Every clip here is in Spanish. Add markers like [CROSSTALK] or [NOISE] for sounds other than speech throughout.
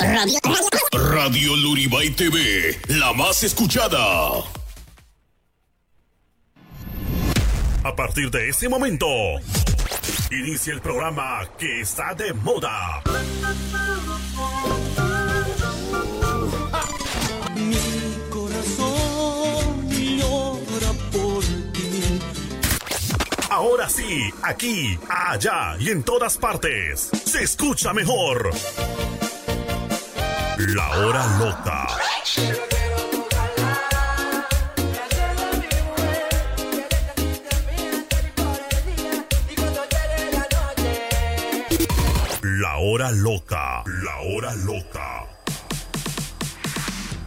Radio, Radio Luribay TV, la más escuchada. A partir de ese momento, inicia el programa que está de moda. Mi corazón por ti. Ahora sí, aquí, allá y en todas partes, se escucha mejor. La hora loca. La hora loca. La hora loca.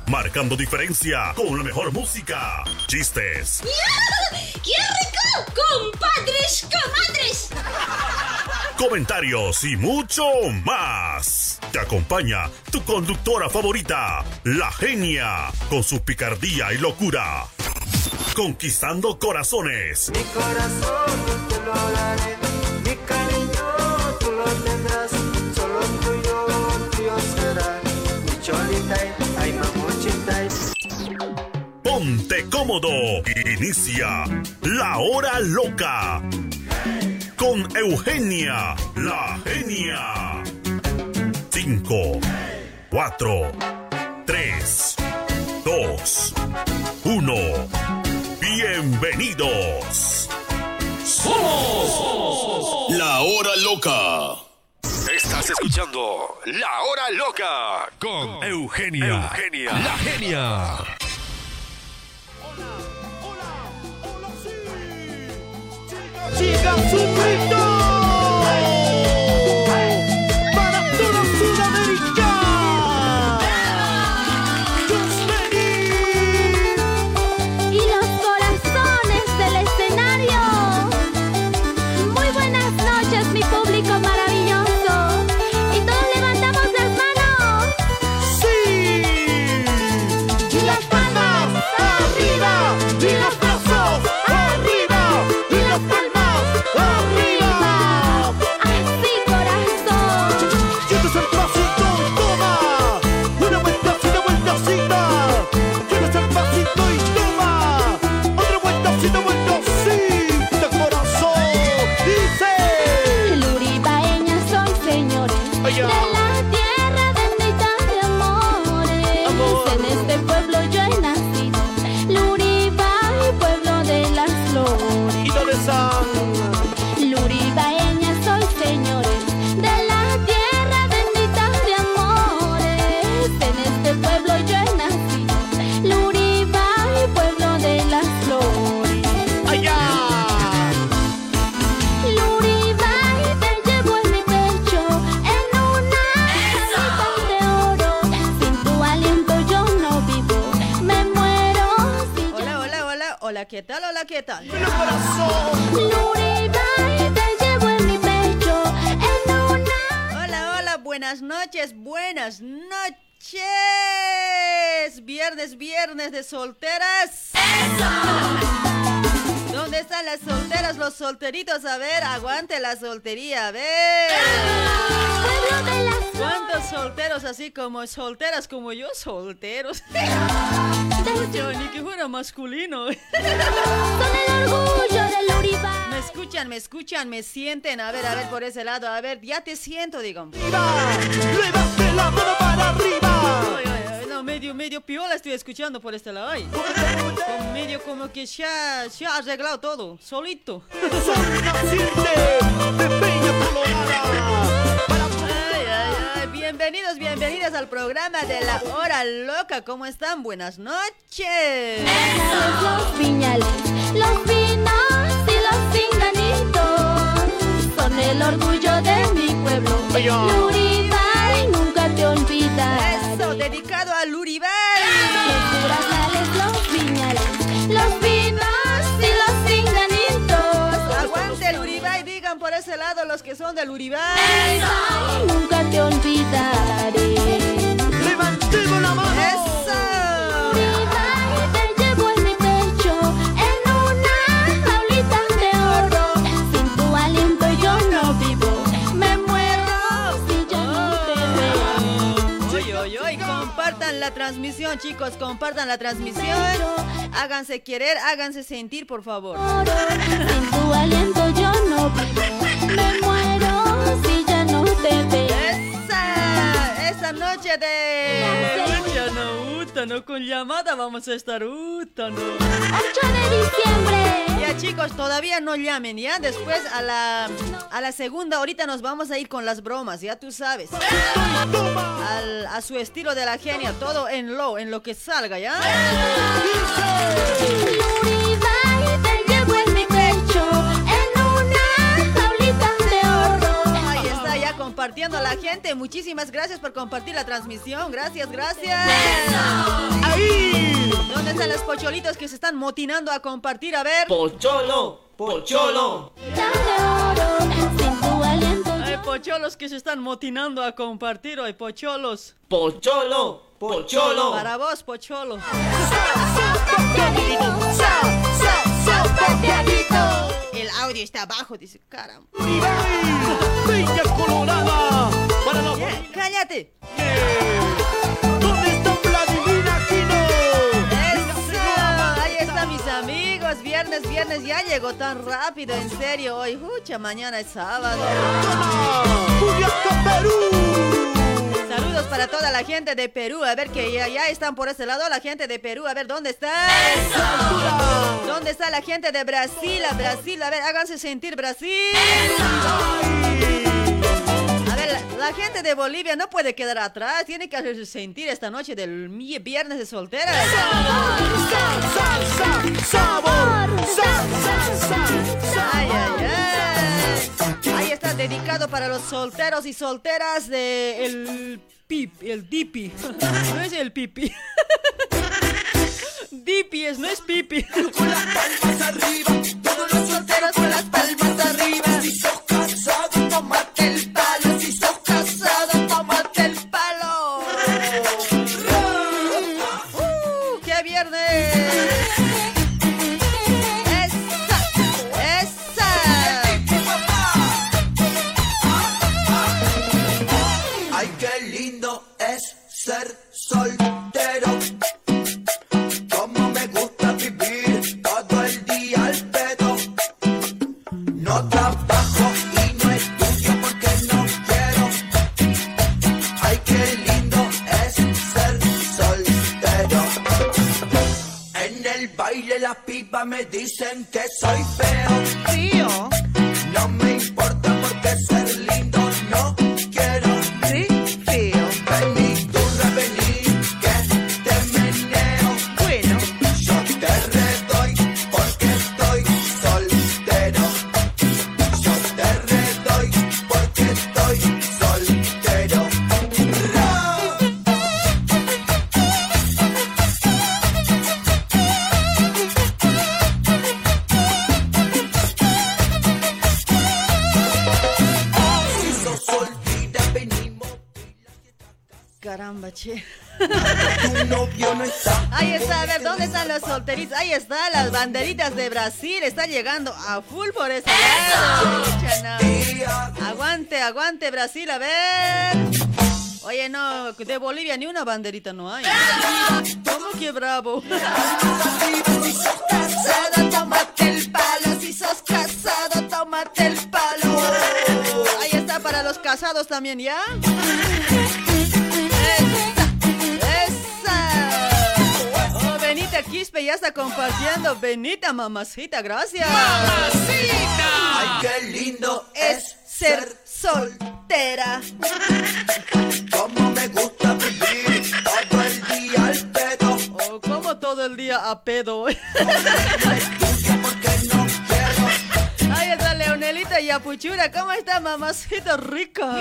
Marcando diferencia con la mejor música, chistes, ¡Qué rico! ¡Compadres, comadres! comentarios y mucho más. Te acompaña tu conductora favorita, la genia, con su picardía y locura. Conquistando corazones. Mi corazón te lo daré, mi cariño tú lo tendrás, solo tuyo, tuyo será. Mi cholita, ay mamuchita. Ponte cómodo. Inicia la hora loca. Con Eugenia, la genia. 5, 4, 3, 2, 1. Bienvenidos. Somos la hora loca. Estás escuchando La Hora Loca con Eugenia. Eugenia. La genia. Sigan su grito para ¿qué tal? Hola, ¿qué tal? El corazón Luribay, te llevo en mi pecho en una Hola, hola, buenas noches, buenas noches. Viernes, viernes de solteras. ¿Dónde están las solteras, los solteritos? A ver, aguante la soltería, a ver. pueblo de las ¿Cuántos solteros así como solteras como yo? Solteros. [LAUGHS] Ni que fuera masculino. Son el [LAUGHS] orgullo de Luribay. Me escuchan, me escuchan, me sienten. A ver, a ver, por ese lado. A ver, ya te siento, digo. Levante la mano para arriba no, medio, medio piola estoy escuchando por este lado. Ay. Con medio como que ya, ya ha arreglado todo, solito. Sol naciente de Peña Colorada Bienvenidos, bienvenidas al programa de la hora loca. ¿Cómo están? Buenas noches. Los viñales, los vinos y los pinganitos son el orgullo de mi pueblo. Ay, ay. Luribay, nunca te olvidaré. Eso, dedicado a Luribay. Ese lado los que son de Luribay. Ay, nunca te olvidaré. Transmisión, chicos. Compartan la transmisión. Háganse querer, háganse sentir, por favor. Sin tu aliento yo no. Me muero si ya veo. Esa, esa noche de... Utano, con llamada vamos a estar Utano. 8 de diciembre. Ya chicos, todavía no llamen, ¿ya? Después a la, a la segunda, ahorita nos vamos a ir con las bromas, ya tú sabes. Al- a su estilo de la genia, todo en lo, en lo que salga, ¿ya? Compartiendo a la gente. Muchísimas gracias por compartir la transmisión. Gracias, gracias. Ahí. ¿Dónde están los pocholitos que se están motinando a compartir? A ver. Pocholo, pocholo. Hay pocholos que se están motinando a compartir hoy, pocholos. Pocholo, pocholo. Para vos, pocholo. El audio está abajo, dice, caramba. Uribay, Peña Colorada. Para la Ya, cállate. ¿Dónde está Vladimir Aquino? Eso, ahí están mis amigos. Viernes, viernes, ya llegó tan rápido, en serio. Hoy, hucha, mañana es sábado. Juliaca, Perú. Saludos para toda la gente de Perú. A ver que ya, ya están por ese lado. La gente de Perú, a ver dónde está. ¿Dónde está la gente de Brasil? A Brasil, a ver, háganse sentir Brasil. A ver, la, la gente de Bolivia no puede quedar atrás. Tiene que hacerse sentir esta noche del viernes de solteras. Sabor. Ay, ay, ay. Dedicado para los solteros y solteras de el pip, el dipi. No es el pipi. [LAUGHS] Dipi es, no es pipi. Con las palmas arriba. Todos los solteros con las palmas arriba. Que soy feo. A full por ese lado. Aguante, aguante, Brasil, a ver. Oye, no, de Bolivia ni una banderita no hay. ¿Cómo que bravo? Si sos casada, tómate el palo. Si sos casado, tómate el palo. Ahí está para los casados también, ¿ya? Quispe ya está compartiendo. Benita, mamacita, gracias. Ay, qué lindo Es ser soltera. [LAUGHS] Como me gusta vivir todo el día al pedo. Oh, como todo el día a pedo. [LAUGHS] Ahí está Leonelita y Apuchura. ¿Cómo está, mamacita rica?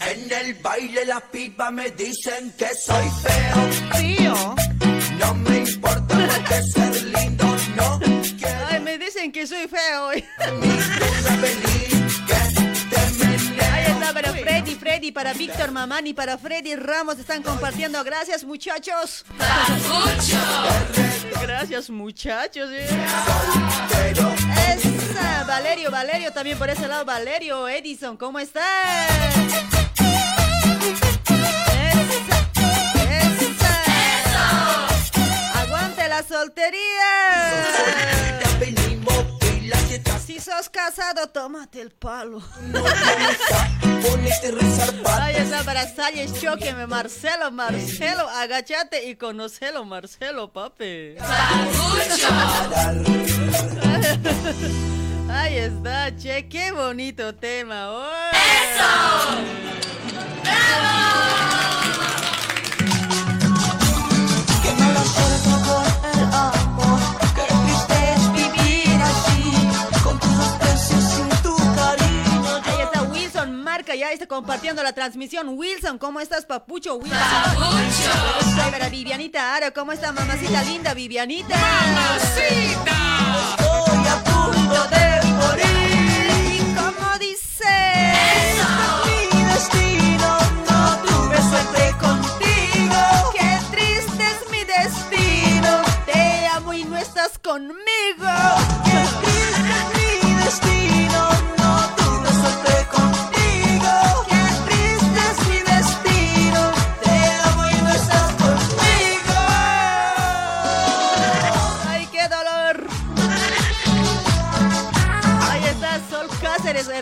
En el baile las pipas me dicen que soy feo. Tío. No me importa porque ser lindo no [LAUGHS] quiero. Ay, me dicen que soy feo. Ni [LAUGHS] Para Freddy, Freddy, para Víctor Mamán y para Freddy Ramos están compartiendo. Gracias, muchachos. Gracias, muchachos. Eh. Ah, Valerio, Valerio también por ese lado. Valerio, Edison, ¿cómo estás? Ah. ¡Aguante la soltería! Si sos casado, tómate el palo. ponete reservado. Ay, esa para Salles, choqueme, Marcelo, Marcelo, agachate y conocelo, Marcelo, papi. Ahí está, che, qué bonito tema. ¡Oh! Que Marca, ya está compartiendo la transmisión. Wilson, ¿cómo estás, papucho? Wilson. Ay, para Vivianita Aro, ¿cómo está, mamacita linda, Vivianita? Estoy a punto de morir. ¿Y cómo dice? Mi destino no tuve suerte contigo. Qué triste es mi destino. Te amo y no estás conmigo. Qué triste es mi destino. No tuve suerte contigo.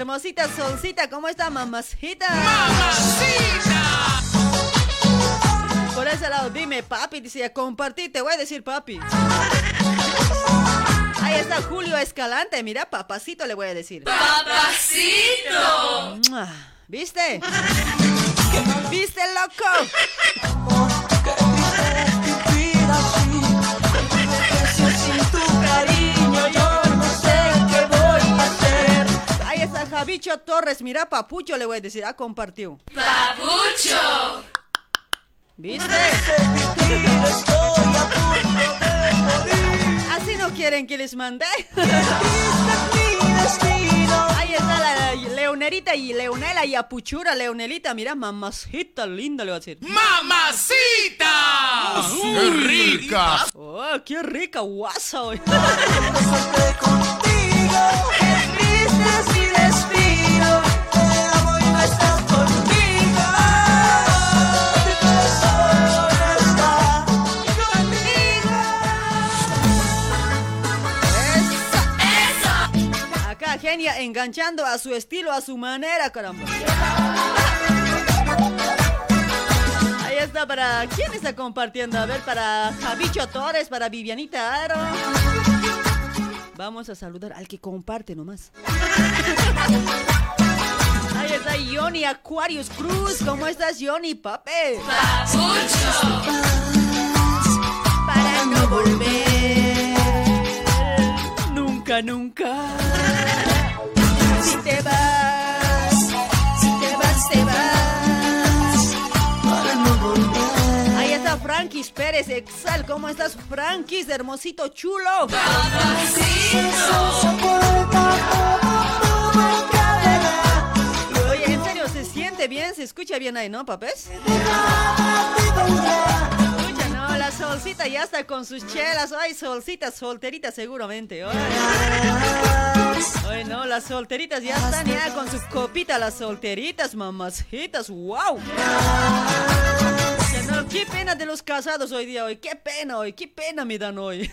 Hermosita Solcita. ¿Cómo está, mamacita? Por ese lado, dime, papi. Dice, compartí, te voy a decir, papi. Ahí está Julio Escalante. Mira, papacito le voy a decir. ¡Papacito! ¿Viste? ¿Viste, loco? Javicho Torres. Mira, papucho le voy a decir. Ah, compartió. ¿Viste? Estoy a punto de morir. Así no quieren que les mande. Ahí está la Leonerita y Leonela y Apuchura. Leonelita, mira, mamacita linda le va a decir. ¡Mamacita! ¡Qué rica! Oh, qué rica guasa hoy. [LAUGHS] Enganchando a su estilo, a su manera, caramba. Ahí está para... ¿Quién está compartiendo? A ver, para Javicho Torres, para Vivianita Aro. Vamos a saludar al que comparte nomás. [LAUGHS] Ahí está Johnny Aquarius Cruz. ¿Cómo estás, Johnny, pape? Para no volver. Nunca, nunca. Frankis Pérez, Exal. ¿Cómo estás, Frankis? Hermosito, chulo. Oye, en serio, ¿se siente bien? ¿Se escucha bien ahí, no, papés? Escucha, no, la solcita ya está con sus chelas. Ay, solcita, solterita seguramente. Ay, no, las solteritas ya están ya con su copita, las solteritas, mamacitas, wow. No, qué pena de los casados hoy día, hoy, qué pena hoy, qué pena me dan hoy.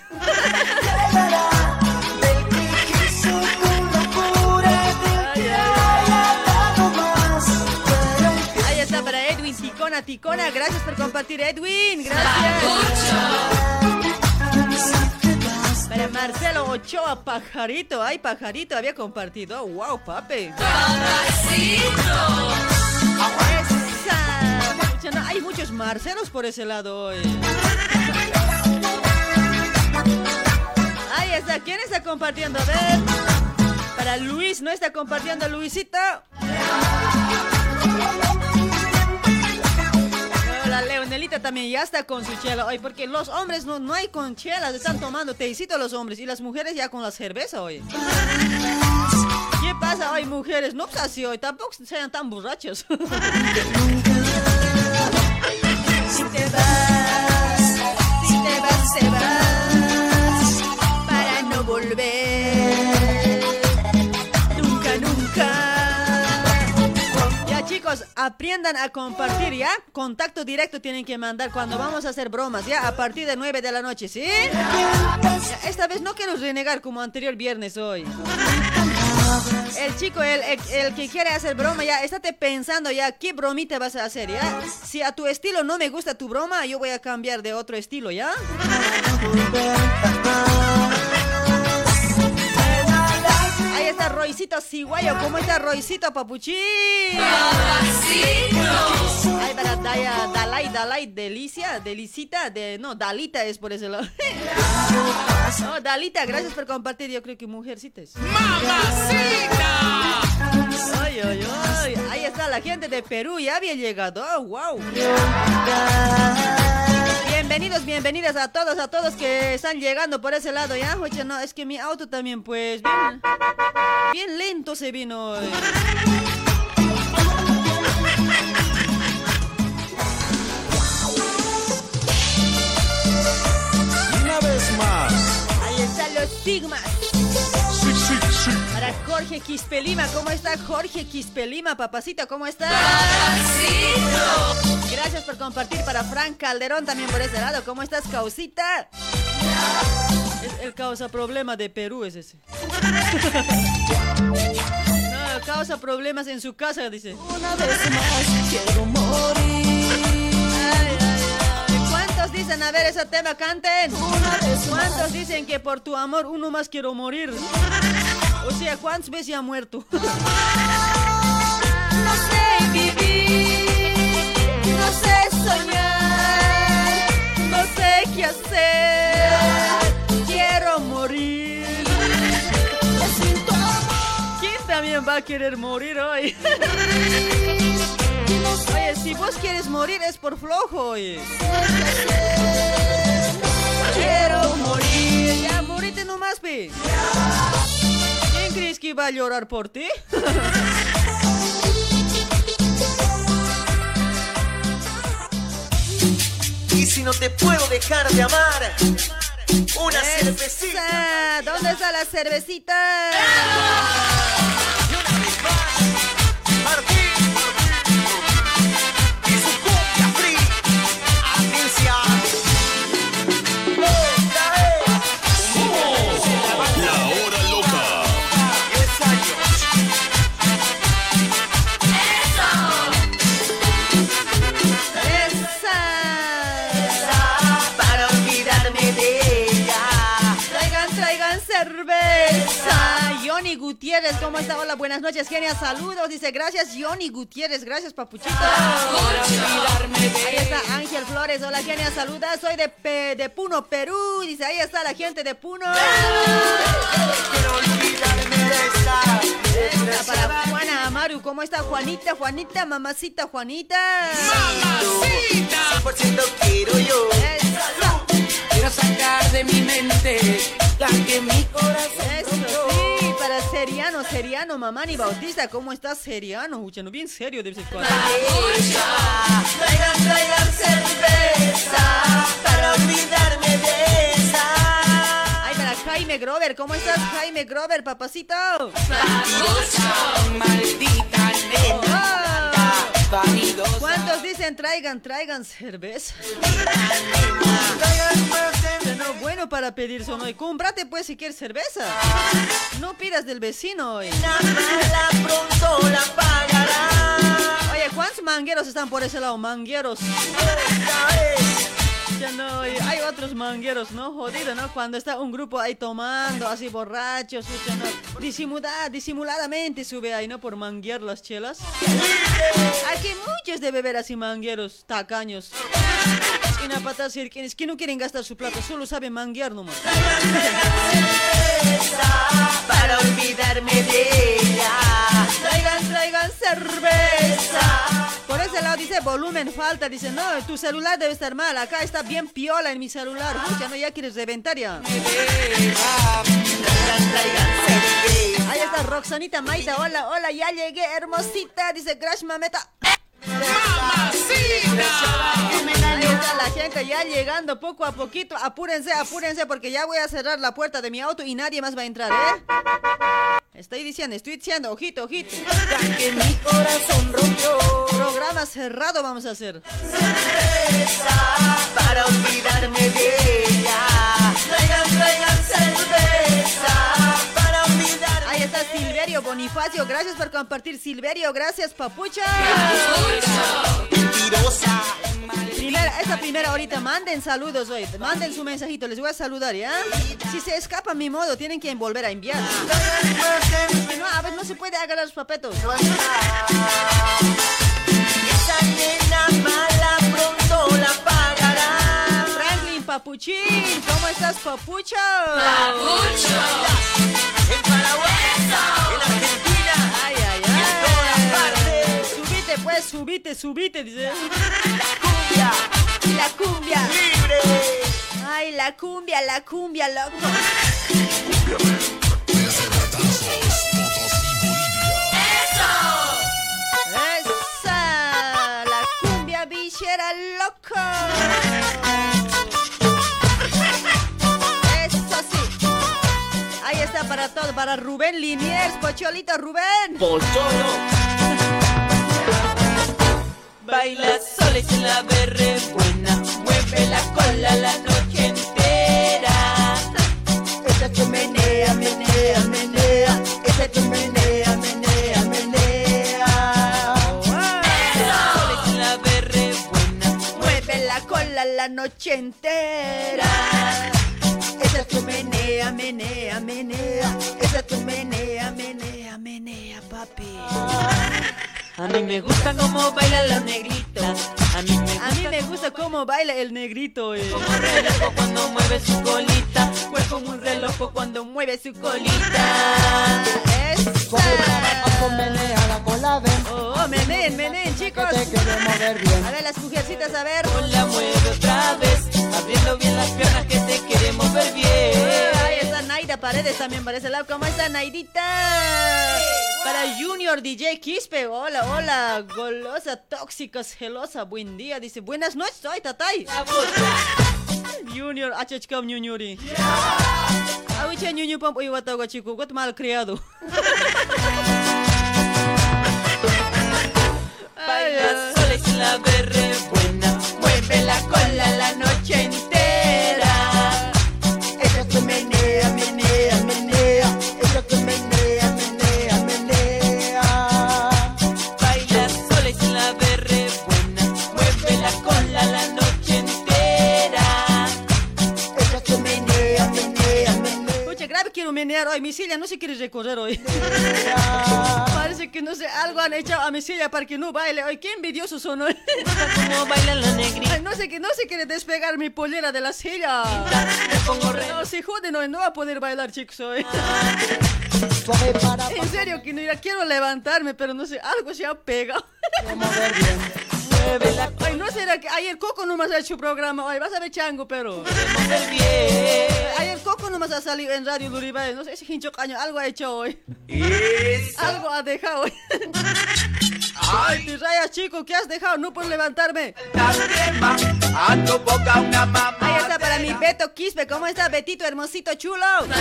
Ahí está para Edwin Ticona Ticona. Gracias por compartir, Edwin. Gracias. Para Marcelo Ochoa Pajarito. Ay, Pajarito había compartido. Wow, papi. Hay muchos Marcelos por ese lado hoy. Ahí está. ¿Quién está compartiendo? A ver. Para Luis, ¿no está compartiendo Luisito? La Leonelita también ya está con su chela hoy, porque los hombres no, no hay con chelas, están tomando teicito los hombres y las mujeres ya con la cerveza hoy. ¿Qué pasa hoy, mujeres? No pues así hoy, tampoco sean tan borrachos. [LAUGHS] aprendan a compartir, ¿ya? Contacto directo tienen que mandar cuando vamos a hacer bromas, ¿ya? A partir de 9 de la noche, ¿sí? esta vez no quiero renegar como anterior viernes hoy. El chico, el, el, que quiere hacer broma, ya, estate pensando ya qué bromita vas a hacer, ¿ya? Si a tu estilo no me gusta tu broma, yo voy a cambiar de otro estilo, ¿ya? Está Roycito Ciguayo. ¿Cómo está Roycito Papuchín? Ahí para Daya, Dalai, Dalai, Delicia, Delicita, de, no, Dalita es por ese lado. [LAUGHS] No, Dalita, gracias por compartir. Yo creo que mujercitas. ¡Mamacita! Ay, ay, ay. Ahí está la gente de Perú, ya había llegado. Oh, wow. Bienvenidos, bienvenidas a todos, a todos que están llegando por ese lado, ¿ya? Oye, no, es que mi auto también, pues, bien, bien lento se vino. Una vez más. Ahí están los sigmas. Para Jorge Quispelima, ¿cómo está Jorge Quispelima, papacito? ¿Cómo está? Gracias por compartir para Frank Calderón también por ese lado. ¿Cómo estás, Causita? Es el causa problema de Perú es ese. [LAUGHS] no, causa problemas en su casa, dice. Una vez más quiero morir. Ay, ay, ay. ¿Cuántos dicen, a ver, ese tema canten? ¿Cuántos dicen que por tu amor uno más quiero morir? [LAUGHS] O sea, ¿cuántas veces ha muerto? [LAUGHS] No sé vivir, no sé soñar, no sé qué hacer. Quiero morir. ¿Quién también va a querer morir hoy? [LAUGHS] Oye, si vos quieres morir es por flojo, oye. Quiero morir. Ya, morite nomás, pe. ¿Quién crees que iba a llorar por ti? [LAUGHS] Y si no te puedo dejar de amar, una cervecita. ¿Dónde está la cervecita? Y Gutiérrez, ¿cómo está? Hola, buenas noches, genia. Saludos. Dice, gracias, Johnny Gutiérrez. Gracias, papuchito. Ahí está Ángel Flores. Hola, genia. Saluda. Soy de, Pe- de Puno, Perú. Dice, ahí está la gente de Puno. Quiero olvidarme de esa. Esta para Juana Amaru. ¿Cómo está Juanita? Juanita, mamacita, Juanita. ¡Mamacita! 100% quiero yo. Quiero sacar de mi mente la que mi corazón eso sí, para Seriano, Seriano, Mamani Bautista, ¿cómo estás, Seriano? Escuchando bien serio de vez. Traigan, traigan cerveza para olvidarme de esa. Ay, para Jaime Grover, ¿cómo estás, Jaime Grover, papacito? maldita nena Oh, ¿Cuántos dicen traigan, traigan cerveza? No, bueno para pedir eso, ¿no? Y cómprate pues si quieres cerveza. No pidas del vecino hoy. Oye, ¿cuántos mangueros están por ese lado? Mangueros. Ya no, hay otros mangueros, ¿no? Jodido, ¿no? Cuando está un grupo ahí tomando, así borrachos, ya no. Disimula- disimuladamente sube ahí, ¿no? Por manguear las chelas. Aquí muchos de beber así mangueros, tacaños. Quienes que no quieren gastar su plata, solo saben manguear nomás. Para olvidarme de ella. Traigan, traigan cerveza. Por ese lado dice volumen falta, dice, no, tu celular debe estar mal, acá está bien piola en mi celular. Ya no, ya quieres reventar ya. Ahí está Roxanita Maita, hola, hola, ya llegué, hermosita, dice Crash Mameta. La gente ya llegando poco a poquito. Apúrense, apúrense porque ya voy a cerrar la puerta de mi auto y nadie más va a entrar, ¿eh? Estoy diciendo, estoy diciendo, ojito, ojito. que mi corazón rompió. Programa cerrado vamos a hacer. Para olvidarme de ella. Traigan, traigan cerveza. Está Silverio Bonifacio. Gracias por compartir, Silverio. Gracias, papucha. Primera, esta primera ahorita manden saludos hoy. Manden su mensajito. Les voy a saludar, ¿ya? Si se escapa mi modo, tienen que volver a enviar. No, a ver, no se puede agarrar los papetos. Esa nena mala Papuchín, ¿cómo estás, papucho? En Paraguay. En Argentina. Ay, ay, Y en todas ay. partes. Subite, pues, subite, subite, dice. Cumbia. La cumbia. Libre. Ay, la cumbia, la cumbia, loco. ¡Esa! La cumbia villera, loco. Para todo, para Rubén Liniers, Pocholito Rubén. Pocholo. Baila sola y sin la berre buena. Mueve la cola la noche entera. Esa que menea, menea, menea. Esa que menea, menea, menea. Sola y sin la berre buena. Mueve la cola la noche entera. Esa que menea, menea, menea. Esa que menea, menea, menea, papi. A mí me gusta cómo baila la negrita. A mí me A mí me gusta cómo baila el negrito, eh. como un reloj cuando mueve su colita. Fue como un reloj Cuando mueve su colita. colita. Esa. menea la cola, ven, Oh, meneen, meneen, chicos. te quiero mover bien. A ver, las mujercitas, a ver. La mueve otra vez. Abriendo bien las piernas que te queremos ver bien. Ahí está Naida Paredes también para ese lado. ¿Cómo está Naidita? Para Junior DJ Quispe. Hola, hola. Golosa, tóxica, celosa. Buen día. Dice, buenas noches. Soy Tatay. Junior, achachkam Juniori. Awicha Junior pam uy watago chico. Got mal criado. [LAUGHS] Sola y sin la berre buena. Mueve la cola la noche. Menear hoy. Mi silla no se quiere recorrer hoy. [LAUGHS] Parece que no sé, algo han echado a mi silla para que no baile hoy. Qué envidiosos son hoy. Como baila la negrita. Ay, no sé que no se quiere despegar mi polera de la silla. No se joden hoy, no va a poder bailar, chicos, hoy. Para En serio, que no ya quiero levantarme, pero no sé, algo se ha pegado. Ay, no será que ayer Coco nomás ha hecho programa. Ay, vas a ver chango, pero. Ayer Coco nomás ha salido en Radio Luribay. No sé si hincho caño, algo ha hecho hoy. Algo ha dejado hoy. Ay, te rayas, chico, ¿qué has dejado? No puedo levantarme. A tu boca una mamá. Ahí está para mi Beto Quispe. ¿Cómo está, Betito, hermosito, chulo? No.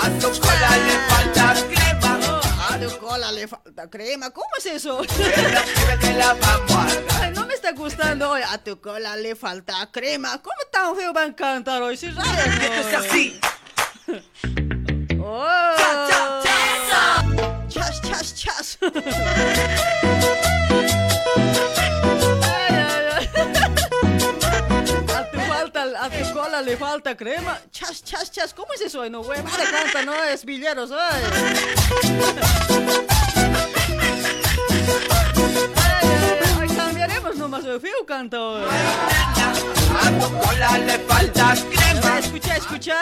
A tu cola le falta crema. A tu cola le falta crema. ¿Cómo es eso? Ay, no me está gustando hoy. A tu cola le falta crema. ¿Cómo tan feo van a cantar hoy? Si rayas, Esto es así. Oh. Cha, cha, cha. Chas, chas, chas. Le falta crema. Chas, chas, chas. ¿Cómo es eso? No, güey, vale, canta, no es villeros. Ay. [LAUGHS] Ay, ay, ay, cambiaremos nomás. cola le falta crema. Escucha, escucha.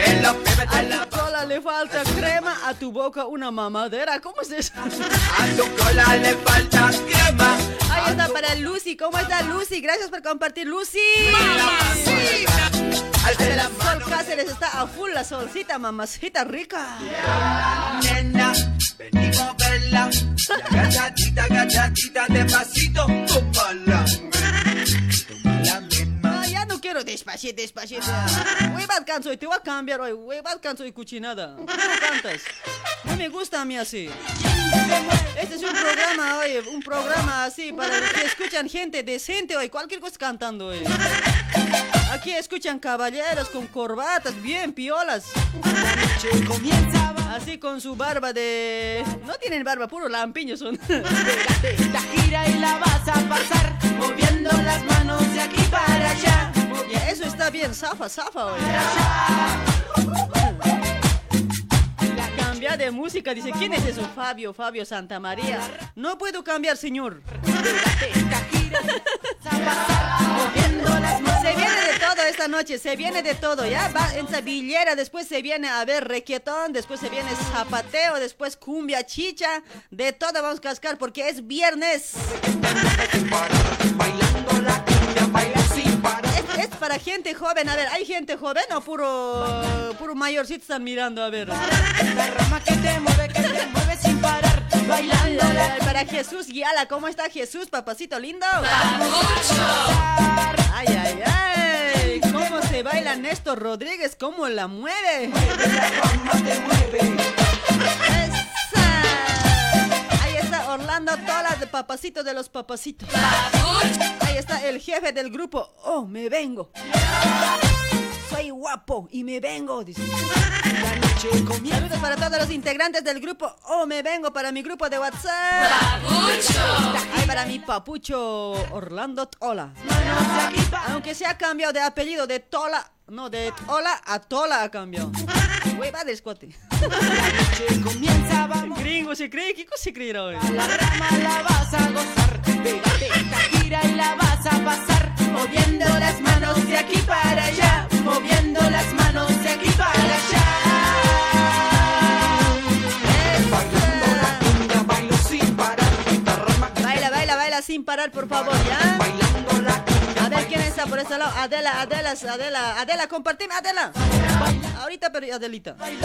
De A tu cola le falta crema, a tu boca una mamadera. ¿Cómo es eso? A tu cola le falta crema. Ahí está para Lucy. ¿Cómo está Lucy? Gracias por compartir, Lucy. De La Sol Cáceres está a full, la solcita, mamacita rica. nena. Venimos a verla. Agachadita, agachadita, despacito. Misma. No, ya no quiero. despacito, despacito. Huevat canso y te voy a cambiar hoy. Huevat canso y cuchinada. ¿Cómo cantas? No me gusta a mí así. Este es un programa hoy, un programa así para que escuchan gente decente hoy. Cualquier cosa cantando hoy. Aquí escuchan caballeros con corbatas bien piolas. Así con su barba de... No tienen barba, puro lampiño son. [LAUGHS] La gira y la vas a pasar moviendo las manos de aquí para allá. Ya, eso está bien, zafa, zafa hoy. Cambia de música, dice, ¿quién es eso? Fabio, Fabio Santa María. No puedo cambiar, señor. Se viene de todo esta noche, se viene de todo, ya va en sabillera, después se viene a ver requetón, después se viene zapateo, después cumbia chicha, de todo vamos a cascar porque es viernes. Es, es para gente joven, a ver, ¿hay gente joven o puro, puro mayorcito están mirando? A ver. que te mueve, que te mueve sin parar, bailando para Jesús Guiala, ¿cómo está Jesús, papacito lindo? Ay, ay, ay, ¿cómo se baila Néstor Rodríguez? ¿Cómo la mueve? Esa. Ahí está Orlando Tola, de papacito de los papacitos. Ahí está el jefe del grupo. Oh, me vengo. Soy guapo y me vengo, dice. Saludos para todos los integrantes del grupo. Oh, me vengo para mi grupo de WhatsApp. Ay, para mi papucho Orlando Tola. Aunque se ha cambiado de apellido de Tola, no, de Tola a Tola ha cambiado. Hueva de escote. Gringo se cree, ¿qué cosa se creerá hoy? La rama la vas a gozar, pégate esta gira y la vas a pasar, moviendo las manos de aquí para allá, moviendo las manos de aquí para allá. Baila, baila, baila sin parar, por favor, ¿ya? A ver quién está por ese lado. Adela, Adela, Adela, Adela, compartime, Adela. Ahorita, pero Adelita. Ay,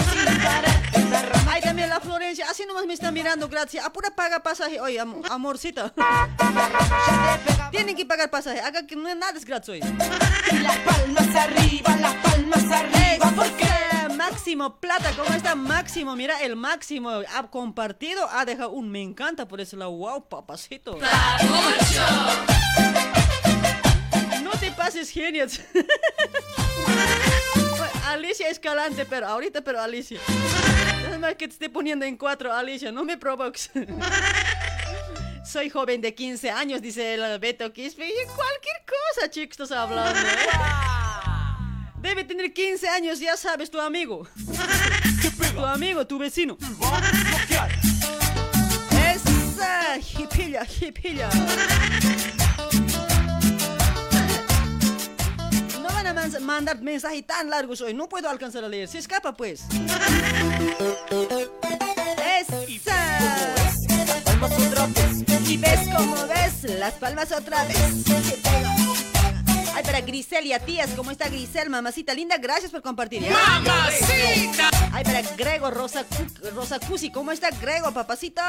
la. Así nomás me está mirando, gracias. Apura paga pasaje. Oye, am- amorcita. [LAUGHS] Tienen que pagar pasaje. Haga que no es nada es gratis hoy. Las palmas arriba, las palmas arriba, porque Ese Máximo Plata, ¿cómo está Máximo? Mira, el Máximo ha compartido, ha dejado un me encanta por ese lado. Wow, papacito. No te pases, genios. [LAUGHS] Alicia Escalante, pero ahorita, pero Alicia. Más que te esté poniendo en cuatro, Alicia, no me provoques. [LAUGHS] Soy joven de 15 años, dice el Beto Quispe. Y cualquier cosa, chicos, estás hablando. ¿eh? Debe tener 15 años, ya sabes, tu amigo. Tu amigo, tu vecino. Esa hipilla, hipilla. Van a man- mandar mensajes tan largos hoy, no puedo alcanzar a leer. Se escapa, pues. Esa. Y ves como ves, las palmas otra vez. Ay, para Griselia Tías, ¿cómo está Grisel, mamacita linda? Gracias por compartir. ¿ya? ¡Mamacita! Ay, para Grego Rosa, Rosa Cusi, ¿cómo está Grego, papacito?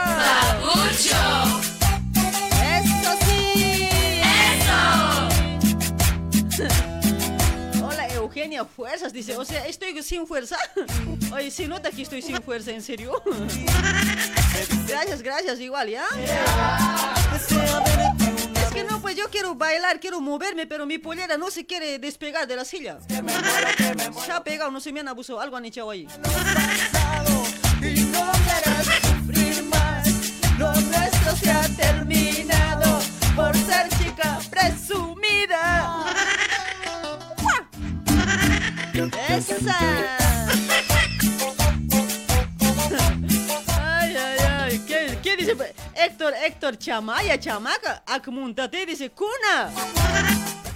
¡Eso sí! Hola, Eugenia Fuerzas, dice. O sea, estoy sin fuerza. [LAUGHS] Oye, se nota que estoy sin fuerza, ¿en serio? [LAUGHS] Gracias, gracias, igual, ¿ya? Es que no, pues yo quiero bailar, quiero moverme, pero mi pollera no se quiere despegar de la silla. Se ha pegado, no se me han abusado, algo han echado ahí. ¡Esa! [LAUGHS] Ay, ay, ay. ¿Qué, qué dice? Héctor, Héctor, chamaya, chamaca. Akmuntate, dice, kuna.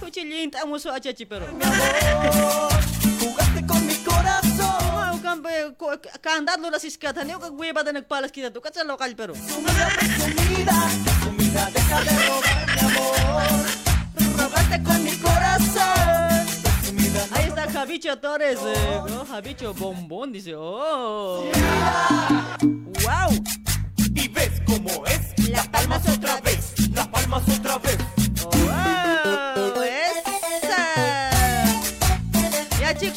Cuchillín, estamos a chachi, pero. Jugaste con mi corazón. Campe, candado las iscatas, neo que hueva de palas kita tu cacha local, pero. Presumida, presumida, deja de robar mi amor. Robaste con mi corazón. Ahí está Javicho Torres, eh, ¿no? Javicho Bombón, dice, oh. ¡Wow! Y ves cómo es. Las palmas otra vez. Las palmas otra vez. ¡Wow!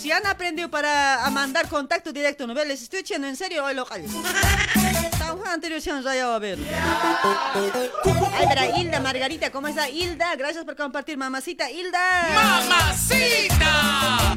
Ya han aprendido para a mandar contacto directo, ¿no? ves? Les estoy diciendo en serio hoy locales. Anterior se nos a ver. Ay, verá, Hilda, Margarita, ¿cómo está? Hilda, gracias por compartir, mamacita. Hilda. ¡Mamacita!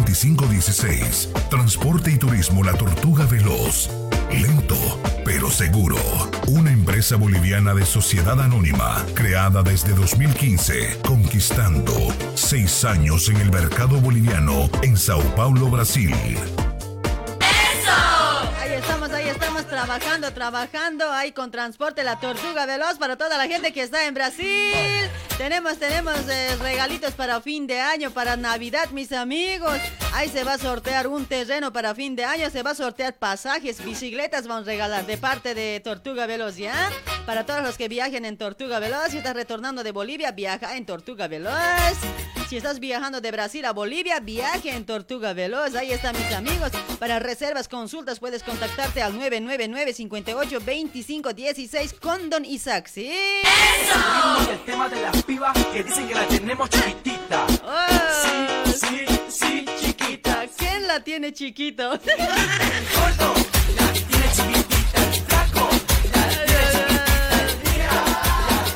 2516. Transporte y Turismo La Tortuga Veloz. Lento, pero seguro. Una empresa boliviana de sociedad anónima, creada desde 2015, conquistando seis años en el mercado boliviano en Sao Paulo, Brasil. Ahí estamos, ahí estamos trabajando, trabajando ahí con transporte la tortuga veloz para toda la gente que está en Brasil. Tenemos, tenemos eh, regalitos para fin de año, para Navidad, mis amigos. Ahí se va a sortear un terreno para fin de año, se va a sortear pasajes, bicicletas vamos a regalar de parte de Tortuga Veloz, ¿ya? Para todos los que viajen en Tortuga Veloz, si estás retornando de Bolivia, viaja en Tortuga Veloz. Si estás viajando de Brasil a Bolivia, viaje en Tortuga Veloz. Ahí están mis amigos. Para reservas, consultas, puedes contactarte al 999 58 25 16 con Don Isaac, ¿sí? El tema de las pibas que dicen que la tenemos chiquitita. Oh, Sí, sí, chiquita. ¿Quién la tiene chiquito? [LAUGHS] Gordo, la tiene chiquitita. El flaco, la tiene chiquitita. La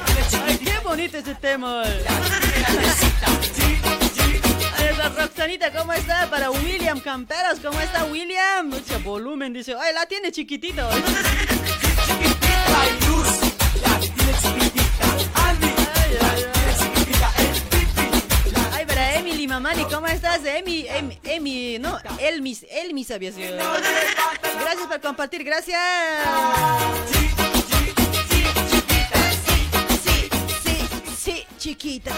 tiene chiquitita. Ay, qué bonito ese tema. Grandecita. Sí, sí, Ahí está Roxanita, ¿cómo está? Para William Camperos, ¿cómo está William? Mucho volumen, dice. Ay, la tiene chiquitito. chiquitita. Luz, la tiene chiquitita. Andy, Ay, para Emily Mamani, ¿cómo estás? Emi, Emi, Emi, no, Elmis, Elmis había sido. Gracias por compartir, gracias. Sí, sí, sí, chiquita.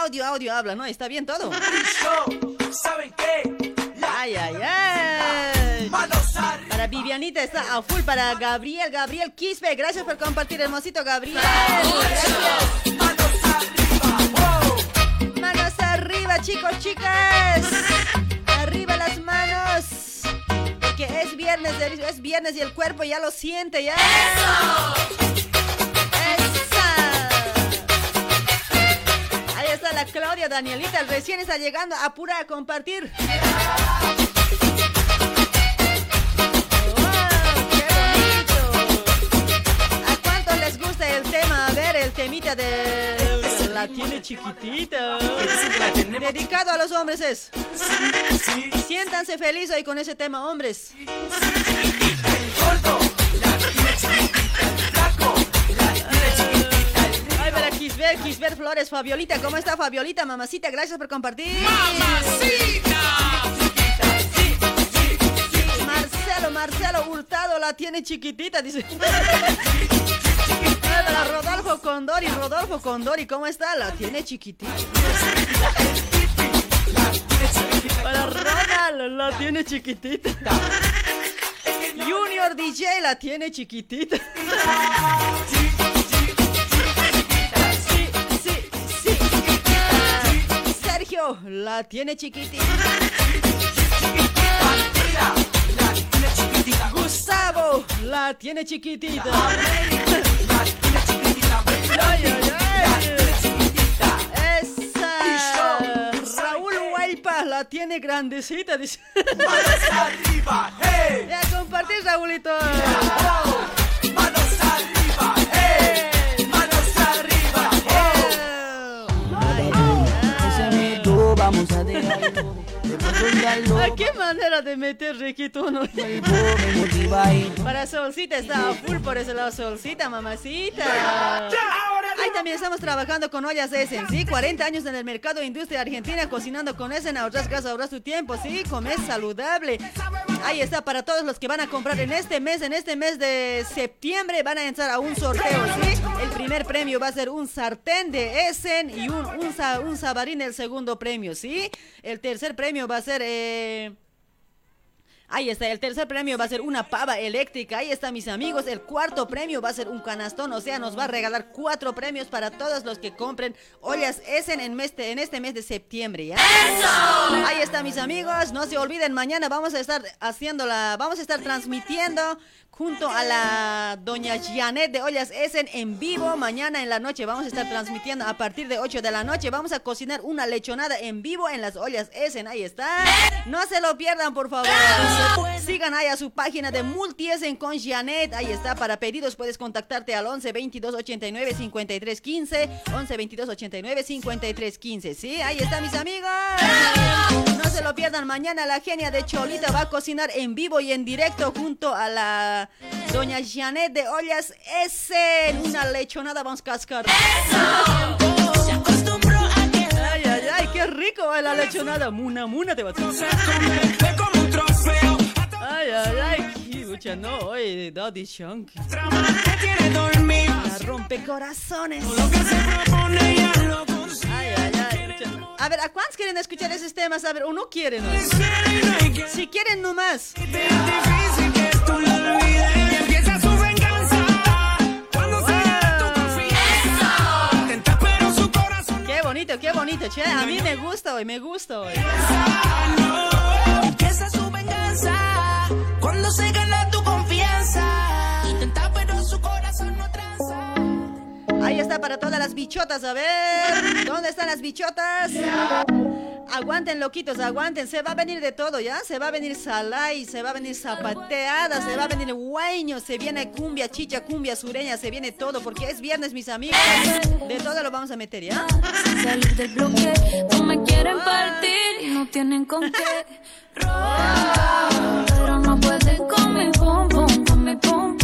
Audio, audio habla? ¿No? ¿Está bien todo? ¿saben qué? Ay, ay, ay. Para Vivianita está a full. Para Gabriel, Gabriel Quispe. Gracias por compartir, hermosito Gabriel. Gracias. Manos arriba. Chicos, chicas. Arriba las manos. Porque es viernes, es viernes y el cuerpo ya lo siente, ¿ya? ¡Esa! Está la Claudia Danielita, recién está llegando. Apura a compartir. ¿A cuántos les gusta el tema? A ver, el temita de... La tiene chiquitita. Dedicado a los hombres es. Siéntanse felices hoy con ese tema, hombres. Flores, Fabiolita. ¿Cómo está Fabiolita, mamacita? Gracias por compartir. ¡Mamacita! Marcelo, Marcelo Hurtado la tiene chiquitita, dice. Para Rodolfo Condori, Rodolfo Condori, ¿cómo está? La tiene chiquitita. Para Ronald, la tiene chiquitita. Junior DJ la tiene chiquitita. Mario la tiene chiquitita. Chiquitita. Gustavo la tiene chiquitita. Ay, ay. Esa. Raúl Huaypa la tiene grandecita, dice. Manos arriba, hey. Ya compartís, Raulito. Manos arriba, hey. Vamos a dejar todo. De Ay, qué manera de meter y [LAUGHS] Para Solcita está a full por ese lado, Solcita, mamacita. Ahí también estamos trabajando con ollas Essen, ¿sí? 40 años en el mercado de industria argentina cocinando con Essen, ahorras gas, ahorras tu tiempo, ¿sí? Comer saludable. Ahí está, para todos los que van a comprar en este mes, en este mes de septiembre, van a entrar a un sorteo, ¿sí? El primer premio va a ser un sartén de Essen y un, un, un sabarín el segundo premio, ¿sí? El tercer premio va a ser... Eh, Ahí está, el tercer premio va a ser una pava eléctrica. Ahí está, mis amigos. El cuarto premio va a ser un canastón. O sea, nos va a regalar cuatro premios para todos los que compren ollas Essen en, mes de- en este mes de septiembre. ¿ya? Ahí está, mis amigos. No se olviden, mañana vamos a estar haciendo la. Vamos a estar transmitiendo junto a la doña Janet de Ollas Essen en vivo. Mañana en la noche vamos a estar transmitiendo a partir de 8 de la noche. Vamos a cocinar una lechonada en vivo en las Ollas Essen. Ahí está. No se lo pierdan, por favor. Sigan ahí a su página de Multiesen con Janet. Ahí está. Para pedidos puedes contactarte al 11 22 89 53 15. 11 22 89 53 15. Sí, ahí está, mis amigos. No se lo pierdan. Mañana la genia de Cholita va a cocinar en vivo y en directo junto a la doña Janet de Ollas Essen. Una lechonada vamos a cascar. Ay, ay, ay, qué rico va la lechonada. Muna, muna te va a. Ay, ay, ay, qué lucha, no, oye, Daddy Shanky. La rompe corazones. Ay, ay. A ver, ¿a cuántos quieren escuchar esos temas? A ver, uno quiere, ¿no? Si quieren nomás. Qué bonito, qué bonito, che. A mí me gusta hoy, me gusta hoy. Empieza su venganza cuando se gana tu confianza. Ahí está para todas las bichotas, a ver. ¿Dónde están las bichotas? Aguanten, loquitos, aguanten. Se va a venir de todo, ¿ya? Se va a venir salay, se va a venir zapateada, se va a venir guaño, se viene cumbia, chicha, cumbia sureña, se viene todo, porque es viernes, mis amigos. De todo lo vamos a meter, ¿ya? salir del bloque. No me quieren partir y no tienen con qué robar. Pero no pueden con mi pum con mi pum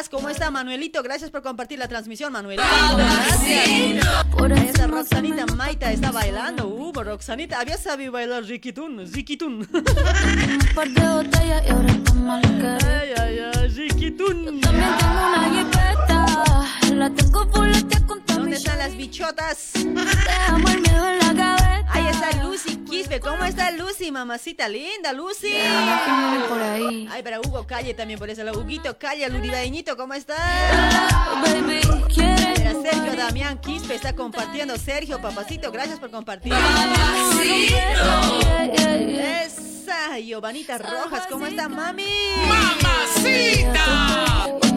Paz, ¿cómo está Manuelito? Gracias por compartir la transmisión, Manuelito. Gracias. Por Esa eso Roxanita Maita está bailando. Uh, Roxanita, había sabido bailar Riquitún, Riquitún. un par de botellas y ahora estamos al Ay, ay, ay, Riquitún. También tengo una. La tengo ¿Dónde están las bichotas? Dejamos el miedo en la gaveta. Ahí está Lucy Quispe. ¿Cómo está Lucy, mamacita linda, Lucy? Por ahí. Ay, para Hugo Calle también por eso. Huguito Calle, Luribaeñito, ¿cómo está? Mira, Sergio Damián Quispe está compartiendo. Sergio, papacito, gracias por compartir. Esa, Giovanita Rojas, ¿cómo está, mami? Porque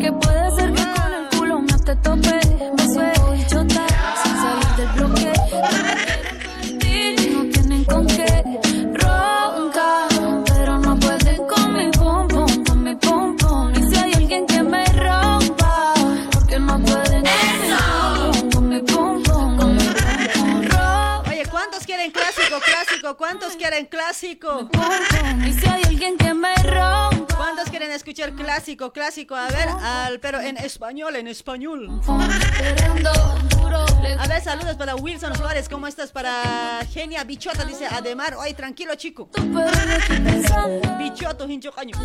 te tope. Me suelto bichota sin salir del bloque. Clásico? ¿Cuántos quieren clásico? Y si hay alguien que me rompa, ¿Cuántos quieren escuchar clásico, clásico? A ver, al, pero en español, en español. A ver, saludos para Wilson Suárez. ¿Cómo estás? Para Genia Bichota, dice Ademar. Oye, tranquilo, chico. Bichoto, hincho caño.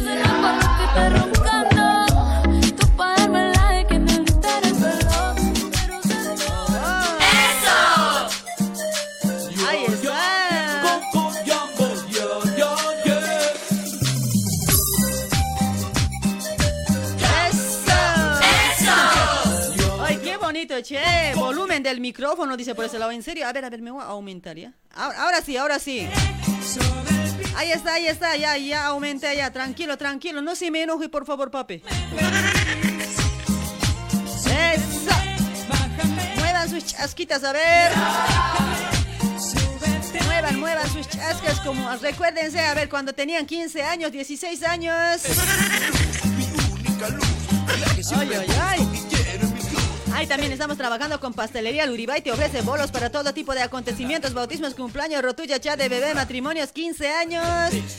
Che! Volumen del micrófono, dice por ese lado. ¿En serio? A ver, a ver, me voy a aumentar, ¿ya? Ahora, ahora sí, ahora sí. Ahí está, ahí está, ya, ya aumenté, ya. Tranquilo, tranquilo. No se me enoje, por favor, papi. ¡Eso! Muevan sus chasquitas, a ver. Muevan, muevan sus chascas como recuérdense, a ver, cuando tenían 15 años, 16 años. Ay, ay, ay. Ahí también estamos trabajando con Pastelería Luribay. Te ofrece bolos para todo tipo de acontecimientos, bautismos, cumpleaños, rotulla, chat de bebé, matrimonios, 15 años.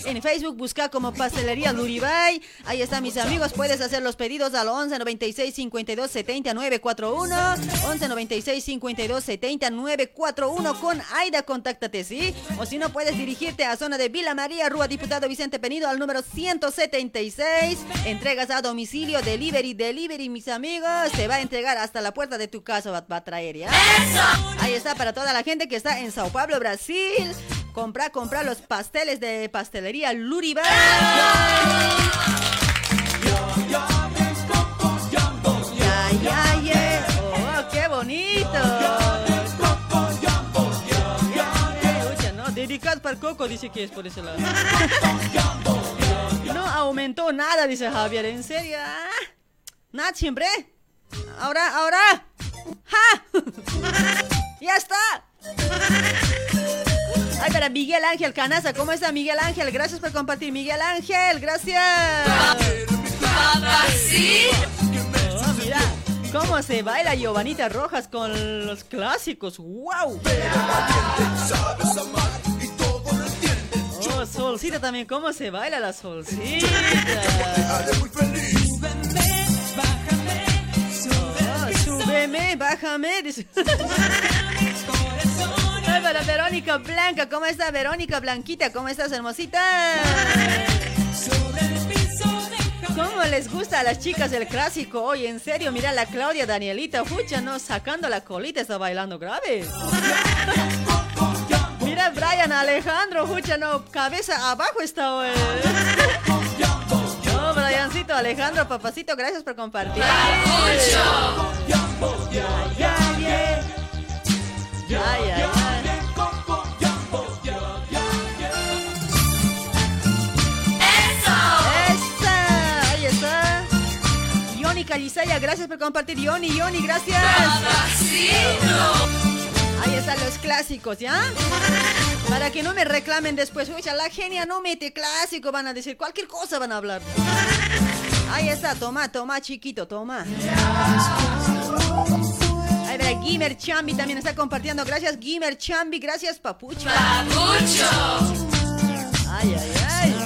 En Facebook busca como Pastelería Luribay. Ahí están mis amigos. Puedes hacer los pedidos al 11 96 52 70 941. 11 96 52 70 941 con Aida. Contáctate, ¿sí? O si no, puedes dirigirte a zona de Vila María, Rúa Diputado Vicente Penido al número 176. Entregas a domicilio, delivery, delivery, mis amigos. Te va a entregar hasta la puerta de tu casa, va, va a traer, ¿ya? Ahí está para toda la gente que está en Sao Paulo, Brasil. Compra, compra los pasteles de pastelería Luribay. Ya, ya, ya. Oh, qué bonito. Dedicado para coco, dice que es por ese lado. No aumentó nada, dice Javier. ¿En serio? Ah, Nada, siempre. Ahora, ahora. ¡Ja! [LAUGHS] ¡Ya está! Ay, para Miguel Ángel Canaza, ¿cómo está Miguel Ángel? Gracias por compartir, Miguel Ángel, gracias. Oh, mira, cómo se baila Giovanita Rojas con los clásicos, wow. Oh, Solcita también, cómo se baila la Solcita. Súbeme, bájame. Ay, para Verónica Blanca, ¿cómo está Verónica Blanquita? ¿Cómo estás, hermosita? ¿Cómo les gusta a las chicas el clásico? Oye, en serio, mira la Claudia Danielita, fucha, no, sacando la colita, está bailando grave. Mira Brian Alejandro, fucha, no, cabeza abajo está hoy. No, Briancito, Alejandro, papacito, gracias por compartir. Ay, ay, ay. ¡Esa! Ahí está. Yoni Calizaya, gracias por compartir. Yoni, Yoni, gracias. Ahí están los clásicos, ¿ya? Para que no me reclamen después. Uy, la genia no mete clásico, van a decir. Cualquier cosa van a hablar. Ahí está, toma, toma, chiquito, toma. Ahí verá, Gimer Chambi también está compartiendo. Gracias, Gimer Chambi. Gracias, Papucho. Papucho. Ay, ay, ay.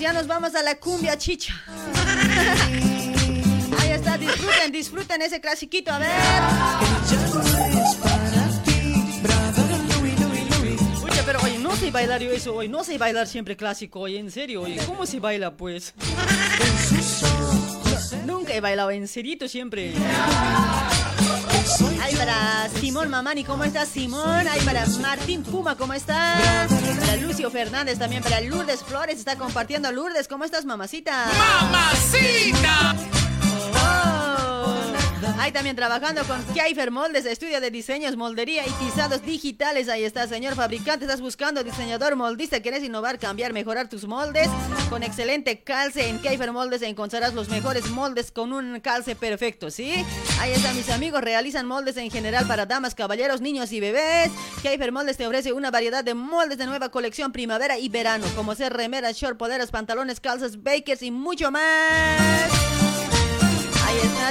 Ya nos vamos a la cumbia chicha. [LAUGHS] Ahí está, disfruten, disfruten ese clasiquito, a ver. Oye, pero oye, no sé bailar yo eso hoy, no sé bailar siempre clásico, oye, en serio, oye, ¿cómo se baila pues? Nunca he bailado en serito siempre. Ahí para Simón Mamani, ¿cómo estás Simón? Ahí para Martín Puma, ¿cómo estás? Para Lucio Fernández también, para Lourdes Flores, está compartiendo Lourdes, ¿cómo estás mamacita? ¡Mamacita! Ahí también trabajando con Kiefer Moldes, estudio de diseños, moldería y tizados digitales. Ahí está, señor fabricante. Estás buscando diseñador moldista. ¿Quieres innovar, cambiar, mejorar tus moldes? Con excelente calce en Kiefer Moldes encontrarás los mejores moldes con un calce perfecto, ¿sí? Ahí está, mis amigos. Realizan moldes en general para damas, caballeros, niños y bebés. Kiefer Moldes te ofrece una variedad de moldes de nueva colección primavera y verano, como ser remeras, short, poleras, pantalones, calzas, bakers y mucho más.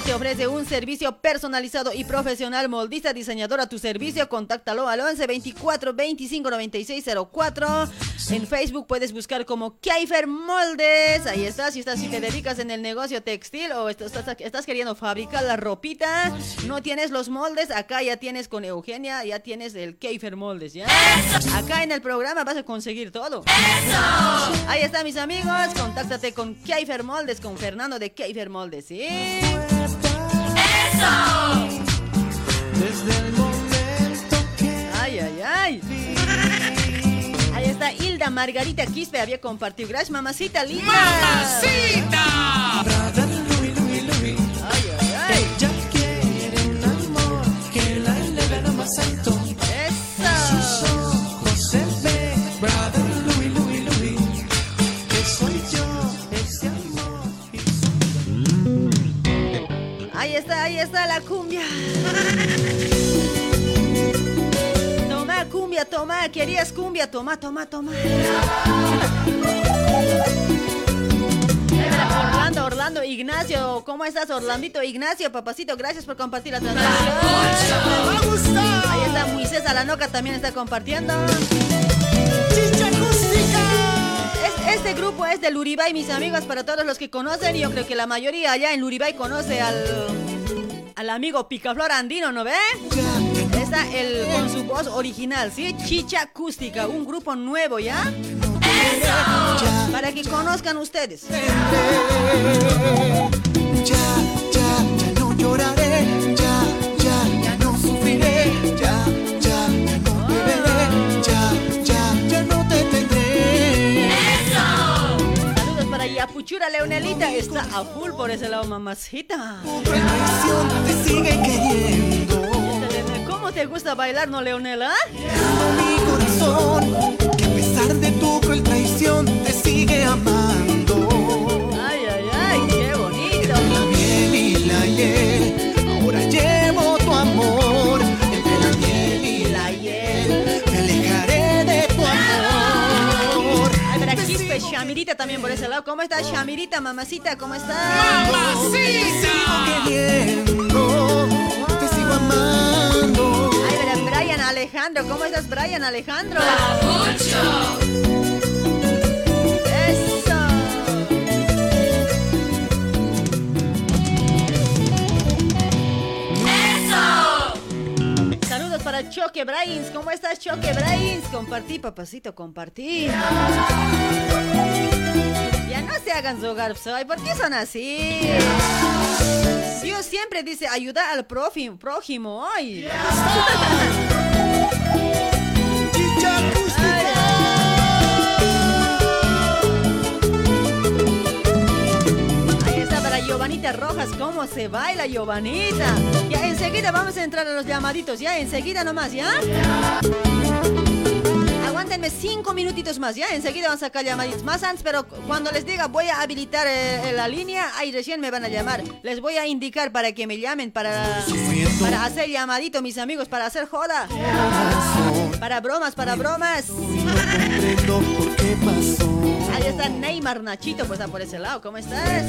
Te ofrece un servicio personalizado y profesional moldista diseñador a tu servicio. Contáctalo al 11 24 25 96 04. En Facebook puedes buscar como Kiefer Moldes. Ahí está, si estás, si te dedicas en el negocio textil o estás, queriendo fabricar la ropita, no tienes los moldes, acá ya tienes con Eugenia, ya tienes el Kiefer Moldes, ¿ya? Acá en el programa vas a conseguir todo. Ahí está, mis amigos. Contáctate con Kiefer Moldes, con Fernando de Kiefer Moldes, ¿sí? Desde el momento que Ay, ay, ay. Ahí está Hilda Margarita Quispe, había compartido. Gracias, mamacita linda. ¡Mamacita! Ay, ay, ay. ella quiere un amor está, ahí está la cumbia. Toma cumbia, toma, querías cumbia, toma, toma, toma. Orlando, Orlando, Ignacio, ¿cómo estás, Orlandito? Ignacio, papacito, gracias por compartir la transmisión. Ahí está Moisés Alanoca, también está compartiendo. Es- Este grupo es del Uribay, mis amigos, para todos los que conocen. Yo creo que la mayoría allá en Uribay conoce al, al amigo Picaflor Andino, ¿no ve? Está el, con su voz original, ¿sí? Chicha Acústica, un grupo nuevo, ¿ya? Para que conozcan ustedes. Ya, ya, ya no lloraré, Para Yapuchura Leonelita, está a full por ese lado, mamacita. ¿Cómo te gusta bailar, no, Leonela? mi corazón, que a pesar de tu te sigue. Ay, ay, ay, qué bonito. La la Shamirita también por ese lado. ¿Cómo estás, Shamirita, mamacita? ¿Cómo estás? Te sigo queriendo, te sigo amando. Ay, pero Brian Alejandro, ¿cómo estás, Brian Alejandro? Eso. Saludos para Choque Brains. ¿Cómo estás, Choque Brains? Compartí, papacito, compartí. Ya no se hagan su soy. ¿Por qué son así? Dios siempre dice ayuda al prójimo, prójimo. Ay. Está para Giovanita Rojas, cómo se baila Giovanita. Ya enseguida vamos a entrar a los llamaditos, ya enseguida nomás, ¿ya? Aguántenme cinco minutitos más, ¿ya? Enseguida vamos a sacar llamaditos más antes, pero cuando les diga voy a habilitar eh, la línea, ahí recién me van a llamar. Les voy a indicar para que me llamen, para, para hacer llamadito, mis amigos, para hacer joda. Para bromas, para bromas. Ahí está Neymar Nachito, pues está por ese lado. ¿Cómo estás?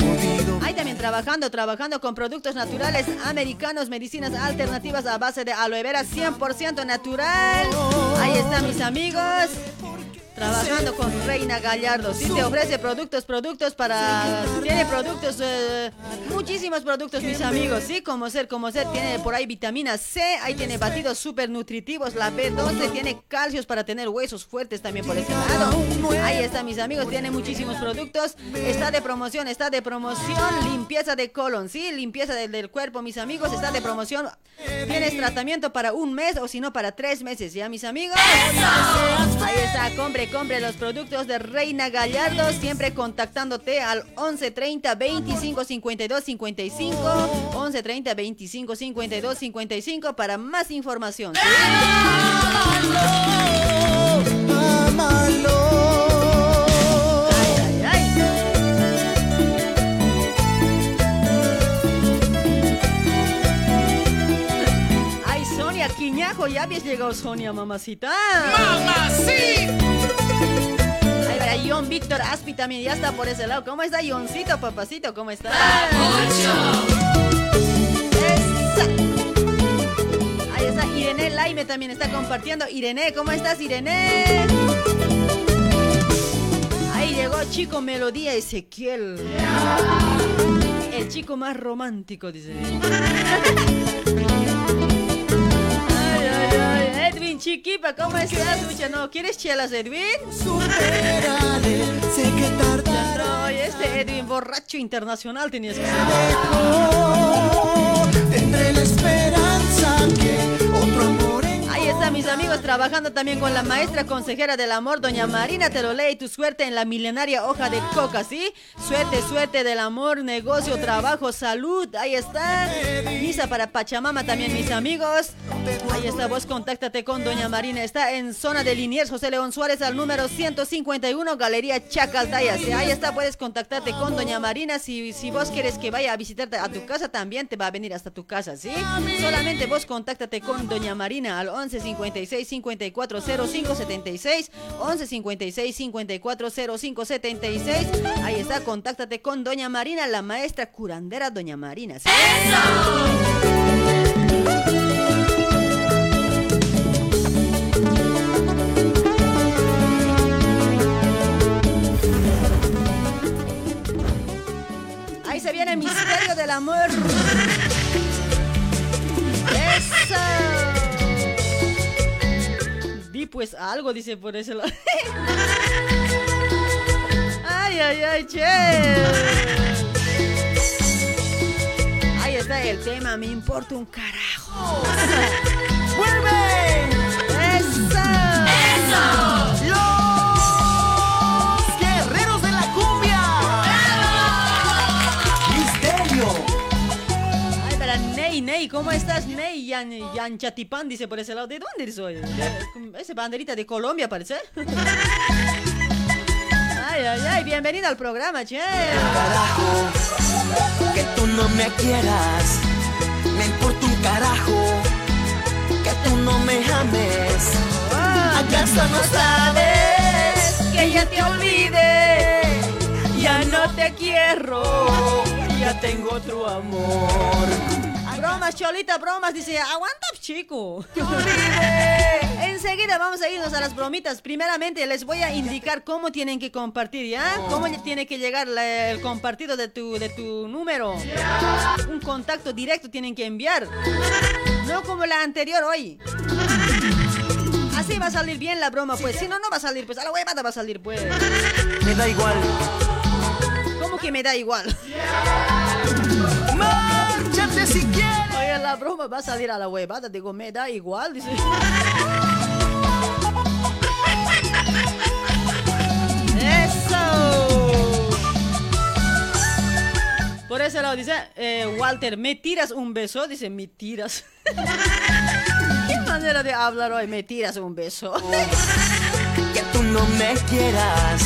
Ahí también trabajando, trabajando con productos naturales americanos, medicinas alternativas a base de aloe vera 100% natural. Ahí están mis amigos. Trabajando con Reina Gallardo. Sí, te ofrece productos, productos para... Tiene productos, eh, muchísimos productos, mis amigos. Sí, como ser, como ser. Tiene por ahí vitamina C. Ahí tiene batidos súper nutritivos. La B12 tiene calcios para tener huesos fuertes también por ese lado. Ahí está, mis amigos. Tiene muchísimos productos. Está de promoción, está de promoción. Limpieza de colon, sí, limpieza del, del cuerpo, mis amigos. Está de promoción. Tienes tratamiento para un mes o si no para tres meses, ¿ya, mis amigos? Ahí está, compre, compre los productos de Reina Gallardo. Siempre contactándote al 1130 25 52 55. 1130 25 52 55 para más información. Quiñajo, ya habías llegado, Sonia, mamacita. ¡Mamacita! Ahí verá, John Víctor Aspi también ya está por ese lado. ¿Cómo está, Johncito, papacito? ¿Cómo está? Ahí está Irene Laime también está compartiendo. Irene, ¿cómo estás, Irene? Ahí llegó Chico Melodía Ezequiel. El chico más romántico, dice. [LAUGHS] Edwin Chiquipa, ¿cómo estás? Escucha, ¿no quieres chelas, Edwin? Sé que tardará. No, este Edwin borracho internacional tenías que ser. Tendré la esperanza mis amigos, trabajando también con la maestra consejera del amor, doña Marina Te lee tu suerte en la milenaria hoja de coca, ¿sí? Suerte, suerte del amor, negocio, trabajo, salud. Ahí está. Misa para Pachamama también, mis amigos. Ahí está, vos contáctate con doña Marina. Está en zona de Liniers, José León Suárez, al número 151, Galería Chacaltaya. ¿sí? Ahí está, puedes contactarte con doña Marina. Si, si vos quieres que vaya a visitarte a tu casa, también te va a venir hasta tu casa, ¿sí? Solamente vos contáctate con doña Marina al 11 56 54 05 76 11 56 54 05 76 ahí está contáctate con doña Marina la maestra curandera doña Marina ¿sí? ahí se viene el misterio del amor. Eso Pues algo, dice por ese lado. [LAUGHS] ay, ay, ay, che. Ahí está el tema, me importa un carajo. [LAUGHS] ¡Vuelve! ¡Eso! ¡Eso! Ney, ¿cómo estás, Ney? Yan, Yan Chatipán dice por ese lado. ¿De dónde soy? Ese banderita de Colombia, parece. [LAUGHS] Ay, ay, ay, bienvenido al programa, che. Carajo, que tú no me quieras. Me importa un carajo, que tú no me ames. ¿Acaso no sabes que ya te olvidé? Ya no te quiero, ya tengo otro amor. Bromas, Cholita, bromas, dice, aguanta, chico. [LAUGHS] Enseguida vamos a irnos a las bromitas. Primeramente les voy a indicar cómo tienen que compartir, ¿ya? Cómo tiene que llegar la- el compartido de tu, de tu número. Un contacto directo tienen que enviar. No como la anterior hoy. Así va a salir bien la broma, pues. Si no, no va a salir, pues. A la huevada va a salir, pues. Me da igual. ¿Cómo que me da igual? Márchate si quieres. La broma va a salir a la huevada. Digo, me da igual, dice. ¡Eso! Por ese lado dice, eh, Walter, ¿me tiras un beso? Dice, ¿me tiras? ¿Qué manera de hablar hoy? ¿Me tiras un beso? Que tú no me quieras.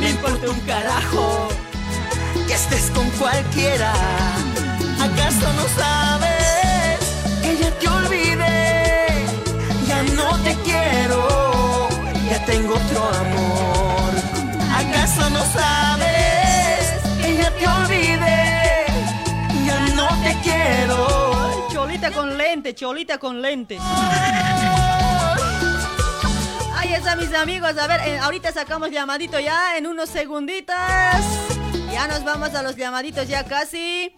Me importa un carajo. Que estés con cualquiera. ¿Acaso no sabes ya te olvidé? Ya no te quiero. Ya tengo otro amor. ¿Acaso no sabes que ya te olvidé? Ya no te quiero. Cholita con lente, cholita con lente. Ahí está, mis amigos. A ver, eh, ahorita sacamos llamadito ya en unos segunditos. Ya nos vamos a los llamaditos ya casi.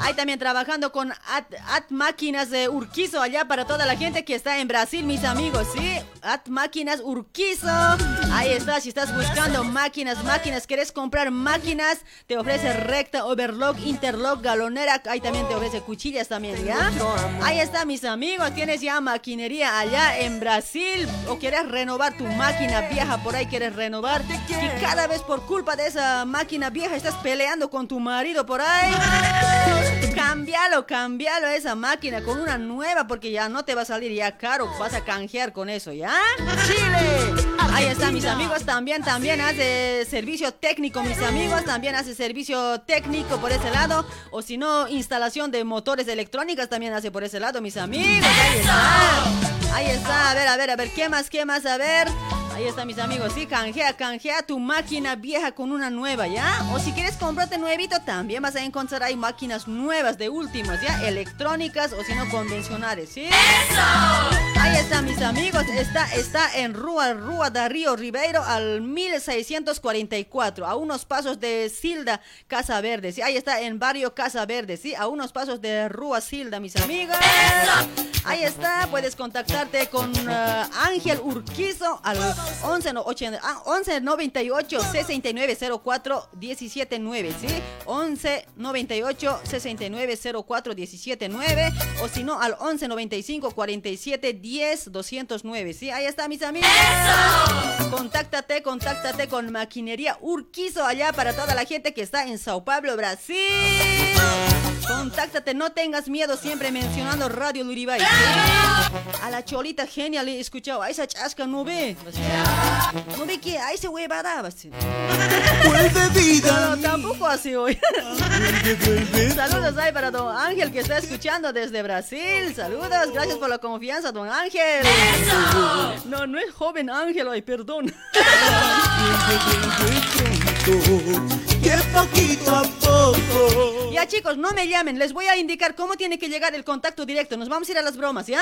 Ahí también trabajando con At, At Máquinas de Urquizo allá para toda la gente que está en Brasil, mis amigos, ¿sí? At Máquinas Urquizo. Ahí está, si estás buscando máquinas, máquinas, quieres comprar máquinas, te ofrece recta, overlock, interlock, galonera. Ahí también te ofrece cuchillas también, ¿ya? Ahí está, mis amigos, tienes ya maquinería allá en Brasil o quieres renovar tu máquina vieja por ahí, quieres renovar y cada vez por culpa de esa máquina vieja estás peleando con tu marido por ahí. Cambialo, cambialo esa máquina con una nueva porque ya no te va a salir ya caro, vas a canjear con eso, ¿ya? Chile. Ahí está, mis amigos, también, también hace servicio técnico, mis amigos, también hace servicio técnico por ese lado, o si no, instalación de motores electrónicas también hace por ese lado, mis amigos. Ahí está. Ahí está, a ver, a ver, a ver, ¿qué más, qué más? A ver. Ahí está, mis amigos. Sí, canjea, canjea tu máquina vieja con una nueva, ¿ya? O si quieres comprarte nuevito, también vas a encontrar ahí máquinas nuevas de últimas, ¿ya? Electrónicas o si no, convencionales, ¿sí? Ahí está, mis amigos. Está, está en Rúa, Rúa de Río Ribeiro al 1644, a unos pasos de Silda Casa Verde, ¿sí? Ahí está en barrio Casa Verde, ¿sí? A unos pasos de Rúa Silda, mis amigos. Ahí está, puedes contactarte con eh, Ángel Urquizo al 11, no, 80, ah, 11 98 69 04 17 9, ¿sí? 11 98 69 04 17 9 o si no al 11 95 47 10 10 209. Sí, ahí está, mis amigos. Contáctate, contáctate con Maquinería Urquizo allá para toda la gente que está en Sao Paulo, Brasil. Contáctate, no tengas miedo, siempre mencionando Radio Luribay. ¿sí? A la cholita genial he escuchado, a esa chasca no ve. No ve que a ese huevada. vida. No, tampoco así hoy. Saludos ahí para don Ángel que está escuchando desde Brasil. Saludos, gracias por la confianza, don Ángel. No, no es joven Ángel, ay, perdón. Que poquito a poco. Ya chicos, no me llamen, les voy a indicar cómo tiene que llegar el contacto directo. Nos vamos a ir a las bromas, ¿ya?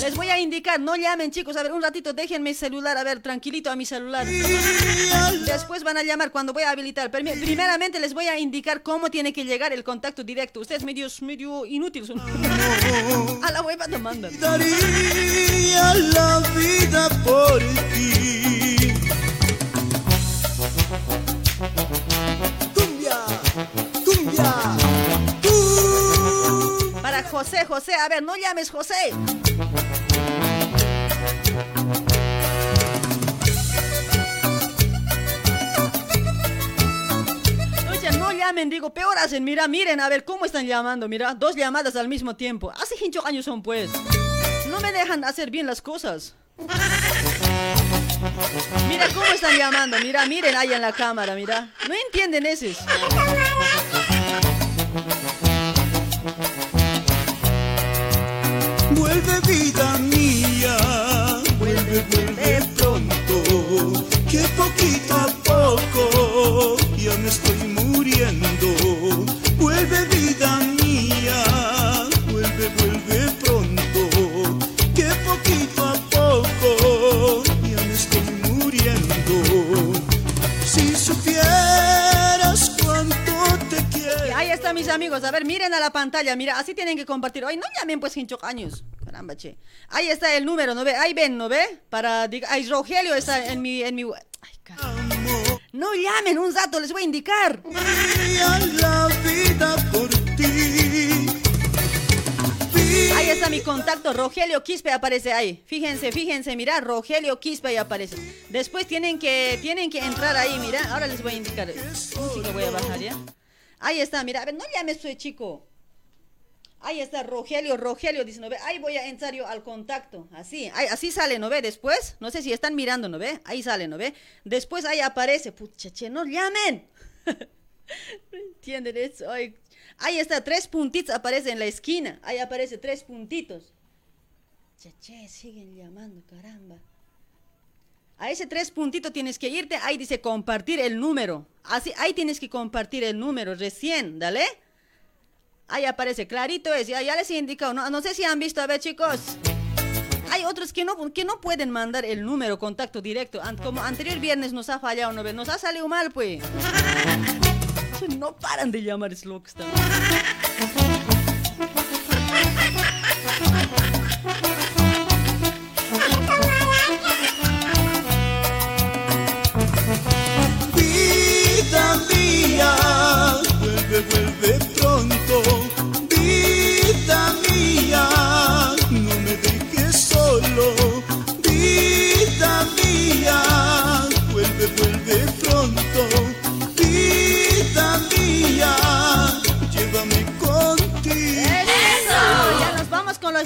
Les voy a indicar, no llamen chicos, a ver, un ratito déjenme el celular, a ver, tranquilito a mi celular. Después van a llamar cuando voy a habilitar. Prime- Primeramente les voy a indicar cómo tiene que llegar el contacto directo. Ustedes medios, medio inútiles. son. A la hueva te mandan. Daría la vida por ti. José, José, a ver, no llames José. No llamen, digo, peor hacen, mira, miren, a ver cómo están llamando, mira, dos llamadas al mismo tiempo. Hace hincho años son pues. No me dejan hacer bien las cosas. Mira cómo están llamando, mira, miren ahí en la cámara, mira. No entienden esos. Vuelve vida mía, vuelve, vuelve pronto, que poquito a poco ya me estoy muriendo. Vuelve vida mía, están mis amigos. A ver, miren a la pantalla. Mira, así tienen que compartir. Hoy no llamen pues hincho años. Caramba, che. Ahí está el número, ¿no ve? Ahí ven, ¿no ve? Para ay, Rogelio está en mi en mi Ay, caramba. No llamen un rato, les voy a indicar. La vida por ti. Ahí está mi contacto, Rogelio Quispe aparece ahí. Fíjense, fíjense, mira, Rogelio Quispe ahí aparece. Después tienen que, tienen que entrar ahí, mira. Ahora les voy a indicar. Música voy a bajar, ¿ya? Ahí está, mira. A ver, no llames soy chico. Ahí está Rogelio, Rogelio dice, ¿no ve? Ahí voy a entrar yo al contacto. Así, ahí- así sale, ¿no ve? Después, no sé si están mirando, ¿no ve? Ahí sale, ¿no ve? Después ahí aparece, pucha, che, no llamen. [LAUGHS] entienden eso. Ahí está, tres puntitos aparece en la esquina. Ahí aparece tres puntitos. Che, che, siguen llamando, caramba. A ese tres puntitos tienes que irte. Ahí dice compartir el número. Así, ahí tienes que compartir el número recién, dale. Ahí aparece, clarito es, ya, les he indicado, no, no sé si han visto, a ver chicos. Hay otros que no, que no pueden mandar el número, contacto directo. Como anterior viernes nos ha fallado, ¿no? Nos ha salido mal, pues. [LAUGHS] No paran de llamar, es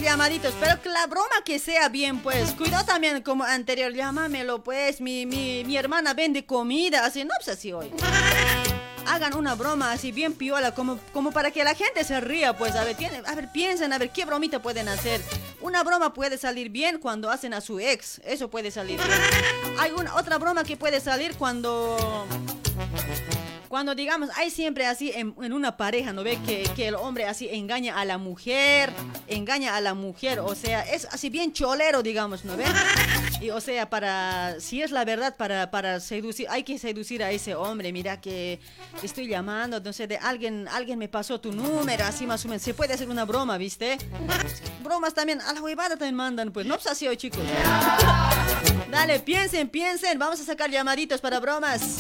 llamaditos, pero que la broma que sea bien, pues. Cuidado también como anterior, llámamelo, pues. Mi, mi, mi hermana vende comida, así, no, pues así hoy. Hagan una broma así bien piola, como, como para que la gente se ría, pues. A ver, tiene, a ver, piensen, a ver qué bromita pueden hacer. Una broma puede salir bien cuando hacen a su ex, eso puede salir bien. Hay una otra broma que puede salir cuando cuando digamos, hay siempre así en, una pareja, ¿no ve? Que, que el hombre así engaña a la mujer, engaña a la mujer, o sea, es así bien cholero, digamos, ¿no ve? Y o sea, para, si es la verdad, para, para seducir, hay que seducir a ese hombre, mira que estoy llamando, sé, de alguien, alguien me pasó tu número, así más o menos, se puede hacer una broma, ¿viste? Bromas también, a la huevada también mandan, pues, no pues así hoy, chicos. Dale, piensen, piensen, vamos a sacar llamaditos para bromas.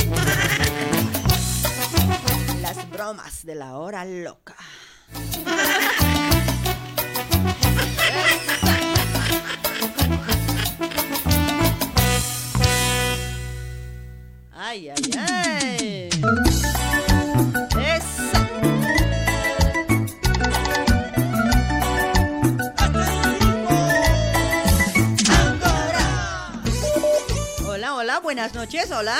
Las bromas de la hora loca. Ay, ay, ay. Hola, hola, buenas noches, hola.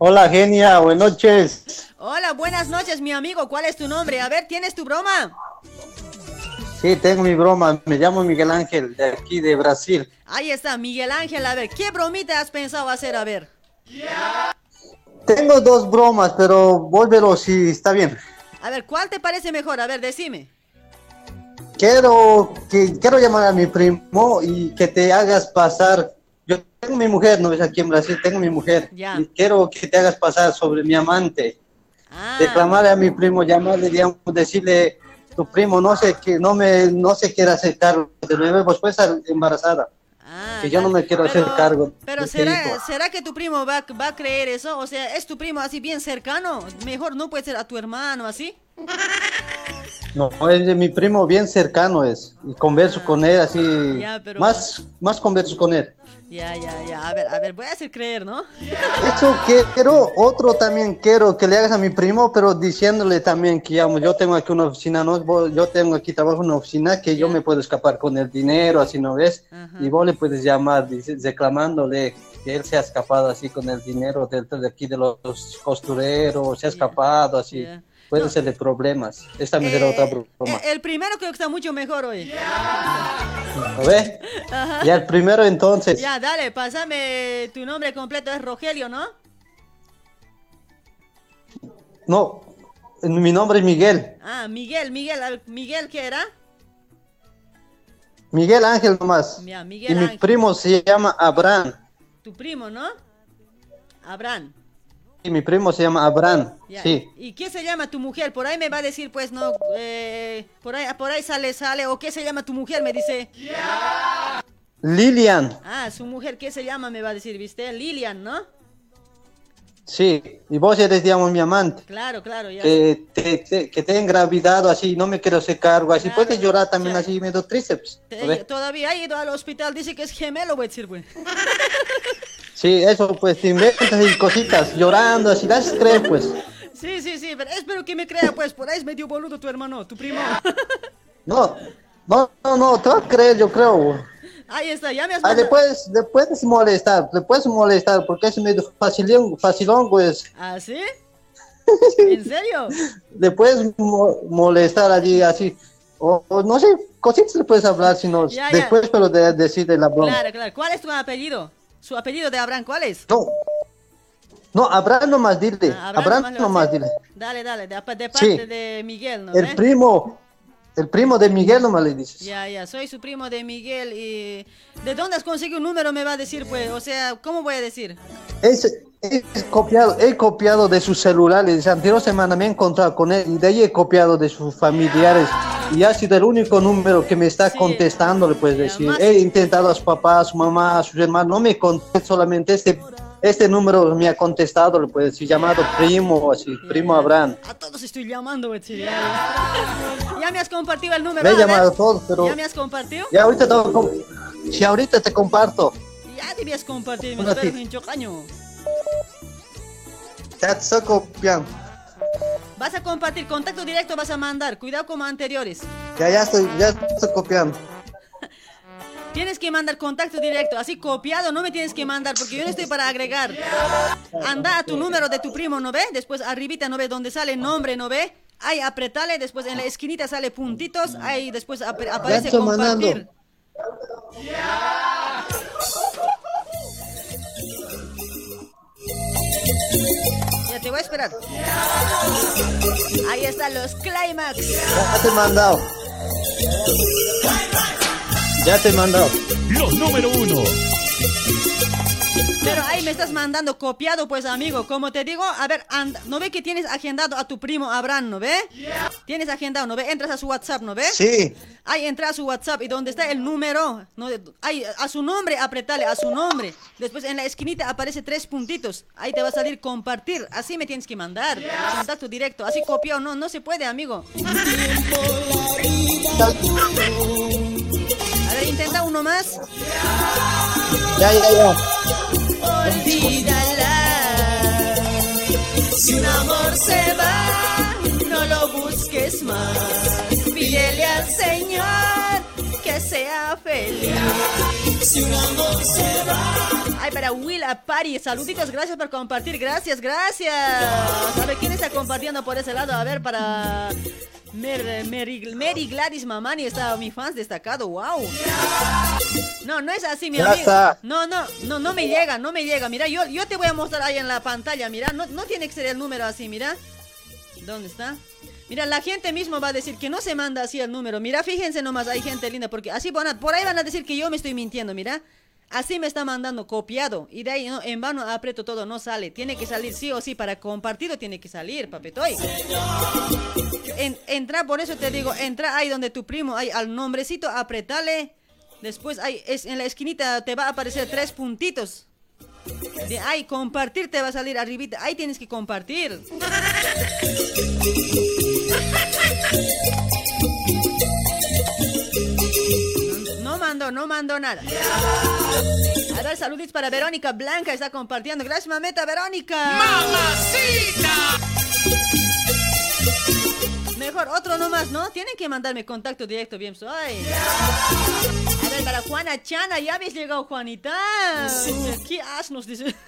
Hola, genia, buenas noches. Hola, buenas noches, mi amigo. ¿Cuál es tu nombre? A ver, ¿tienes tu broma? Sí, tengo mi broma. Me llamo Miguel Ángel, de aquí de Brasil. Ahí está, Miguel Ángel. A ver, ¿qué bromita has pensado hacer? A ver. Tengo dos bromas, pero vuélvelo si está bien. A ver, ¿cuál te parece mejor? A ver, decime. Quiero, que, quiero llamar a mi primo y que te hagas pasar. Tengo mi mujer, no ves aquí en Brasil, tengo mi mujer. Ya. Y quiero que te hagas pasar sobre mi amante. Ah. Reclamarle a mi primo, llamarle, digamos, decirle, tu primo no se, que, no me, no se quiere hacer cargo de nuevo, pues puede estar embarazada. que yo no me quiero hacer cargo. Ah, Pero este ¿será, hijo. ¿será que tu primo va, va a creer eso? O sea, ¿es tu primo así bien cercano? Mejor no puede ser a tu hermano así. No, es de mi primo bien cercano es. Y converso con él así. Ah. Ya, pero- Más, más converso con él. Ya, ya, ya. A ver, a ver, voy a hacer creer, ¿no? Eso quiero, otro también quiero que le hagas a mi primo, pero diciéndole también que llamo, yo tengo aquí una oficina, no, yo tengo aquí trabajo en una oficina que yo me puedo escapar con el dinero, así no ves, y vos le puedes llamar reclamándole que él se ha escapado así con el dinero de, de aquí de los costureros, se ha escapado así, Ya. Puede serle problemas. Esta me será otra broma. El, el primero creo que está mucho mejor hoy. ¿Lo ves? Ajá. Ya el primero entonces. Ya, dale, pásame tu nombre completo, es Rogelio, ¿no? No, mi nombre es Miguel. Ah, Miguel, Miguel, Miguel, ¿qué era? Miguel Ángel nomás. Ya, Miguel y mi primo se llama Abraham. Tu primo, ¿no? Abraham. Y mi primo se llama Abraham. Ya. Sí. ¿Y qué se llama tu mujer? Por ahí me va a decir, pues, no, eh, por ahí, por ahí sale, sale, o qué se llama tu mujer, me dice. Lilian. Ah, su mujer, ¿qué se llama? Me va a decir, ¿viste? Lilian, ¿no? Sí. Y vos eres, digamos, mi amante. Claro, claro, ya. Que te, te- que te he engravidado así, no me quiero hacer cargo así. Puedes llorar también así, medio tríceps. Todavía ha ido al hospital, dice que es gemelo, voy a decir, pues. [LAUGHS] Sí, eso pues te inventas y cositas, llorando así, las crees pues. Sí, sí, sí, pero espero que me crea, pues, por ahí es medio boludo tu hermano, tu primo. No, no, no, no, te vas a creer, yo creo. Ahí está, ya me has Ah, le puedes molestar, le puedes molestar porque es medio facilón, facilón pues. ¿Ah, sí? [LAUGHS] ¿En serio? puedes mo- molestar allí así. O, o no sé, cositas le puedes hablar, sino Ya, ya. después, pero de decirle la broma. Claro, claro. ¿Cuál es tu apellido? Su apellido de Abraham, ¿cuál es? No, no, Abraham nomás dile, Ah, Abraham, nomás le nomás dile. Dale, dale, de, de parte Sí. de Miguel, ¿no? El primo, el primo de Miguel nomás le dices. Ya, ya, soy su primo de Miguel y... ¿De dónde has conseguido un número? Me va a decir, pues, o sea, ¿cómo voy a decir? Es, es copiado, he copiado de sus celulares, anterior semana me he encontrado con él y de ahí he copiado de sus familiares y ha sido el único número que me está contestando, le puedes decir. He intentado a su papá, a su mamá, a sus hermanos, no me contesta solamente este, este número me ha contestado, le puedes decir, llamado primo, así, primo Abraham. A todos estoy llamando, ya, ya. Me has compartido el número. Me he llamado a todos, pero ¿Ya me has compartido? ya ahorita te, si ahorita te comparto, Ya debías compartir, me Una espero tip. en chocaño. Estoy copiando. Vas a compartir, contacto directo vas a mandar, cuidado como anteriores. Ya, ya estoy, ya estoy copiando. [LAUGHS] Tienes que mandar contacto directo, así copiado no me tienes que mandar porque yo no estoy para agregar. Anda a tu número de tu primo, ¿no ve? Después arribita, ¿no ve? Donde sale nombre, ¿no ve? Ahí apretale, después en la esquinita sale puntitos, ahí después ap- aparece mandando. compartir. Ya te voy a esperar. Ahí están los climax. Ya te he mandado. Ya te he mandado. Los número uno. Pero ahí me estás mandando copiado, pues, amigo. Como te digo, a ver, ¿no ve que tienes agendado a tu primo Abraham, ¿no ve? Tienes agendado, ¿no ve? Entras a su WhatsApp, ¿no ve? Sí. Ahí entra a su WhatsApp y donde está el número, ¿no? Ahí, a su nombre, apretale, a su nombre. Después en la esquinita aparece tres puntitos. Ahí te va a salir compartir. Así me tienes que mandar. Contacto directo. Así copiado, no, no se puede, amigo. A ver, intenta uno más. Ya, ya, ya. Olvídala. Si un amor se va, no lo busques más. Pídele al Señor que sea feliz. Si un amor se va. Ay, para Will Apari, saluditos, gracias por compartir, gracias, gracias. A ver, ¿quién está compartiendo por ese lado? A ver, para Mer- Mary, Mary Gladys Mamani, está mi fans destacado, wow. No, no es así, mi amigo. No, no, no, no me llega, no me llega. Mira, yo, yo te voy a mostrar ahí en la pantalla, mira, no, no tiene que ser el número así, mira. ¿Dónde está? Mira, la gente mismo va a decir que no se manda así el número. Mira, fíjense nomás, hay gente linda, porque así van a- por ahí van a decir que yo me estoy mintiendo, mira. Así me está mandando copiado. Y de ahí en vano aprieto todo, no sale. Tiene que salir sí o sí para compartido, tiene que salir, papetoy. En- entra, por eso te digo, entra ahí donde tu primo, ahí al nombrecito, apretale. Después ahí es, en la esquinita te va a aparecer tres puntitos. De ahí, compartir te va a salir arribita. Ahí tienes que compartir. No mando nada. A ver, saluditos para Verónica Blanca, está compartiendo. Gracias, mameta Verónica. ¡Mamacita! Mejor otro nomás, ¿no? Tienen que mandarme contacto directo, bien soy. A ver, para Juana Chana, ya habéis llegado, Juanita. ¿Qué asnos? Dice. [LAUGHS]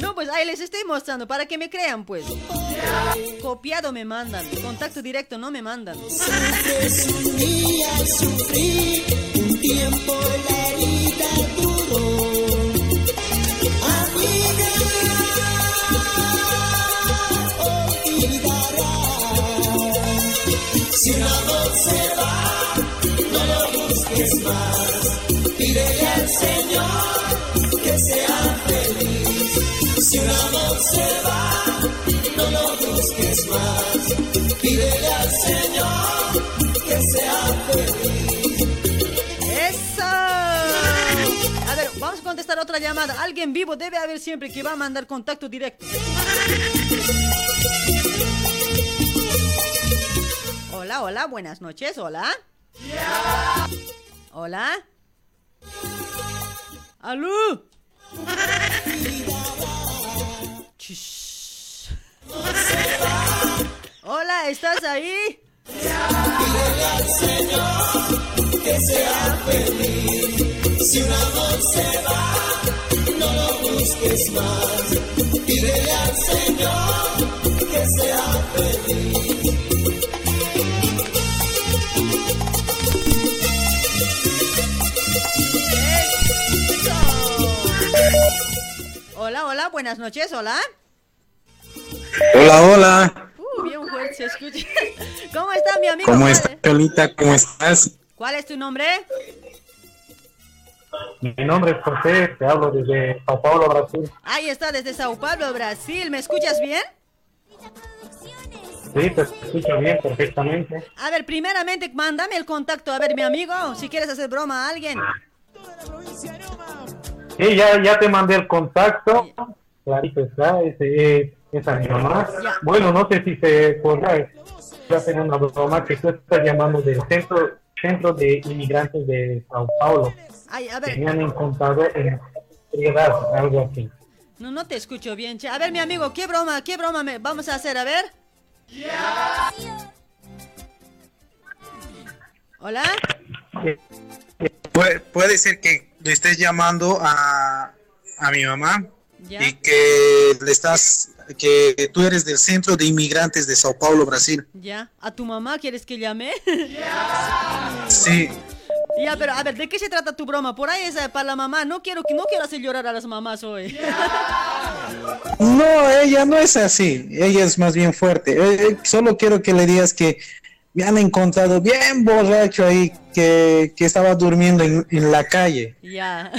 No, pues ahí les estoy mostrando para que me crean, pues. Copiado me mandan. Contacto directo no me mandan. Sufrí un tiempo la herida duró. Si un amor se va, no lo busques más. Pídele al Señor que sea feliz. Si un amor se va, no lo busques más. Pídele al Señor que sea feliz. ¡Eso! A ver, vamos a contestar otra llamada. Alguien vivo debe haber siempre que va a mandar contacto directo. Hola, hola, buenas noches, hola. Hola. ¿Aló? Hola, ¿estás ahí? Al Señor que sea feliz. Si un amor se va, no lo busques más. Pídele al Señor que sea feliz. Hola, buenas noches, hola. Hola, hola. Uh, bien fuerte se escucha. [LAUGHS] ¿Cómo está mi amigo? ¿Cómo ¿Cuál- estás, Cholita? ¿Cómo estás? ¿Cuál es tu nombre? Mi nombre es José, te hablo desde Sao Paulo, Brasil. Ahí está, desde Sao Paulo, Brasil. ¿Me escuchas bien? Sí, te escucho bien, perfectamente. A ver, primeramente, mándame el contacto. A ver, mi amigo, si quieres hacer broma a alguien. Sí, ya, ya te mandé el contacto. Clarito está, ese es, esa es mi mamá. Bueno, no sé si se podrá hacer una broma que tú estás llamando del centro, centro de inmigrantes de Sao Paulo. Ay, a que ver, me han encontrado en Trinidad, algo así. no, no te escucho bien. che. A ver, mi amigo, ¿qué broma, qué broma me vamos a hacer? A ver. Hola. Puede, puede ser que le estés llamando a, a mi mamá Ya. y que le estás que tú eres del centro de inmigrantes de Sao Paulo, Brasil. Ya. ¿A tu mamá quieres que llame? [LAUGHS] Sí, Ya, pero a ver, ¿de qué se trata tu broma? Por ahí es eh, para la mamá. No quiero que no quiero hacer llorar a las mamás hoy. [LAUGHS] no, ella no es así, ella es más bien fuerte. Eh, eh, solo quiero que le digas que me han encontrado bien borracho ahí, que, que estaba durmiendo en, en la calle. Ya.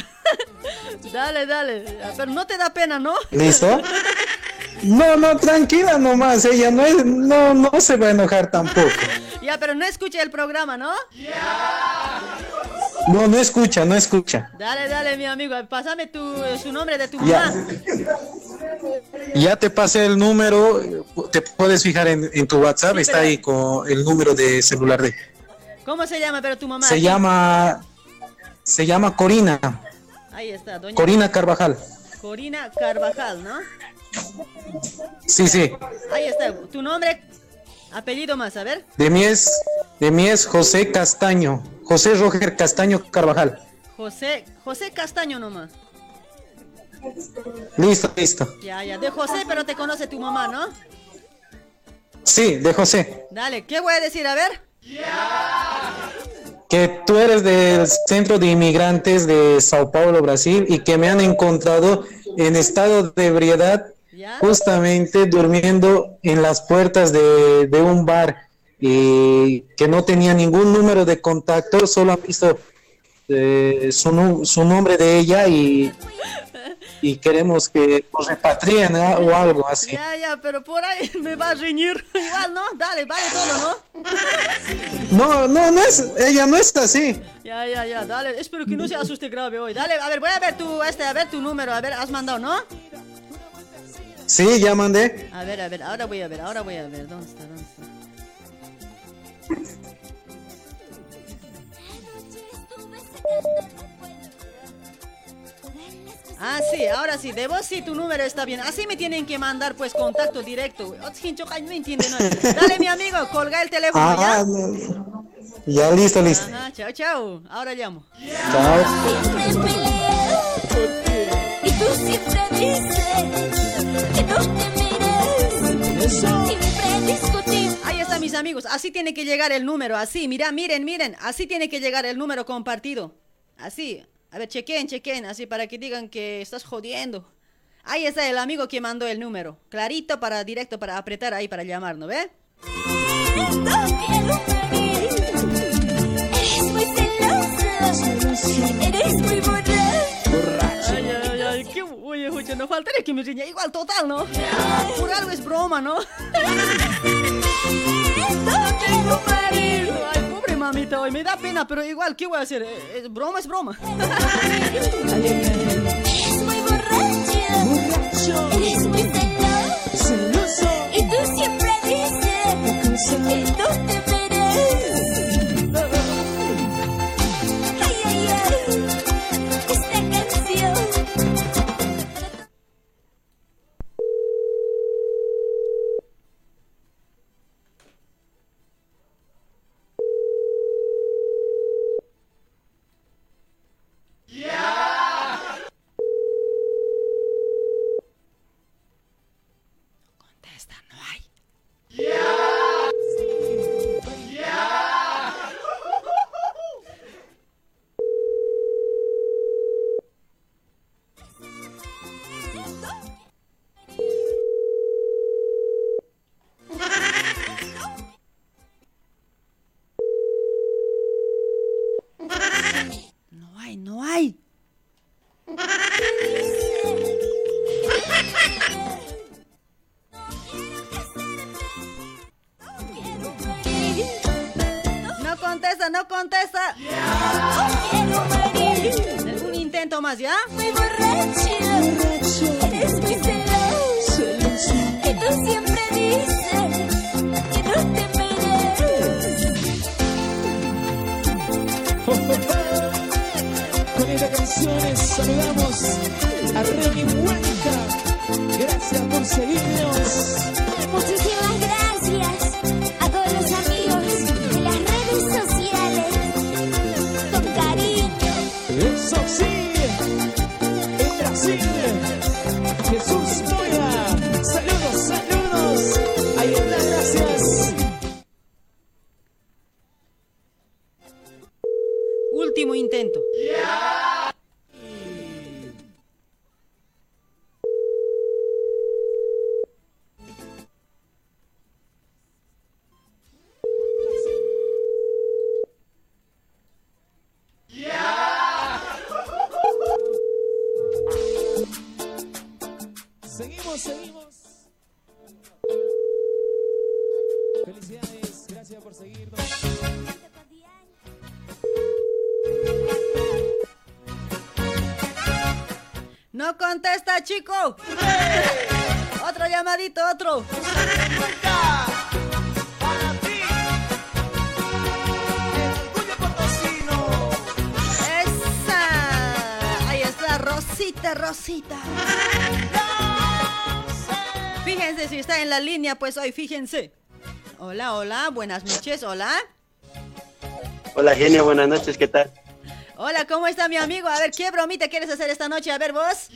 [LAUGHS] dale, dale. Ya, Pero no te da pena, ¿no? ¿Listo? [LAUGHS] No, no, tranquila nomás, ella no, es, no, no se va a enojar tampoco. Ya, pero no escucha el programa, ¿no? No, no escucha, no escucha. Dale, dale, mi amigo. Pásame tu, su nombre de tu mamá. Ya te pasé el número, te puedes fijar en, en tu WhatsApp, Sí, está pero- ahí con el número de celular de... ¿Cómo se llama, pero tu mamá? Se llama. Se llama Corina. Ahí está, doña Corina Carvajal. Corina Carvajal, ¿no? Sí, sí. Ahí está, tu nombre, apellido más, a ver. De mí es. De mí es José Castaño. José Roger Castaño Carvajal. José, José Castaño nomás. Listo, listo. Ya, ya, de José, pero te conoce tu mamá, ¿no? Sí, de José. Dale, ¿qué voy a decir? A ver. Que tú eres del Centro de Inmigrantes de Sao Paulo, Brasil, y que me han encontrado en estado de ebriedad, justamente durmiendo en las puertas de, de un bar, y que no tenía ningún número de contacto, solo han visto eh, su, su nombre de ella y, y queremos que nos repatrien o algo así. Ya, ya, pero por ahí [LAUGHS] me va a reñir. Igual, ¿no? Dale, vale todo, ¿no? No, no, no es, ella no es así. Ya, ya, ya, dale. Espero que no se asuste grave hoy. Dale, a ver, voy a ver tu, este, a ver tu número. A ver, has mandado, ¿no? Sí, ya mandé. A ver, a ver, ahora voy a ver, ahora voy a ver. ¿Dónde está? ¿Dónde está? Ah, sí, ahora sí, de vos sí tu número está bien. Así me tienen que mandar pues contacto directo. Otro No entiende nada. Dale, mi amigo, colga el teléfono Ah, ya. no. Ya, listo, listo. Ajá, chao, chao. Ahora llamo. Chao. Y tú siempre dices Ahí está, mis amigos. Así tiene que llegar el número. Así, mira, miren, miren. Así tiene que llegar el número compartido. Así. A ver, chequen, chequen. Así para que digan que estás jodiendo. Ahí está el amigo que mandó el número. Clarito para directo, para apretar ahí para llamar, ¿no ve? Eres muy celoso. Eres muy. Qué oye, oye, no faltaría que me riña. Igual, total, ¿no? Por algo es broma, ¿no? Ay, pobre mamita, hoy me da pena, pero igual, ¿qué voy a hacer? Eh, eh, broma es broma. Eres muy borracho. Eres muy celoso. Y tú siempre dices que no te línea, pues hoy fíjense. Hola, hola, buenas noches, hola. Hola Genia, buenas noches, ¿qué tal? Hola, ¿cómo está mi amigo? A ver, ¿qué bromita quieres hacer esta noche? A ver, vos.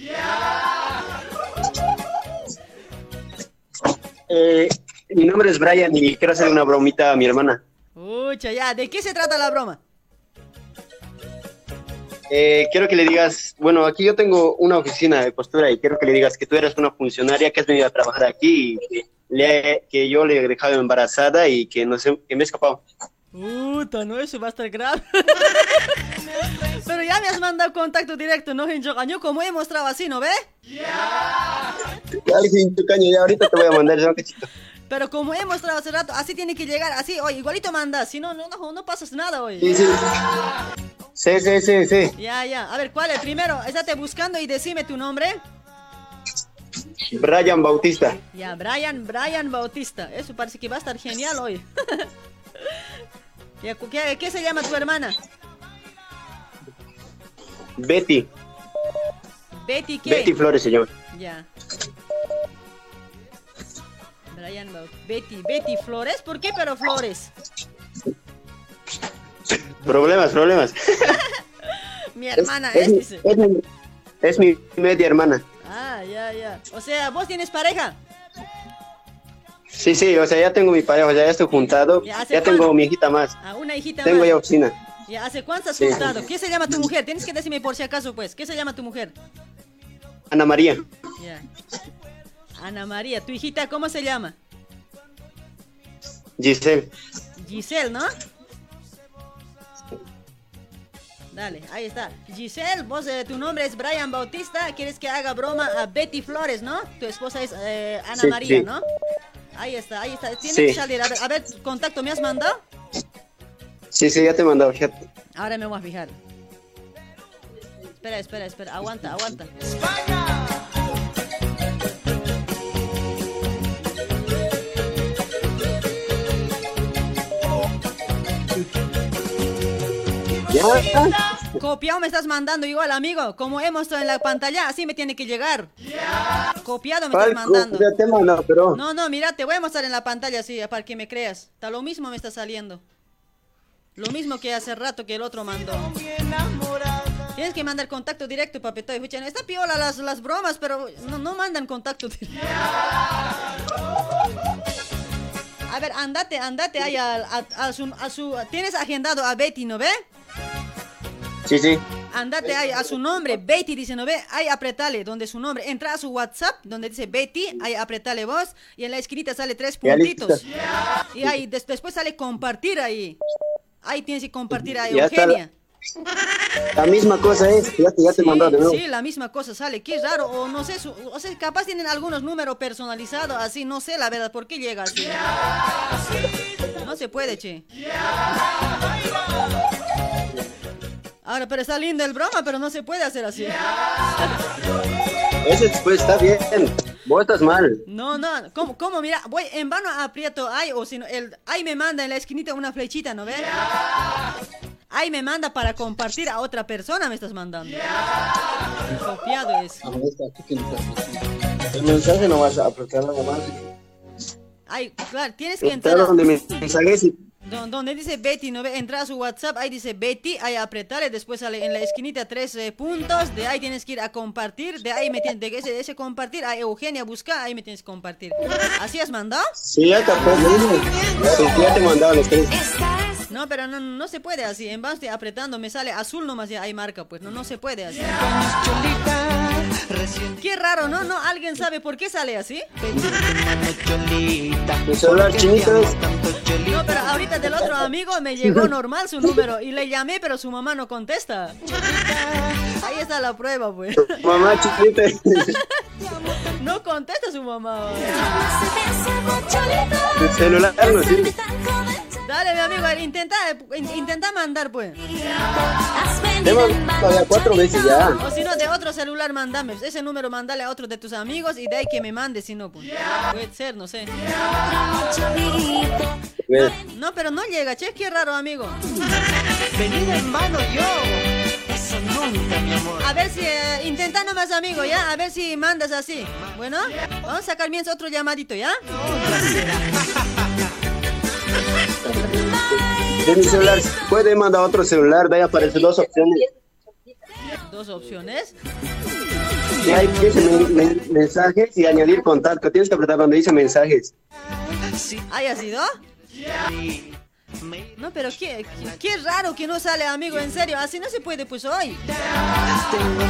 Eh, mi nombre es Brian y quiero hacer una bromita a mi hermana. Ucha, ya, ¿de qué se trata la broma? Eh, quiero que le digas, bueno, aquí yo tengo una oficina de postura y quiero que le digas que tú eres una funcionaria que has venido a trabajar aquí y que, le- que yo le he dejado embarazada y que no sé, que me he escapado. Puta, no, eso va a estar grave. [LAUGHS] Pero ya me has mandado contacto directo, ¿no? En Yogaño, como he mostrado así, ¿no ve? Ya, sin tu caño, ya ahorita te voy a mandar ya, cachito. Pero como he mostrado hace rato, así tiene que llegar, así, oye, igualito mandas, si no, no, no, no pasas nada, oye. Sí, sí. Sí, sí, sí, sí. Ya, ya. A ver, ¿cuál es? Primero, estate buscando y decime tu nombre. Brian Bautista. Ya, Brian, Brian Bautista. Eso parece que va a estar genial hoy. [LAUGHS] Ya, ¿qué, qué se llama tu hermana? Betty. Betty, ¿qué? Betty Flores se llama. Ya. Brian Bautista. Betty, Betty Flores. ¿Por qué pero Flores? Problemas, problemas. [LAUGHS] Mi hermana es, es, mi- dice. es mi, es mi media hermana. Ah, ya, ya. O sea, ¿vos tienes pareja? Sí, sí, o sea, ya tengo mi pareja, ya estoy juntado, Ya, ya, ¿hace tengo mi hijita más. Ah, una hijita Tengo más. ya oficina. Ya, ¿hace cuánto has Sí. juntado? ¿Qué se llama tu mujer? Tienes que decirme por si acaso, pues. ¿Qué se llama tu mujer? Ana María. Ya. Ana María. ¿Tu hijita cómo se llama? Giselle. Giselle, ¿no? Dale, ahí está. Giselle, vos, eh, tu nombre es Brian Bautista. Quieres que haga broma a Betty Flores, ¿no? Tu esposa es eh, Ana Sí, María, sí. ¿no? Ahí está, ahí está. Tiene Sí. que salir. A ver, a ver, contacto, ¿me has mandado? Sí, sí, ya te he mandado, fíjate. Ahora me voy a fijar. Espera, espera, espera. Aguanta, aguanta. Copiado me estás mandando igual, amigo. Como he mostrado en la pantalla, así me tiene que llegar. Copiado me estás mandando. pero... No, no, mira, te voy a mostrar en la pantalla así, para que me creas. Está lo mismo me está saliendo. Lo mismo que hace rato que el otro mandó. Tienes que mandar contacto directo, papito. Está piola las, las bromas, pero no, no mandan contacto directo. A ver, andate, andate ahí al- a, a su, a su... Tienes agendado a Betty, ¿no ve? Sí, sí. Andate ahí a su nombre, Betty dice, ¿no ve? Ahí apretale donde su nombre. Entra a su WhatsApp, donde dice Betty, ahí apretale vos. Y en la esquinita sale tres Ya, puntitos. Y ahí des- después sale compartir ahí. Ahí tienes que compartir a Ya Eugenia. La misma cosa es, ya te, ya te de nuevo. Sí, la misma cosa sale. Qué raro, o no sé, su- o sea, capaz tienen algunos números personalizados así, no sé la verdad, ¿por qué llega así? No se puede, che. Ahora, pero está lindo el broma, pero no se puede hacer así. Ese después está bien. Vos estás mal. No, no, ¿cómo, cómo? Mira, voy en vano aprieto ahí, o si no, el, ahí me manda en la esquinita una flechita, ¿no ves? Ahí me manda para compartir a otra persona, me estás mandando. Copiado es. El mensaje no vas a apretar nada más. Ahí, claro, tienes que entrar. A- donde mensajes y Donde dice Betty, ¿no ve? Entra a su WhatsApp, ahí dice Betty, ahí apretarle, después sale en la esquinita tres eh, puntos, de ahí tienes que ir a compartir, de ahí me tienes, de ese, de ese compartir, a Eugenia busca, ahí me tienes que compartir. ¿Así has mandado? Sí, ya te Sí, ya te he mandado los tres. No, pero no, no se puede así, en vez de apretando me sale azul nomás ya hay marca, pues no, no se puede así. Qué raro, ¿no? ¿No? ¿Alguien sabe por qué sale así? Mi celular chinito es. No, pero ahorita del otro amigo me llegó [LAUGHS] normal su número y le llamé, pero su mamá no contesta. Ahí está la prueba, pues. Mamá chiquita. [LAUGHS] No contesta su mamá. El celular no sirve. Dale, mi amigo, intenta, in- intenta mandar, pues. Te he mandado ya cuatro veces ya. O si no, de otro celular mandame. Ese número mandale a otro de tus amigos y de ahí que me mande, si no, pues. Puede ser, no sé. No, pero no llega, che, qué raro, amigo. Venid hermano yo. nunca, mi amor. A ver si eh, intenta nomás, amigo, ¿ya? A ver si mandas así. Bueno, vamos a sacar mientras otro llamadito, ¿ya? Mi celular, puede mandar otro celular, de ahí aparecen dos opciones. Dos opciones. Y ahí dice men- men- mensajes y añadir contacto. Tienes que apretar donde dice mensajes. ¿Haya sido? No, pero qué, qué, qué raro que no sale, amigo, en serio. Así no se puede, pues hoy.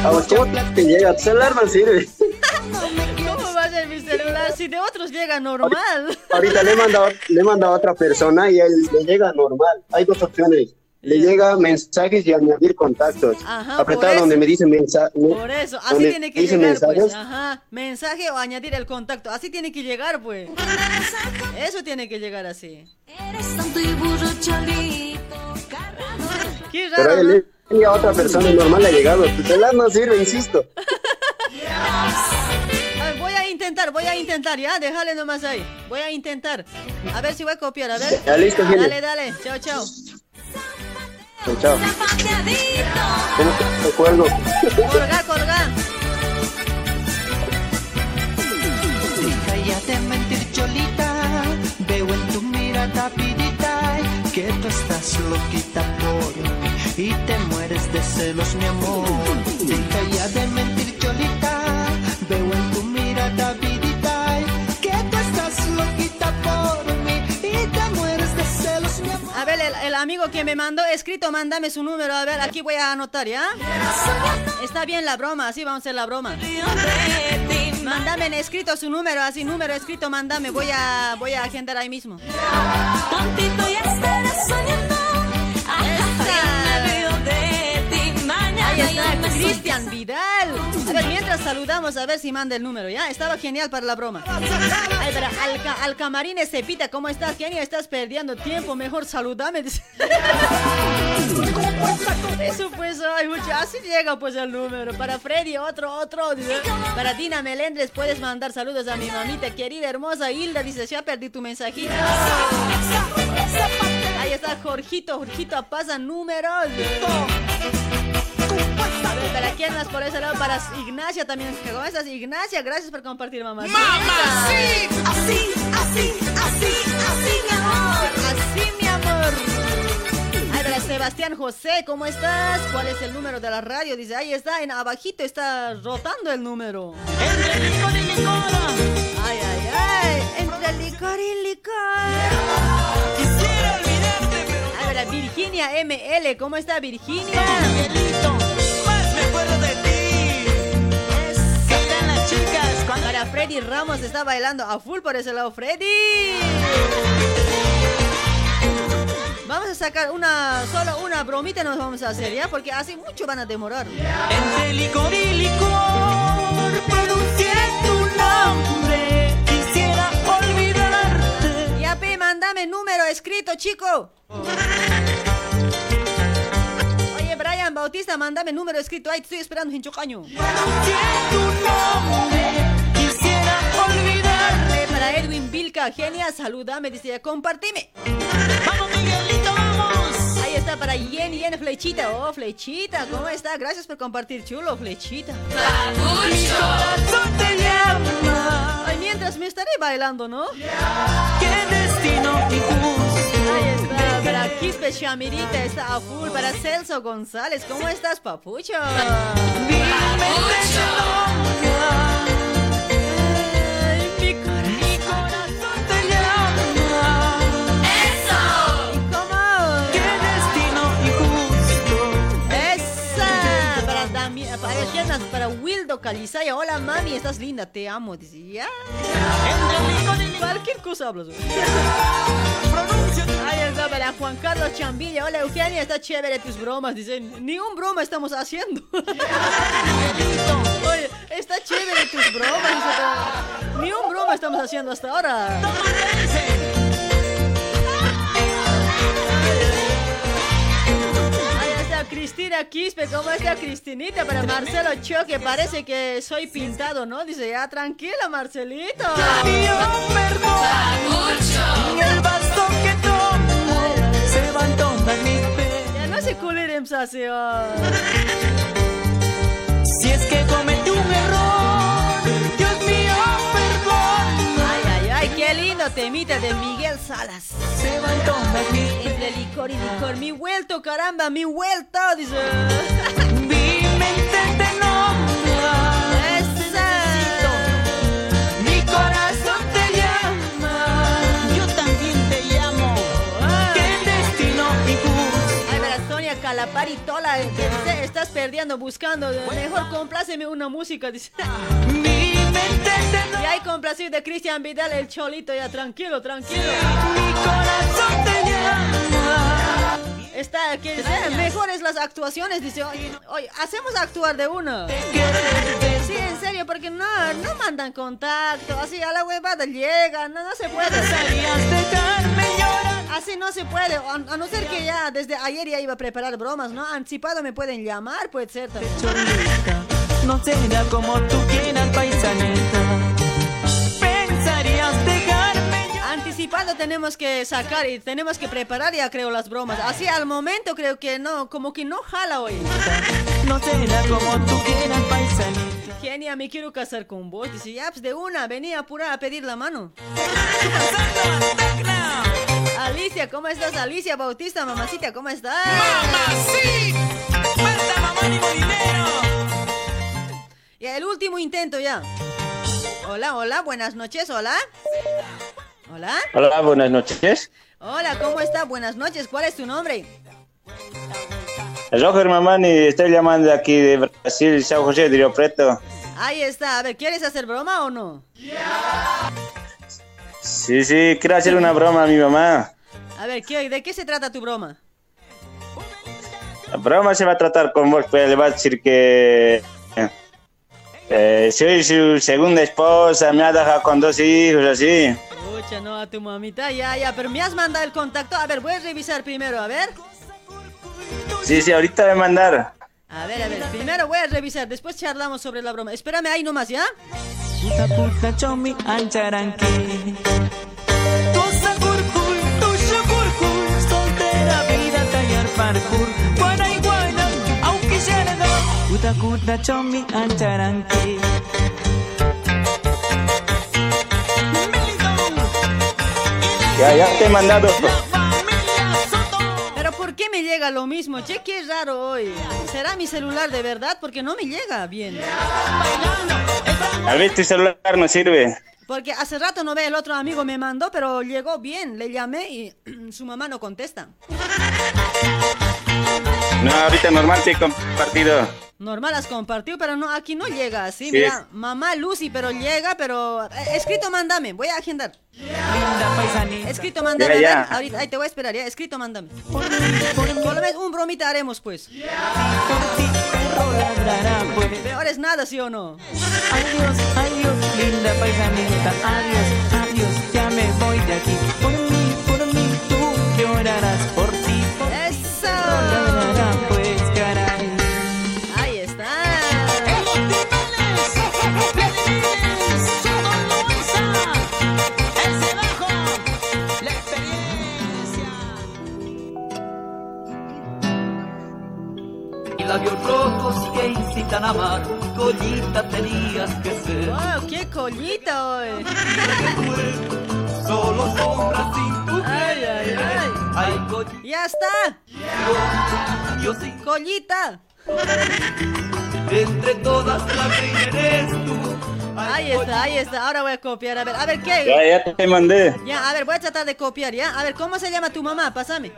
A vos, ¿cómo te llega? Celular no sirve. [LAUGHS] ¿Cómo va a ser mi celular si de otros llega normal? Ahorita le he mandado, le he mandado a otra persona y él le llega normal. Hay dos opciones. Le llega mensajes y añadir contactos. Ajá, Apretar por donde eso. me dice mensaje. Por eso, así tiene que llegar, pues. mensajes. Ajá, mensaje o añadir el contacto. Así tiene que llegar, pues. Eso tiene que llegar así. Qué Pero raro, él ¿no? le envía a otra persona y normal le ha llegado. Tu celular no sirve, insisto. Intentar, voy a intentar, ya, déjale nomás ahí. Voy a intentar. A ver si voy a copiar, a ver. Ya, listo, Gene. Dale, dale. Chao, chao. Chao. Colga, colga. De mentir, Cholita. Veo en tu mirada, que tú estás loquita por mí y te mueres de celos, mi amor. Deja ya de mentir, el, amigo que me mandó escrito, mándame su número. A ver, aquí voy a anotar, ¿ya? Está bien la broma, así vamos a hacer la broma. Mándame en escrito su número, así número escrito, mándame. Voy a, voy a agendar ahí mismo. Ahí está, Cristian Vidal. Mientras saludamos, a ver si manda el número, ¿ya? Estaba genial para la broma. Ay, pero al, ca- al camarín Cepita, ¿cómo estás, genio? Estás perdiendo tiempo, mejor saludame. Eso pues, ay, así llega pues el número. Para Freddy, otro, otro. Para Dina Melendres, puedes mandar saludos a mi mamita querida, hermosa Hilda. Dice, ya perdí tu mensajito. Ahí está Jorgito, Jorgito pasa números. A ver, ¿Para quién más por ese lado? Para Ignacia también. ¿Cómo estás, Ignacia? Gracias por compartir, mamá. Mamacita. Así, así, así, así, mi amor. Así, mi amor. Sebastián José, ¿cómo estás? ¿Cuál es el número de la radio? Dice, ahí está, en abajito está rotando el número. Ay, ay, ay. Entre licor y licor. Quisiera olvidarte, pero para Virginia ML, ¿cómo está Virginia? Para Freddy Ramos está bailando a full por ese lado, Freddy. Vamos a sacar una, solo una bromita nos vamos a hacer, ¿ya? Porque así mucho van a demorar. Entre licor y licor pronuncié tu nombre. Quisiera olvidarte. Ya, pe, mándame número escrito, chico. Oye, Brian Bautista, mándame número escrito. Ahí estoy esperando, nombre. Quisiera olvidarte. Para Edwin Vilca, genia, saludame, dice, compartime. Vamos, Miguelito, vamos. Ahí está para Yen, Yen, Flechita. Oh, Flechita, ¿cómo está? Gracias por compartir, chulo, Flechita. Te llama. Ay, mientras me estaré bailando, ¿no? Qué destino. Ahí está, para Quispe Shamirita está a full. Para Celso González, ¿cómo estás, papucho? Dime Ay, para, Wildo Calizaya. Hola, mami, estás linda, te amo. Dice, ya. Cualquier cosa hablas. Ahí está, para Juan Carlos Chambilla. Hola, Eugenia, está chévere tus bromas. Dice, ni un broma estamos haciendo. Oye, está chévere tus bromas. dice, ni un broma estamos haciendo hasta ahora. Cristina Quispe, ¿cómo está Cristinita? Para Marcelo Choque, parece que soy pintado, ¿no? Dice, ya tranquila, Marcelito. Que se. Ya no culero así. oh. Si es que cometí un error, temita de Miguel Salas. Se va entonces Entre licor y licor, mi vuelto, caramba, mi vuelto, dice. Mi mente te nombra. Ay, verás, Sonia Calapari Tola, que estás perdiendo, buscando, mejor compláceme una música, dice. Y hay complacido de Cristian Vidal, el cholito, ya, tranquilo, tranquilo. Mi corazón te llama. Está, que dice, mejores las actuaciones, dice, oye, oye, hacemos actuar de una. Sí, en serio, porque no, no mandan contacto, así a la huevada llegan, no, no se puede. Así no se puede, a, a no ser que ya desde ayer ya iba a preparar bromas, ¿no? Anticipado me pueden llamar, puede ser también. No será como tú quieras, paisaneta. Pensarías dejarme yo. Anticipado tenemos que sacar y tenemos que preparar ya creo las bromas. Así al momento creo que no, como que no jala hoy. No será como tú quieras, paisaneta. Genia, me quiero casar con vos. Dice, ya, pues de una, venía apura a pedir la mano. Alicia, ¿cómo estás? Alicia Bautista, mamacita, ¿cómo estás? ¡Mamacita! ¡Falta mamá ni dinero! Ya, el último intento ya. Hola, hola, buenas noches, hola. Hola. Hola, buenas noches. Hola, ¿cómo está? Buenas noches, ¿cuál es tu nombre? Roger Mamani, estoy llamando de aquí de Brasil, Sao José de Río Preto. Ahí está, a ver, ¿quieres hacer broma o no? Sí, sí, quiero hacer una broma a mi mamá. A ver, ¿qué- ¿de qué se trata tu broma? La broma se va a tratar con vos, pues le va a decir que eh, soy su segunda esposa, me ha dejado con dos hijos, así. Escucha, no, a tu mamita, ya, ya, pero me has mandado el contacto. A ver, voy a revisar primero, a ver. Sí, sí, ahorita voy a mandar. A ver, a ver, primero voy a revisar, después charlamos sobre la broma. Espérame ahí nomás, ¿ya? Puta puta chomi. Parkour. Guana y guana, aunque ya no. Puta puta chomi. Ya, ya te he mandado. Pero ¿por qué me llega lo mismo? Che, qué raro hoy. ¿Será mi celular de verdad? Porque no me llega bien. A ver, tu celular no sirve. Porque hace rato no ve el otro amigo me mandó, pero llegó bien. Le llamé y [CLEARS THROAT] su mamá no contesta. No, ahorita normal te he compartido. Normal has compartido, pero no, aquí no llega así. Sí. Mira, mamá Lucy, pero llega, pero... eh, escrito, mándame, voy a agendar. Escrito, mándame. Ya, ya. a ver, Ahorita, ahí te voy a esperar, ya. Escrito, mándame. Por lo menos un bromita haremos, pues. Peor es nada, ¿sí o no? Adiós, adiós, linda paisanita. Adiós, adiós, ya me voy de aquí. Por mí, por mí, tú llorarás. Por labios rojos que incitan a amar, collita tenías que ser. ¡Wow! ¡Qué collita hoy! Solo sombras sin tu ¡Ay, ay, ay! Ay, collita. ¡Ya está! Yo sí, ¡Collita! entre todas la reina eres tú. Ahí está, ahí está. Ahora voy a copiar. A ver, a ver, ¿qué? Ya, ya te mandé. Ya, a ver, voy a tratar de copiar, ¿ya? A ver, ¿cómo se llama tu mamá? Pásame.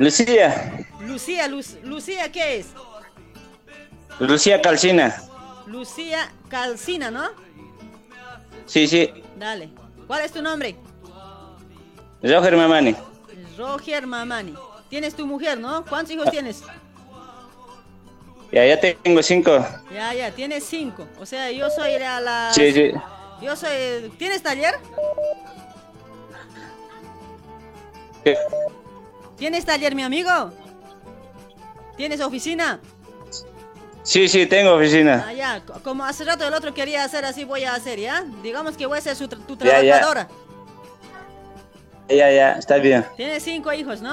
Lucía, Lucía, Luz- Lucía, ¿qué es? Lucía Calcina. Lucía Calcina, ¿no? Sí, sí, Dale. ¿Cuál es tu nombre? Roger Mamani. Roger Mamani. Tienes tu mujer, ¿no? ¿Cuántos hijos tienes? Ya, ya tengo cinco. Ya, ya, tienes cinco. O sea, yo soy la... la- Sí, sí. Yo soy... ¿Tienes taller? ¿Qué? ¿Tienes taller, mi amigo? ¿Tienes oficina? Sí, sí, tengo oficina. Ah, ya. co- Como hace rato el otro quería hacer así, voy a hacer, ¿ya? Digamos que voy a ser su tra- tu Ya, ya. trabajadora. Ya, ya, está bien. Tienes cinco hijos, ¿no?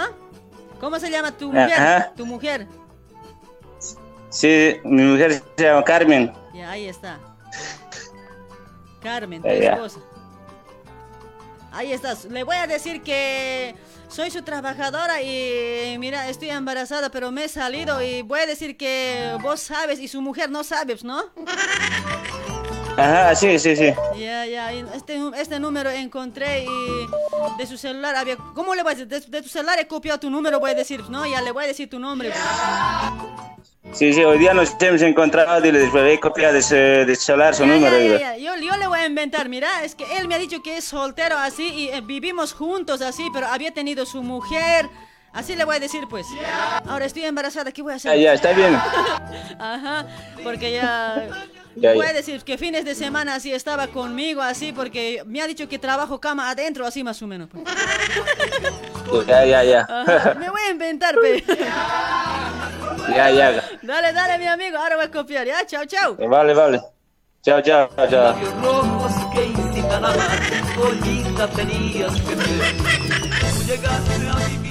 ¿Cómo se llama tu mujer? Ajá. Tu mujer. Sí, mi mujer se llama Carmen. Ya, ahí está. Carmen, tu Ya, ya. esposa. Ahí estás. Le voy a decir que soy su trabajadora y mira, estoy embarazada, pero me he salido y voy a decir que vos sabes y su mujer no sabes, ¿no? Ajá, sí, sí, sí. Ya, ya, este, este número encontré y de su celular había... ¿Cómo le voy a decir? De, de tu celular he copiado tu número, voy a decir, ¿no? Ya le voy a decir tu nombre. Sí, sí, hoy día nos hemos encontrado y le he copiado de su, de su celular su Ya, número. ya, ya, ya. Yo, yo le voy a inventar, mira, es que él me ha dicho que es soltero así y eh, vivimos juntos así, pero había tenido su mujer. Así le voy a decir, pues. Ahora estoy embarazada, ¿qué voy a hacer? Ya, ya, está bien. [LAUGHS] Ajá, porque ya... A decir que fines de semana así estaba conmigo, así, porque me ha dicho que trabajo cama adentro, así más o menos. pues. Ya, ya, ya. Ajá, me voy a inventar, pe. [LAUGHS] Ya, ya. Dale, dale, mi amigo, ahora voy a copiar, ya, chao, chao. Vale, vale. Chao, chao, chao. llegaste a mi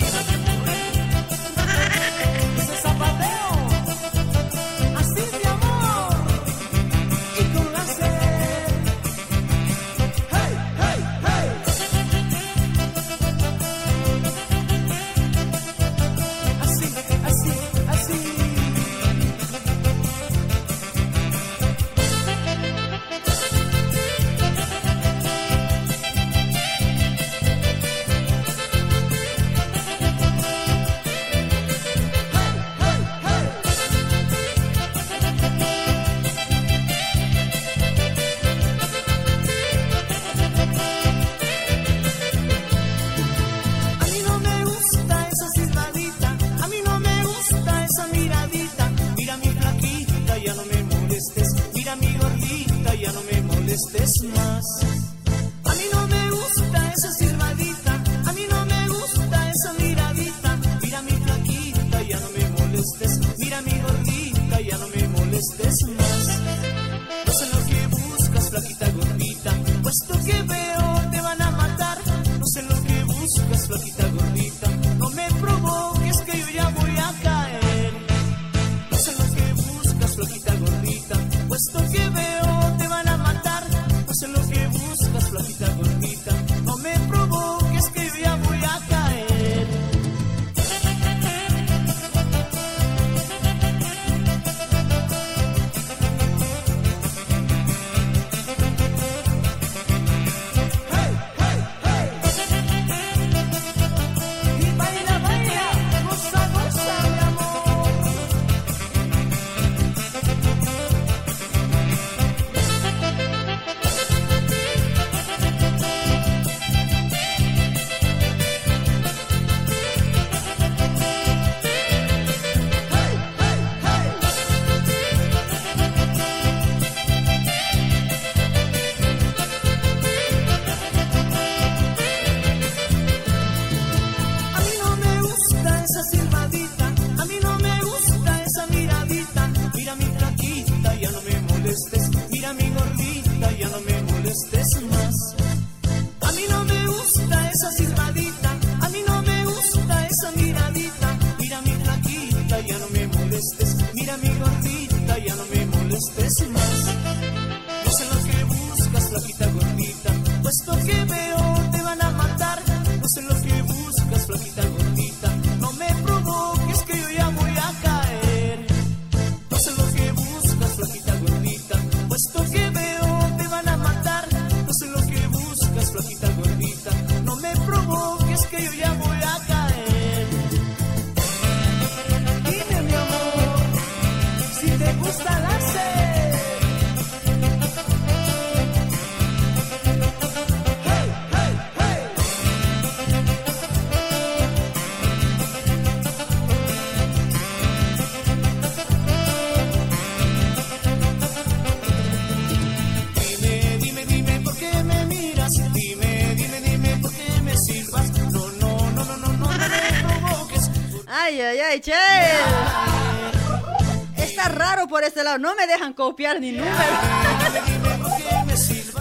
este lado, no me dejan copiar ni número. [LAUGHS]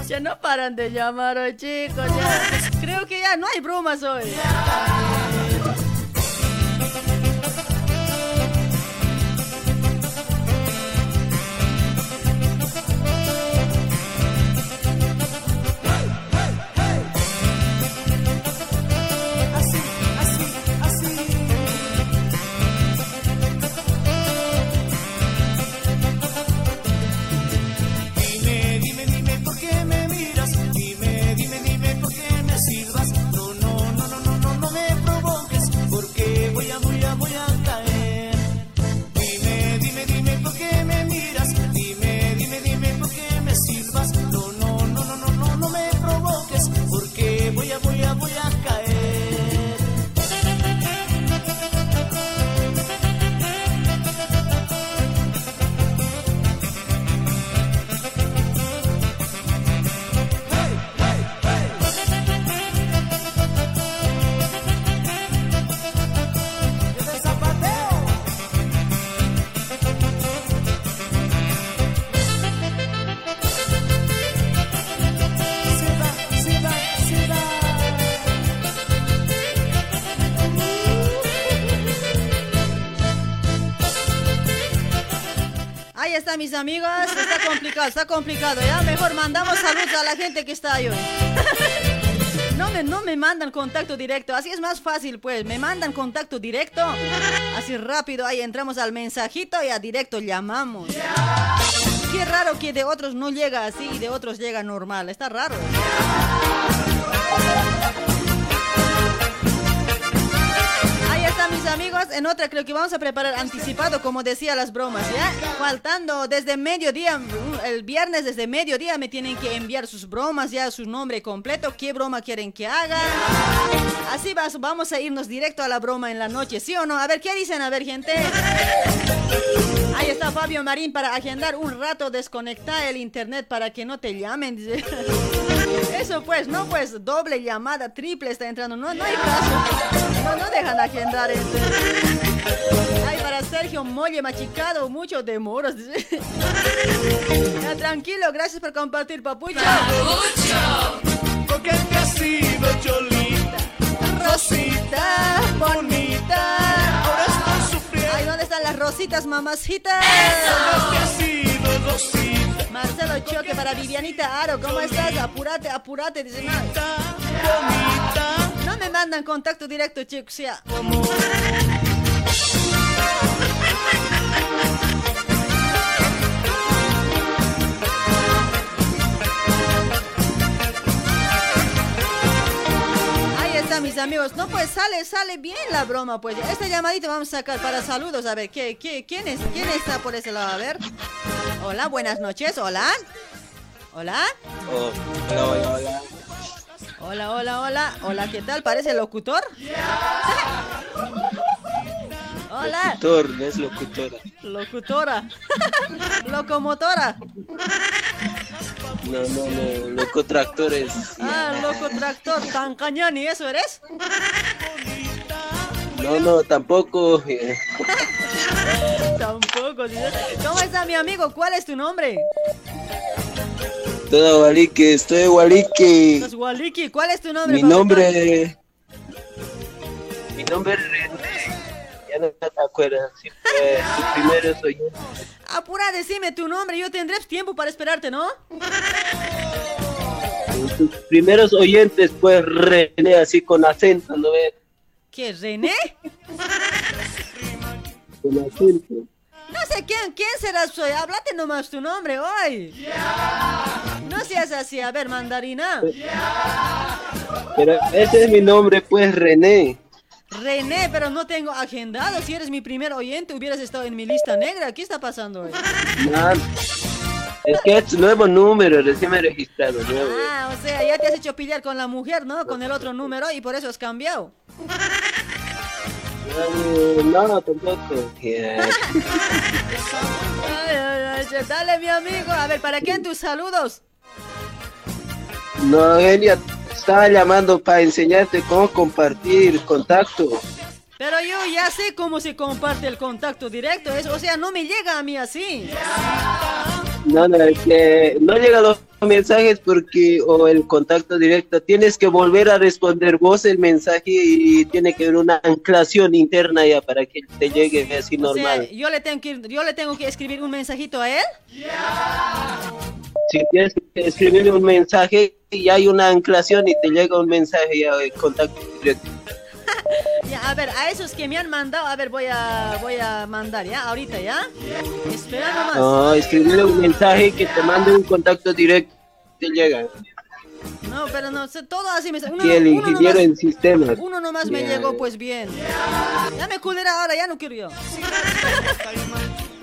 Ya no paran de llamar hoy, chicos. Creo que ya no hay bromas hoy. Mis amigos. Está complicado, está complicado. Ya mejor mandamos saludos a la gente que está ahí. [LAUGHS] No me, no me mandan contacto directo, así es más fácil pues, me mandan contacto directo, así rápido, ahí entramos al mensajito y a directo llamamos. Qué raro que de otros no llega así y de otros llega normal, está raro. En otra creo que vamos a preparar anticipado como decía las bromas, ¿ya? Faltando desde mediodía, el viernes desde mediodía me tienen que enviar sus bromas, ya su nombre completo, qué broma quieren que haga. Así vas- vamos a irnos directo a la broma en la noche, ¿sí o no? A ver, ¿qué dicen? A ver, gente. Ahí está Fabio Marín para agendar un rato, desconectar el internet para que no te llamen. Eso pues, no pues, doble llamada, triple está entrando, no, no hay caso. No, no dejan agendar este. Ay, para Sergio Molle Machicado, mucho demoras. Ya, tranquilo, gracias por compartir, papucho. Porque te has sido Cholita, Rosita, bonita. Ahora estoy sufriendo. Ay, ¿dónde están las rositas, mamacitas? Porque Rosita, Marcelo Choque para Vivianita Aro, ¿cómo estás? Apúrate, apúrate, dice no. No me mandan contacto directo, chicos, ya. Amigos. No, pues sale, sale bien la broma, pues. Esta llamadita vamos a sacar para saludos. A ver, ¿qué, qué, quién, es, ¿quién está por ese lado? A ver. Hola, buenas noches. Hola. Hola. hola, hola, hola. Hola, hola, hola. Hola, ¿qué tal? ¿Parece locutor? Hola. Locutor, no es locutora. Locutora. [LAUGHS] Locomotora. No, no, no, locotractores. Ah, loco tractor. Tan cañani, ¿eso eres? No, no, tampoco. [LAUGHS] Tampoco. ¿Cómo está mi amigo? ¿Cuál es tu nombre? Todo Gualique, estoy Gualique. Waliki. ¿Cuál es tu nombre? Mi nombre. Mi nombre es René. Ya no te acuerdas. Sí, tus primeros oyentes. Apura, decime tu nombre. Yo tendré tiempo para esperarte, ¿no? Tus primeros oyentes, pues René, así con acento, ¿no ves? ¿Qué, René? Con acento. No sé quién, quién serás soy. Háblate nomás tu nombre hoy. No seas así. A ver, mandarina. Pero ese es mi nombre, pues René. René, pero no tengo agendado. Si eres mi primer oyente, hubieras estado en mi lista negra. ¿Qué está pasando hoy? Man, es que es nuevo número, recién me he registrado, nuevo. Ah, o sea, ya te has hecho pillar con la mujer, ¿no? Con el otro número y por eso has cambiado. Eh, No, tampoco. Yeah. Ay, ay, ay, dale, mi amigo. A ver, ¿para quién tus saludos? No, Elia, estaba llamando para enseñarte cómo compartir contacto. Pero yo ya sé cómo se comparte el contacto directo. Es, o sea, no me llega a mí así. No, no, es que no llegan los mensajes porque, o el contacto directo, tienes que volver a responder vos el mensaje y tiene que haber una anclación interna ya para que te llegue así O sea, normal. yo le tengo que yo le tengo que escribir un mensajito a él. Si tienes que escribir un mensaje y hay una anclación y te llega un mensaje ya de contacto directo. [LAUGHS] Ya, a ver, a esos que me han mandado, a ver, voy a voy a mandar ya, ahorita ya. Espera nomás. No, escribirle un mensaje que te mande un contacto directo te llega. No, pero no, sé, todo así me uno, el uno ingeniero nomás- en sistemas. Uno nomás me llegó, pues bien. Ya me culera ahora, ya no quiero yo. [LAUGHS]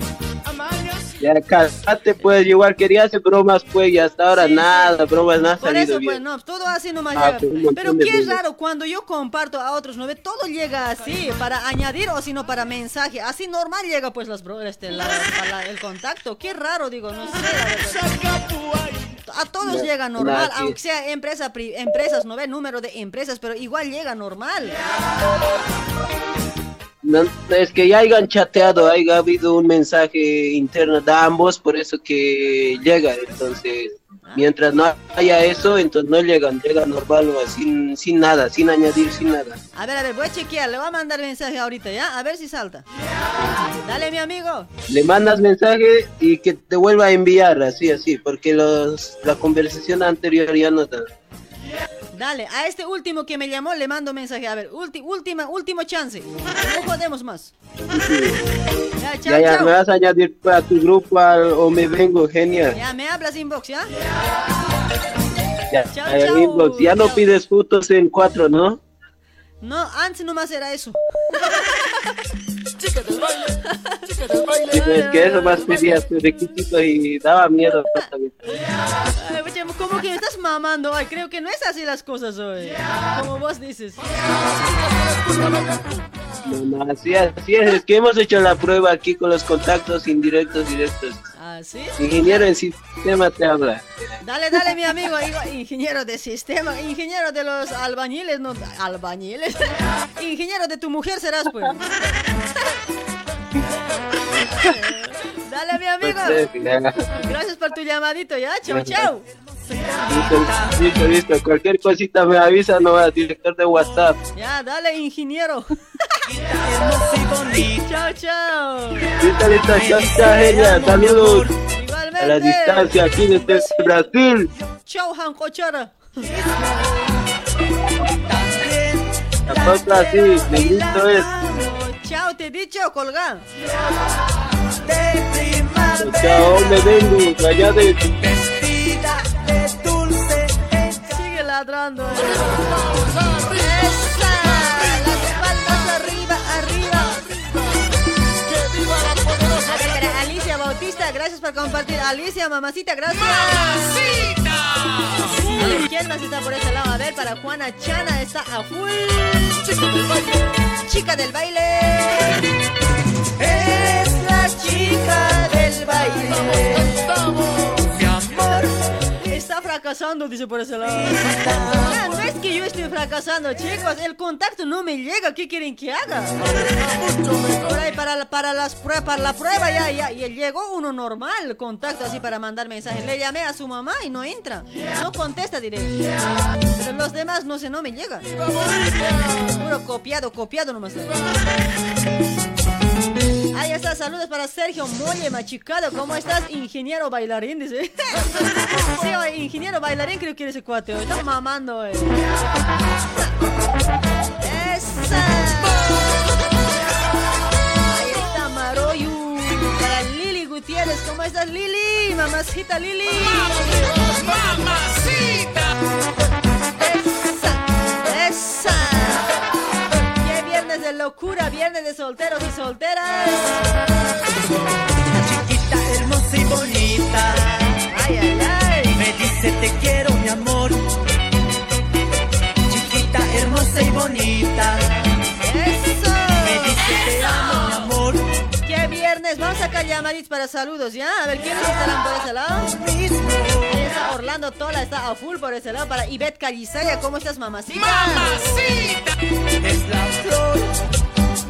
Ya cállate, pues, igual quería hacer bromas, pues, y hasta ahora nada, bromas, nada Por salido eso, bien. pues, no, todo así nomás Ah, llega. pues, Pero qué bromas. raro, cuando yo comparto a otros, ¿no ve? Todo llega así, para añadir o si no para mensaje. Así normal llega, pues, las bro- este, la- la- el contacto. Qué raro, digo, no sé, la verdad. A todos llega normal, sí. aunque sea empresa, pri- empresas, no ve número de empresas, pero igual llega normal. No, es que ya hayan chateado, haya habido un mensaje interno de ambos, por eso que llega. Entonces, mientras no haya eso, entonces no llegan, llega normal, o sin, sin nada, sin añadir, sin nada. A ver, a ver, voy a chequear, le voy a mandar mensaje ahorita, ¿ya? A ver si salta. Dale, mi amigo. Le mandas mensaje y que te vuelva a enviar, así, así, porque los, la conversación anterior ya no da. Dale, a este último que me llamó le mando mensaje. A ver, ulti- última, último chance. No jodemos más. Ya, chao, Ya, ya, chao. me vas a añadir a tu grupo al- o me vengo, genial. Ya, me hablas inbox, ¿ya? Ya, Chao, chao, inbox. ya no pides fotos en cuatro, ¿no? No, antes nomás era eso. [LAUGHS] Es que eso más pedías tu requisito y daba miedo. Ay, oye, ¿Cómo que me estás mamando? Ay, creo que no es así las cosas hoy. Como vos dices. No, no, así, así es, es que hemos hecho la prueba aquí con los contactos indirectos, directos. ¿Ah, sí? Ingeniero en sistema te habla. Dale, dale, mi amigo, ingeniero de sistema, ingeniero de los albañiles, no, albañiles, ingeniero de tu mujer serás, pues. Dale, mi amigo. Gracias por tu llamadito, ya, chau, chau. Listo, listo, listo. Cualquier cosita me avisa, no va director de WhatsApp. Ya, dale, ingeniero. [LAUGHS] chao, chao. Listo, listo, chao, chao, genial. Saludos a la distancia aquí desde Brasil. Jancochara. Tampoco así, listo es. Chao, te he dicho, colga. Chao, me vengo, allá de... Sigue ladrando. Esa, las palmas arriba, arriba. A ver, para Alicia Bautista, gracias por compartir. Alicia, mamacita, gracias. A ver, ¿quién más está por ese lado? A ver, para Juana Chana está a full. Chica del baile. Es fracasando, dice por ese lado. Ah, no es que yo esté fracasando, chicos. El contacto no me llega. ¿Qué quieren que haga? Por ahí para, la- para, las prue- para la prueba ya, ya. Y llegó uno normal, contacto así para mandar mensajes. Le llamé a su mamá y no entra. No contesta directo. Pero los demás no sé, no me llega. Puro copiado, copiado nomás. Ahí está, saludos para Sergio Molle Machicado. ¿Cómo estás, ingeniero bailarín? Dice. Sí, ingeniero bailarín creo que eres ese cuate. Está mamando, eh. Esa. Ahí está Maroyu. Para Lili Gutiérrez. ¿Cómo estás, Lili? Mamacita Lili. Mamacita. Locura, viernes de solteros y solteras. Chiquita, hermosa y bonita. Ay, ay, ay. Me dice te quiero, mi amor. Chiquita, hermosa y bonita. Viernes? Vamos a sacar llamaditos para saludos, ¿ya? A ver, ¿quiénes estarán por ese lado? Está Orlando Tola, está a full por ese lado. Para Ivette Callisaya, ¿cómo estás, mamacita? ¡Mamacita! Es la flor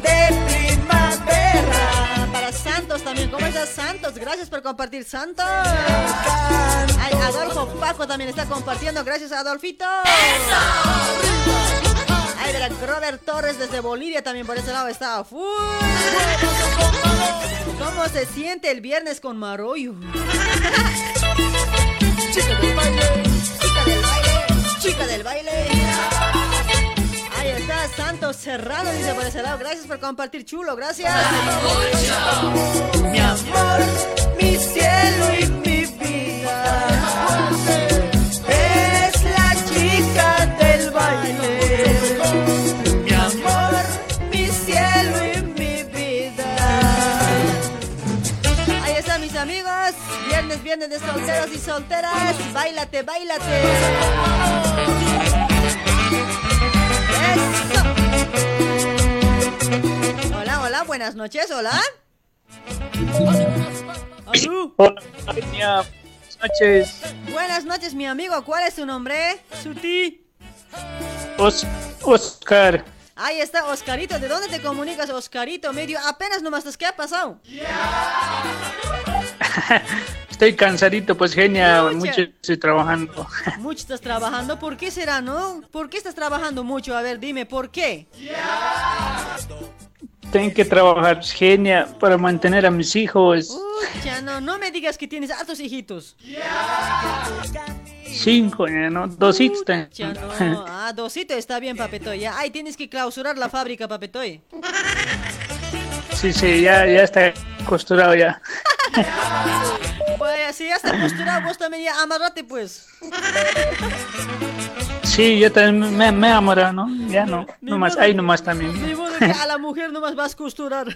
de primavera. Para Santos también. ¿Cómo estás, Santos? Gracias por compartir, Santos. Ay, Adolfo Paco también está compartiendo. Gracias, Adolfito. Ay, verá, Robert Torres desde Bolivia también por ese lado está. full. ¿Cómo se siente el viernes con Maroyo? Chica del baile, chica del baile, chica del baile. Ahí está Santos Serrano, dice por ese lado. Gracias por compartir, chulo, gracias. Mi amor, mi cielo y mi vida. Viernes, viernes de solteros y solteras. Bailate, bailate. Eso. Hola, hola, buenas noches, hola. Hola. Buenas noches. Buenas noches, mi amigo. ¿Cuál es tu nombre? Suti. Os- Oscar. Ahí está, Oscarito. ¿De dónde te comunicas, Oscarito? Medio apenas nomás. ¿Qué ha pasado? [LAUGHS] Estoy cansadito, pues genia, mucho estoy trabajando. Mucho estás trabajando. ¿Por qué será, no? ¿Por qué estás trabajando mucho? A ver, dime, ¿por qué? Tengo que trabajar, genia, para mantener a mis hijos. Ya no, no me digas que tienes altos hijitos. Cinco, ya, ¿no? Dositos. Ya no. Ah, dosito está bien, papetoy. Ya, ay, tienes que clausurar la fábrica, papetoy. Sí, sí, ya, ya está costurado ya. [LAUGHS] Pues si ya está costurado, vos también ya amarrate, pues. Sí, yo también me, me enamorado, ¿no? Ya no, no más, ahí nomás también. Ni modo que a la [LAUGHS] mujer nomás vas a costurar. [LAUGHS]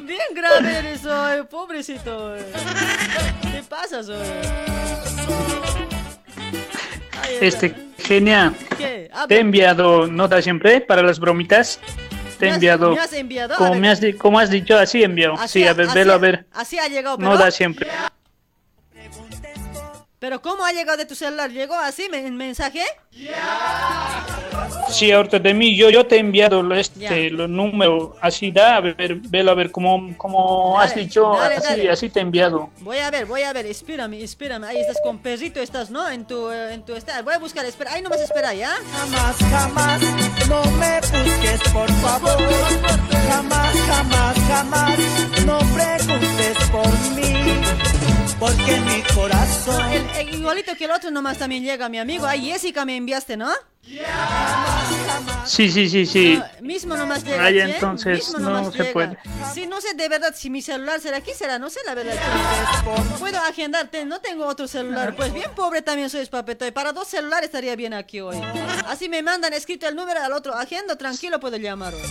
Bien grave eres hoy, pobrecito. ¿Qué pasa, está. Este, genia, ¿Qué? Ah, te he enviado nota siempre para las bromitas. Te he ¿Me has- enviado, me has enviado? Como me has, como has dicho, así enviado. Así Sí, a ver, velo a ver. Así ha llegado, pero... No da siempre. Pero ¿cómo ha llegado de tu celular? ¿Llegó así en mensaje? Sí, ahorita de mí, yo, yo te he enviado este, Ya. los números, así da, a ver, velo a ver cómo, cómo has dicho, dale, así, dale. así te he enviado. Voy a ver, voy a ver, espérame, espérame. Ahí estás con perrito, estás, ¿no? En tu, eh, en tu esta- Voy a buscar, espera, ahí nomás espera, ¿ya? Jamás, jamás, no me busques, por favor. Jamás, jamás, jamás, no preguntes por mí. Porque mi corazón. No, el- el igualito que el otro nomás también llega, mi amigo. Ahí Jessica me enviaste, ¿no? Sí, sí, sí, sí. Mismo nomás llega. ¿sí? entonces Mismo no se llega. puede. Sí, no sé de verdad si mi celular será aquí, será, no sé la verdad. Puedo agendarte, no tengo otro celular. Pues bien pobre también soy, papetoy. Para dos celulares estaría bien aquí hoy. Así me mandan escrito el número al otro agendo, tranquilo puedo llamar hoy.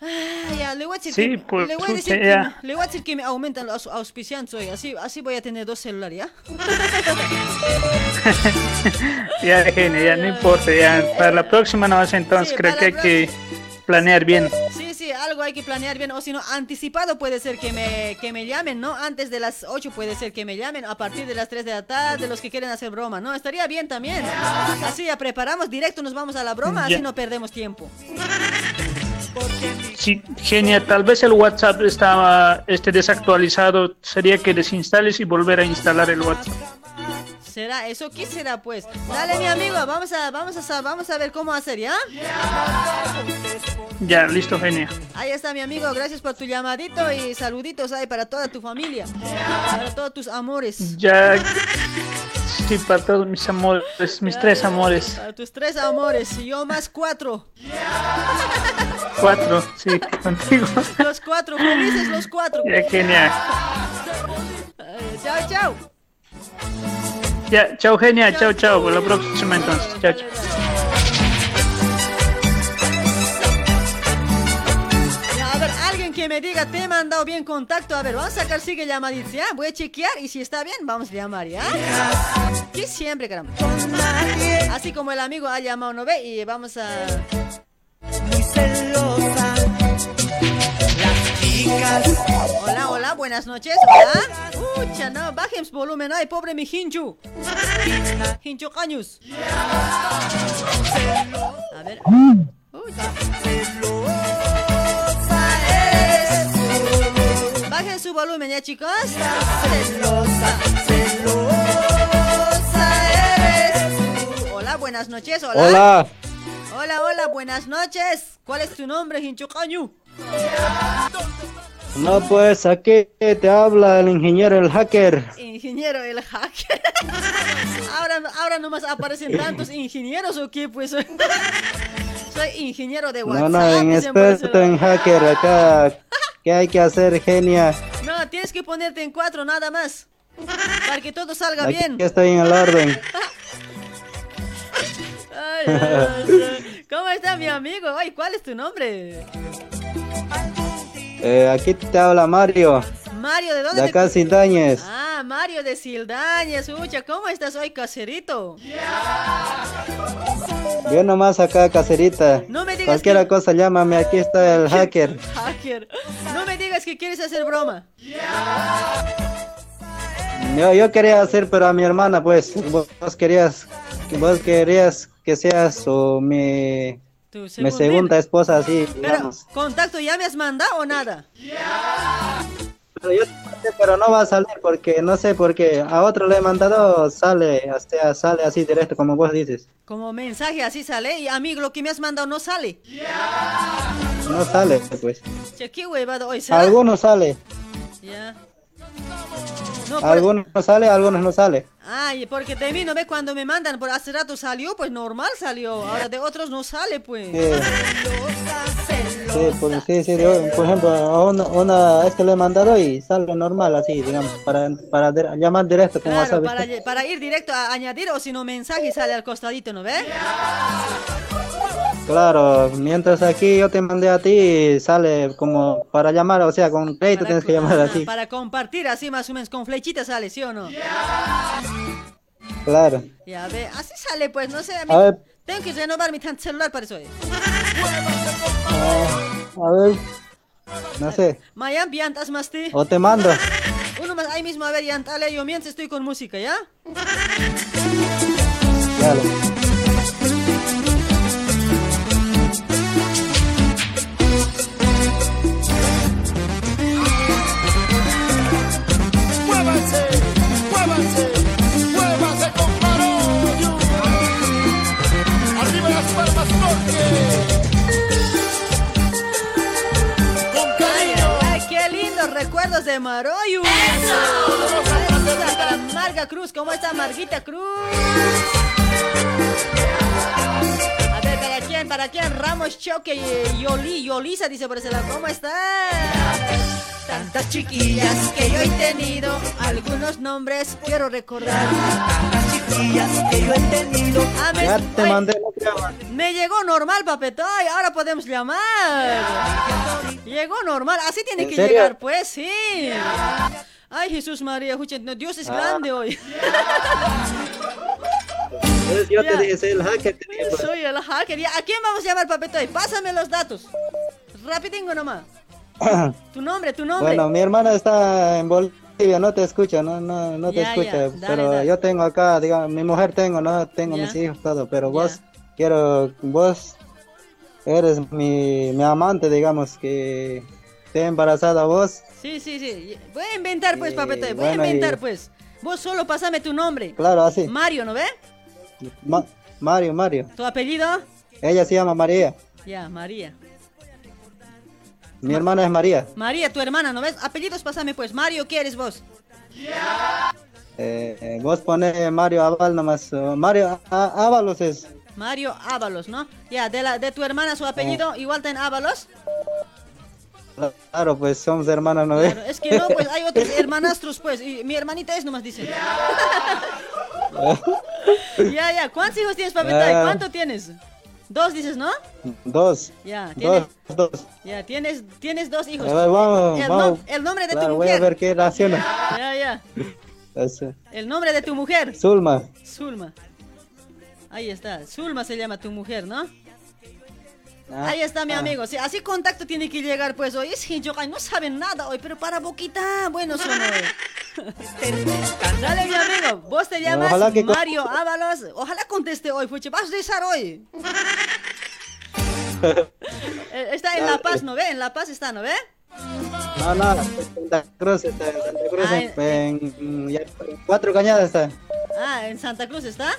Ah, ya, le voy a decir Sí, que, pues, le voy a decir que, le voy a decir que me aumentan los auspiciantes hoy. Así, así voy a tener dos celulares, [LAUGHS] ¿ya? Ya, genia, ya no importa, ya. Para la próxima no vas entonces, Sí, creo que hay que planear bien. Sí, sí, algo hay que planear bien, o si no, anticipado puede ser que me, que me llamen, ¿no? Antes de las 8 puede ser que me llamen, a partir de las 3 de la tarde, los que quieren hacer broma, ¿no? Estaría bien también. Así ya preparamos, directo nos vamos a la broma, Ya. así no perdemos tiempo. [LAUGHS] Sí, genia, tal vez el WhatsApp estaba este, desactualizado. Sería que desinstales y volver a instalar el WhatsApp. ¿Será eso? ¿Qué será, pues? Dale, mi amigo, vamos a, vamos a, vamos a ver cómo hacer, ¿ya? Ya, listo, genia. Ahí está, mi amigo, gracias por tu llamadito y saluditos ahí para toda tu familia, para todos tus amores. Ya. Sí, para todos mis amores, mis tres amores. Para tus tres amores, y yo más cuatro. Cuatro, sí, contigo. Los cuatro, felices los cuatro. Ya, genial. Chao, chao. Ya, chao, genia, chao, chao. Por la próxima entonces. Chao, chao. Ya, a ver, alguien que me diga, te he mandado bien contacto. A ver, vamos a sacar, sigue llamadito, ¿ya? Voy a chequear y si está bien, vamos a llamar, ¿ya? Que siempre, caramba. Así como el amigo ha llamado, ¿no ve? Y vamos a... Muy celosa. Chicas. Hola, hola, buenas noches, hola. Ucha, no, bajen su volumen, ay, pobre mi Hinchu. Hinchu Caños. A ver. Uy, Bajen su volumen ya, chicos. Celosa eres. Hola, buenas noches. Hola. Hola. Hola, hola, buenas noches. ¿Cuál es tu nombre, Hinchucañu? No, pues aquí te habla el ingeniero, el hacker. Ingeniero, el hacker. [LAUGHS] ahora, ahora nomás aparecen tantos ingenieros o qué, pues. [LAUGHS] Soy ingeniero de WhatsApp. No, no, en experto en hacker acá. ¿Qué hay que hacer, genia? No, tienes que ponerte en cuatro nada más. Para que todo salga Aquí bien. estoy en el orden. [LAUGHS] Ay, Dios. ¿Cómo está mi amigo? Ay, ¿cuál es tu nombre? Eh, aquí te habla Mario, Mario, ¿de dónde? de te- acá Sindañez. Ah, Mario de Sildañez. Ucha, ¿cómo estás hoy, caserito? Yo nomás acá, caserita. No me digas Cualquier que- cosa, llámame, aquí está el [LAUGHS] hacker. Hacker. No me digas que quieres hacer broma. Yo, yo quería hacer, pero a mi hermana, pues, vos querías, vos querías que sea su, mi, Tu mi segunda esposa, así, Pero. ¿contacto ya me has mandado o nada? Pero yo pero no va a salir porque no sé por qué. A otro le he mandado, sale, hasta sale así directo, como vos dices. Como mensaje así sale y amigo, lo que me has mandado no sale. No sale, pues. Che, qué hoy será. Algunos sale, Ya. No, por- algunos no sale, algunos no sale. Ay, porque de mí no ve cuando me mandan por hace rato salió, pues normal salió. Ahora de otros no sale, pues. Sí, pues, sí, sí, yo, por ejemplo, una, una este le he mandado y sale normal, así, digamos, para, para de- llamar directo con Claro, para, para ir directo a añadir o si no mensaje sale al costadito, ¿no ve? Claro, mientras aquí yo te mandé a ti, sale como para llamar, o sea, con crédito tienes que llamar así. Para compartir así más o menos con flechita sale, ¿sí o no? Claro. Ya ve, así sale pues, no sé, a mí- A ver. tengo que renovar mi celular para eso. eh. A ver, no sé, Mayam, piantas más ti. o te mando. Uno más ahí mismo, a ver, yantale, yo mientras estoy con música, ¿ya? Dale. De Maroyu. Para Marga Cruz, ¿cómo está Marguita Cruz? A ver, ¿para quién? ¿Para quién? Ramos Choque Yoli, Yolisa dice por ese ¿cómo está? Tantas chiquillas que yo he tenido, algunos nombres quiero recordar. Tantas chiquillas que yo he tenido. Me- Ya te mandé. me llegó normal, papetoy. Ahora podemos llamar. Llegó normal. Así tiene ¿En que serio? llegar, pues, sí. Ay, Jesús María, Dios es Ah. grande hoy. [LAUGHS] Yo te dije, soy el hacker. te pues. Soy el hacker. ¿A quién vamos a llamar, papetoy? Pásame los datos. Rapidingo nomás. [CLEARS THROAT] Tu nombre, tu nombre. Bueno, mi hermana está en Bolivia, no te escucha, no, no, no te Ya, ya, escucha. dale, pero dale. yo tengo acá, digamos, mi mujer tengo, no tengo Ya. mis hijos, todo. Pero vos, quiero, vos eres mi, mi amante, digamos, que esté embarazada vos. Sí, sí, sí. Voy a inventar, pues, Eh, papetoy. Voy bueno, a inventar, y- pues. Vos solo pásame tu nombre. Claro, así. Mario, ¿no ve? Ma- Mario, Mario. ¿Tu apellido? Ella se llama María. Ya, María. Mi hermana es María. María, tu hermana, ¿no ves? Apellidos, pásame, pues. Mario, ¿qué eres vos? Eh, eh, vos pones Mario Aval nomás. uh, Mario Ábalos es. Mario Ábalos, ¿no? Ya, de, la, de tu hermana su apellido, igual ten Ábalos. Claro, pues somos hermanos, ¿no ves? Claro, es que no, pues hay otros hermanastros, pues. Y mi hermanita es nomás, dice. [LAUGHS] [LAUGHS] ya, ya. ¿Cuántos hijos tienes, papita? Ah. ¿Cuánto tienes? Dos, dices, ¿no? Dos. Ya, tienes, Dos, dos. ya, tienes, tienes dos hijos. Ver, vamos, el, vamos. nom- el nombre de tu voy a mujer. ver qué raciona. Ya, ya. [LAUGHS] Eso. El nombre de tu mujer. Zulma. Zulma. Ahí está. Zulma se llama tu mujer, ¿no? Ah, Ahí está mi ah. amigo. Sí, así contacto tiene que llegar, pues. Hoy es Hinchokai, no saben nada hoy, pero para boquita, bueno son hoy. [LAUGHS] Dale, mi amigo. Vos te llamas Ojalá que con- Mario Ábalos. Ojalá conteste hoy, fuche. Vas a rezar hoy. [LAUGHS] Está en La Paz, ¿no ve? En La Paz está, ¿no ve? No, no, en Santa Cruz está, en Santa Cruz, Ah, en, en- ya- en cuatro cañadas está. Ah, ¿en Santa Cruz está?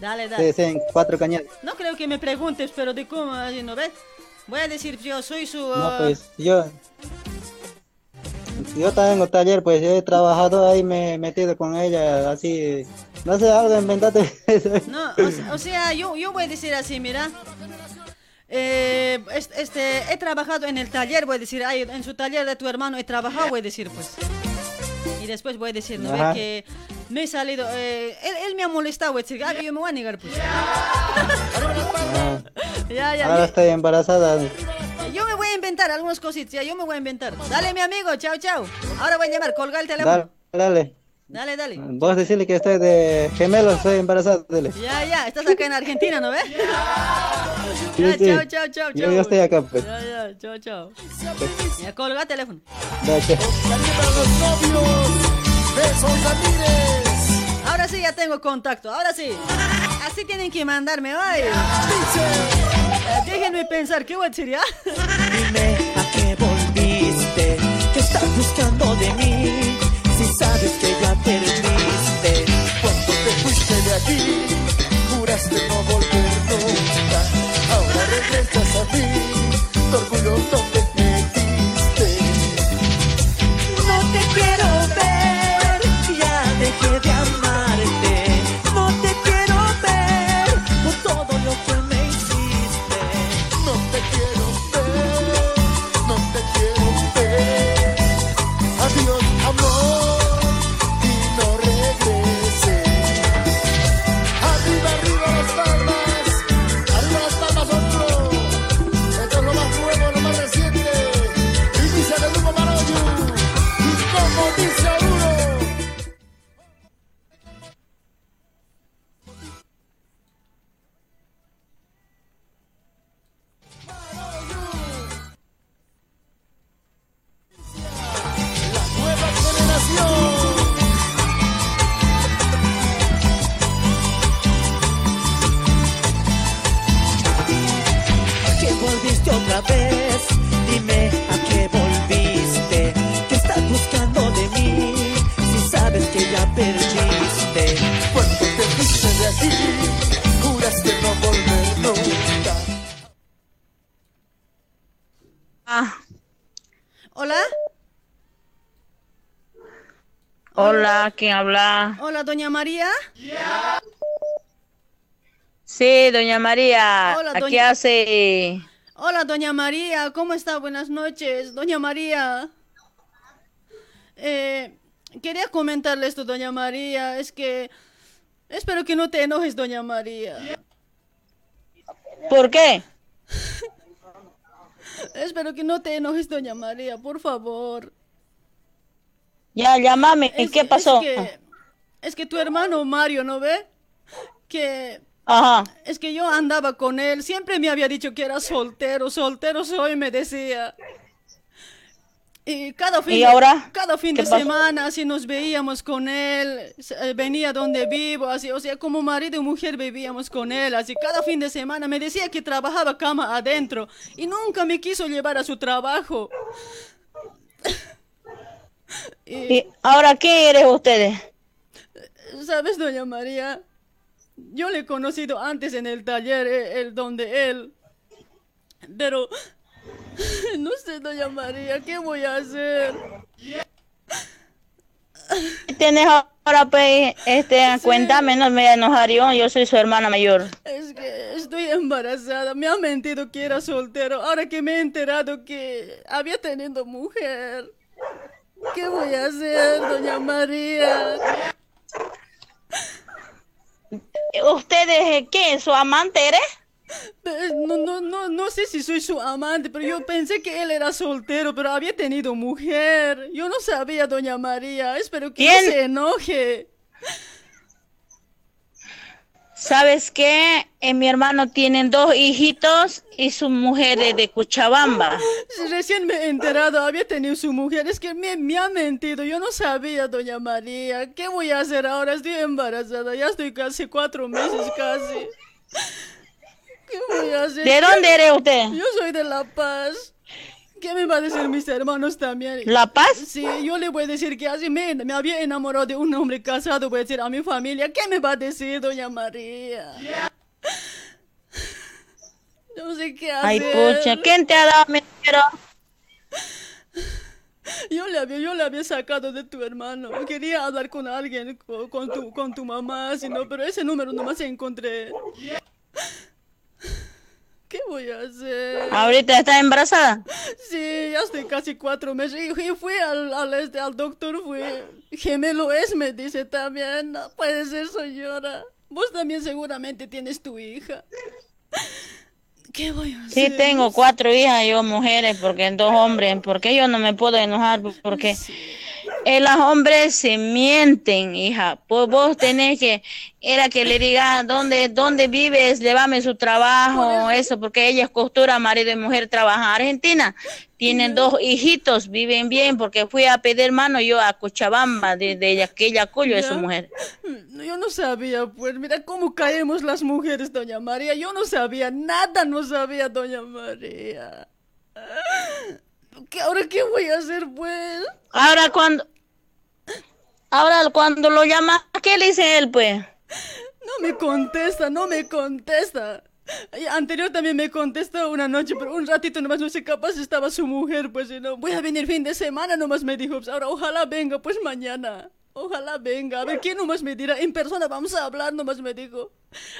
Dale, dale. Sí, sí, en cuatro cañadas. No creo que me preguntes, pero de cómo, así, ¿no ves? Voy a decir, yo soy su... No, ah, pues yo. Yo también en taller, pues yo he trabajado ahí, me he metido con ella, así. No sé, algo inventate. [LAUGHS] No, o, se- o sea, yo, yo voy a decir así, mira. Eh, es- este, he trabajado en el taller, voy a decir, ay, en su taller de tu hermano he trabajado, voy a decir, pues. Y después voy a decir, ¿no Ajá. que me he salido, eh, él, él me ha molestado, decir, ah, yo me voy a negar, pues. Ya, ya, ahora estoy embarazada. Yo me voy a inventar algunas cositas, ya, yo me voy a inventar. Dale, mi amigo, chao, chao. Ahora voy a llamar, colga el teléfono. Dale, dale. Dale, dale. Vos decirle que estoy de gemelo, estoy embarazada. Dale. Ya, ya, estás acá en Argentina, ¿no ves? Sí, Ya, sí. chao, chao, chao, Yo, chao. yo estoy acá, pues. Ya, ya, chao, chao. Ya, colga el teléfono. Dale. Ahora sí ya tengo contacto, ahora sí. Así tienen que mandarme hoy. Eh, Déjenme pensar, ¿qué voy a decir ya? Dime a qué volviste, qué estás buscando de mí, sabes que ya perdiste. Cuando te fuiste de aquí, juraste no volver nunca. Ahora regresas a mí, tu orgullo Hola, ¿quién habla? Hola, doña María. Sí, doña María. Hola, ¿A ¿Qué doña- hace? Hola, doña María, ¿cómo está? Buenas noches, doña María. Eh, quería comentarle esto, doña María, es que espero que no te enojes, doña María. ¿Por qué? [LAUGHS] Espero que no te enojes, doña María, por favor. Ya, llámame. ¿Y qué pasó? Es que, es que tu hermano Mario, ¿no ve? Que... Ajá. Es que yo andaba con él, siempre me había dicho que era soltero, soltero soy, me decía. Y cada fin, ¿Y de, ahora? cada fin ¿Qué de pasó? semana así nos veíamos con él, eh, venía donde vivo, así, o sea, como marido y mujer vivíamos con él, así cada fin de semana me decía que trabajaba cama adentro y nunca me quiso llevar a su trabajo. ¿Y ahora qué eres ustedes? ¿Sabes, doña María? Yo le he conocido antes en el taller, eh, el donde él. Pero [LAUGHS] no sé, doña María, ¿qué voy a hacer? ¿Tienes ahora, pues, este, cuéntame, no me voy a enojar yo, yo soy su hermana mayor. Es que estoy embarazada. Me ha mentido que era soltero. Ahora que me he enterado que había tenido mujer. ¿Qué voy a hacer, doña María? ¿Ustedes eh, qué? ¿Su amante eres? Eh, No, no, no, no sé si soy su amante, pero yo pensé que él era soltero, pero había tenido mujer. Yo no sabía, doña María. Espero que ¿Quién? no se enoje. ¿Sabes qué? Eh, mi hermano tiene dos hijitos y su mujer es de Cochabamba. Recién me he enterado, había tenido su mujer. Es que me, me ha mentido. Yo no sabía, doña María. ¿Qué voy a hacer ahora? Estoy embarazada. Ya estoy casi cuatro meses casi. ¿Qué voy a hacer? ¿De dónde eres usted? Yo soy de La Paz. ¿Qué me va a decir mis hermanos también? ¿La Paz? Sí, yo le voy a decir que así me, me había enamorado de un hombre casado, voy a decir a mi familia. ¿Qué me va a decir, doña María? No sé qué hacer. Ay, pucha, ¿quién te ha dado número? Yo le había, yo le había sacado de tu hermano. Quería hablar con alguien, co- con, tu, con tu mamá, si no, pero ese número nomás encontré. ¿Qué voy a hacer? ¿Ahorita está embarazada? Sí, ya estoy casi cuatro meses. Y fui al, al, este, al doctor, fui. Gemelo es, me dice también. No puede ser, señora. Vos también seguramente tienes tu hija. ¿Qué voy a hacer? Sí, tengo cuatro hijas, yo mujeres, porque dos hombres, porque yo no me puedo enojar, porque eh, los hombres se mienten, hija. Pues vos tenés que, era que le diga dónde, dónde vives, llévame su trabajo, eso, porque ella es costura, marido y mujer, trabaja en Argentina. Tienen dos hijitos, viven bien, porque fui a pedir mano yo a Cochabamba, de, de aquella cuyo es su mujer. Yo no sabía, pues, mira cómo caemos las mujeres, doña María. Yo no sabía, nada no sabía, doña María. ¿Qué, ¿Ahora qué voy a hacer, pues? Ahora cuando, ahora cuando lo llama, ¿qué le dice él, pues? No me contesta, no me contesta. Anterior también me contestó una noche, pero un ratito nomás no sé, capaz estaba su mujer, pues, no, voy a venir fin de semana, nomás me dijo, pues, ahora ojalá venga, pues, mañana. Ojalá venga, a ver, ¿quién nomás me dirá? En persona vamos a hablar, nomás me dijo.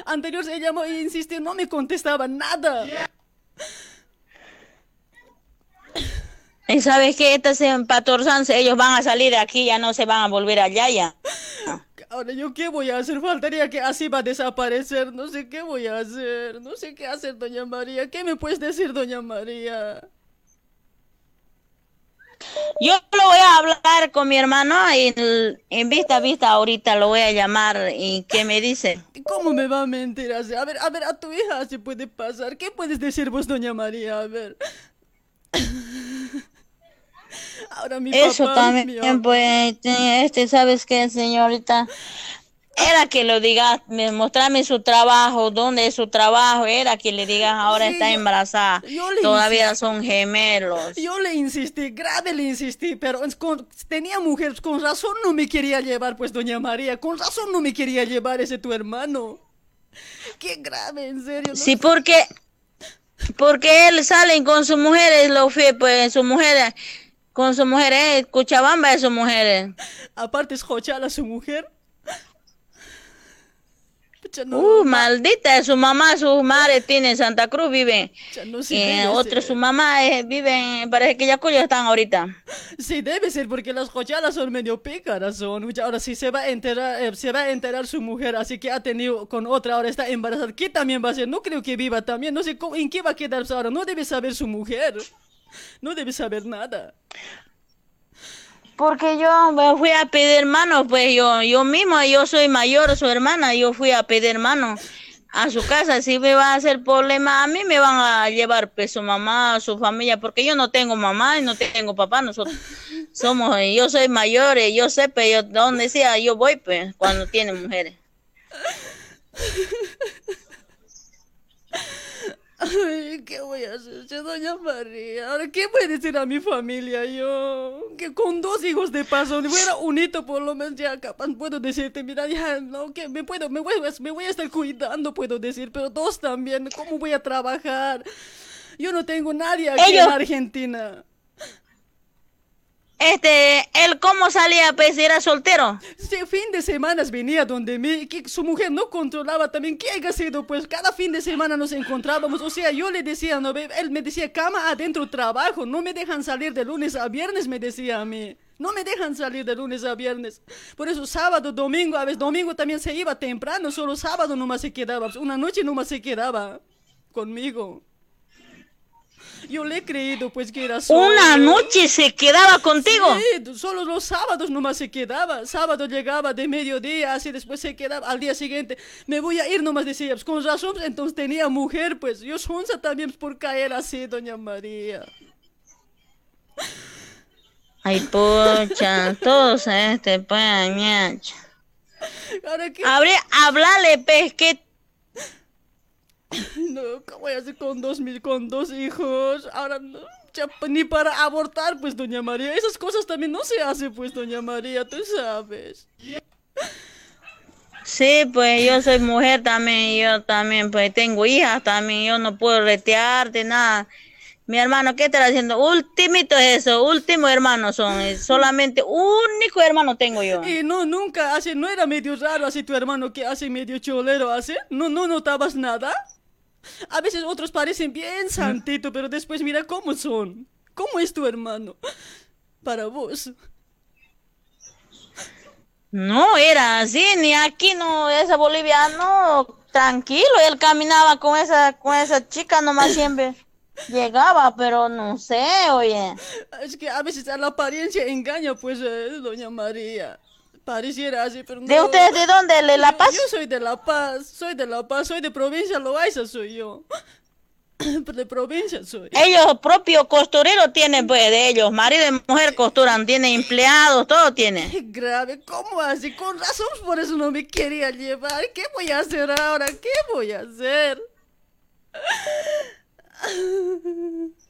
Anterior se llamó e insistió, no me contestaba nada. Y sabes que estas empatorzanse, ellos van a salir de aquí, ya no se van a volver allá ya. Ahora, ¿yo qué voy a hacer? Faltaría que así va a desaparecer. No sé qué voy a hacer. No sé qué hacer, doña María. ¿Qué me puedes decir, doña María? Yo lo voy a hablar con mi hermano y en vista a vista ahorita lo voy a llamar y ¿qué me dice? ¿Cómo me va a mentir así? A ver, a ver, a tu hija se puede pasar. ¿Qué puedes decir vos, doña María? A ver. Ahora mi Eso papá, también, pues, este, ¿sabes qué, señorita? Era que lo digas, me- mostrarme su trabajo, dónde es su trabajo, era que le digas ahora Sí, está embarazada, todavía insistí. son gemelos. Yo le insistí, grave le insistí, pero es con- tenía mujeres, con razón no me quería llevar, pues, doña María, con razón no me quería llevar ese tu hermano. Qué grave, en serio. no Sí, porque, porque él sale con sus mujeres, lo fue, pues, su mujer, con su mujer, eh, Cuchabamba es su mujer. Aparte es Jochala su mujer. Pucha, no, Uh, maldita, su mamá, su madre tiene en Santa Cruz, vive. no Y qué otro, su mamá eh, vive, en- parece que ya cuyo están ahorita. Sí, debe ser porque las Jochalas son medio pícaras, son. Ahora sí se va a enterar, eh, se va a enterar su mujer, así que ha tenido con otra, ahora está embarazada. ¿Qué también va a hacer? No creo que viva también, no sé cómo- en qué va a quedarse ahora. No debe saber su mujer. No debe saber nada. Porque yo me fui a pedir mano, pues yo, yo mismo, yo soy mayor, su hermana, yo fui a pedir mano a su casa. Si me va a hacer problema, a mí me van a llevar pues su mamá, su familia, porque yo no tengo mamá y no tengo papá, nosotros somos, yo soy mayor, y yo sé, pues yo, donde sea, yo voy, pues, cuando tiene mujeres. [LAUGHS] Ay, ¿qué voy a hacer, doña María? Ahora, ¿qué voy a decir a mi familia yo? Que con dos hijos de paso, si fuera un hito por lo menos ya capaz puedo decirte, mira, ya, no, que me puedo, me voy, a- me voy a estar cuidando, puedo decir, pero dos también, ¿cómo voy a trabajar? Yo no tengo nadie aquí Ellos- en Argentina. Este, él cómo salía, pues, era soltero. Sí, fin de semana venía donde mí, que su mujer no controlaba también qué haya sido, pues cada fin de semana nos encontrábamos, o sea, yo le decía, no, él me decía, cama adentro trabajo, no me dejan salir de lunes a viernes, me decía a mí. No me dejan salir de lunes a viernes. Por eso sábado, domingo, a veces domingo también se iba temprano, solo sábado nomás se quedaba, una noche nomás se quedaba conmigo. Yo le he creído pues que era solo. Una noche se quedaba contigo. Sí, solo los sábados nomás se quedaba. Sábado llegaba de mediodía, así después se quedaba al día siguiente. Me voy a ir nomás decía, pues, con razón, pues, entonces tenía mujer, pues yo sonza también por caer así, doña María. Ay, pocha, todos este, pues, ñacha. [LAUGHS] Ahora qué. Habré, háblale, pues, que [LAUGHS] No, ¿qué voy a hacer con dos, mil- con dos hijos? Ahora no. ya, ni para abortar, pues, doña María. Esas cosas también no se hacen, pues, doña María, tú sabes. Sí, pues yo soy mujer también, yo también, pues tengo hijas también, yo no puedo retearte, nada. Mi hermano, ¿qué estará haciendo? Ultimito es eso, último hermano son, es [LAUGHS] solamente único hermano tengo yo. Y no, nunca hace, no era medio raro así tu hermano que hace medio cholero, hace. No, no notabas nada. [LAUGHS] A veces otros parecen bien [LAUGHS] santito, pero después mira cómo son. ¿Cómo es tu hermano? [LAUGHS] Para vos. No, era así, ni aquí no, ese boliviano, tranquilo, él caminaba con esa, con esa chica nomás siempre. Llegaba, pero no sé, oye. Es que a veces la apariencia engaña, pues, eh, doña María. Pareciera así, pero no. ¿De ustedes de dónde? ¿De La Paz? Yo soy de La Paz, soy de La Paz, soy de provincia Loaiza, soy yo. [COUGHS] de provincia soy. Ellos propios costureros tienen, pues, de ellos. Marido y mujer costuran, tienen empleados, todo tiene. Qué [LAUGHS] grave, ¿cómo así? Con razón, por eso no me quería llevar. ¿Qué voy a hacer ahora? ¿Qué voy a hacer? [LAUGHS]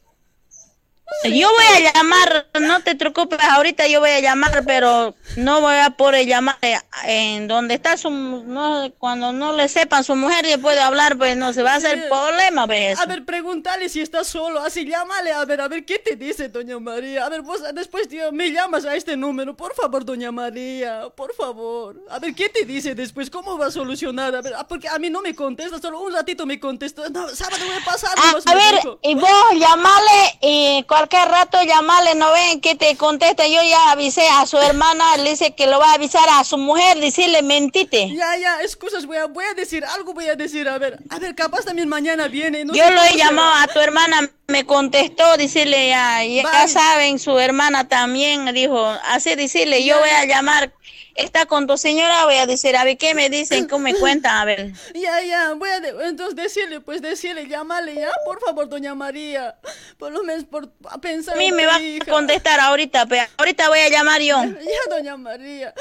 Yo voy a llamar, no te preocupes, ahorita yo voy a llamar, pero no voy a poder llamar eh, en donde está su, no, cuando no le sepan su mujer y puede hablar, pues no se va a hacer problema, pues. A ver, pregúntale si está solo, así llámale, a ver, a ver, ¿qué te dice, doña María? A ver, vos después tío, me llamas a este número, por favor, doña María, por favor. A ver, ¿qué te dice después? ¿Cómo va a solucionar? A ver, ah, porque a mí no me contesta, solo un ratito me contesta. No, sábado voy a pasar. Ah, a ver, y vos llamale y cualquier rato llamale, no ven que te contesta. Yo ya avisé a su hermana, le dice que lo va a avisar a su mujer, decirle mentite. Ya, ya, excusas, voy a, voy a decir algo, voy a decir, a ver, a ver, capaz también mañana viene. no Yo lo he llamado a tu hermana, me contestó, decirle ya, ya saben, su hermana también dijo, así decirle, yo voy a llamar, está con tu señora, voy a decir, a ver qué me dicen, cómo me cuentan, a ver. [LAUGHS] Ya, ya, voy a de- entonces decirle, pues decirle, llámale ya, por favor, doña María. Por lo menos por a pensar. A mí en me va a contestar ahorita, pero ahorita voy a llamar yo. [LAUGHS] Ya, doña María.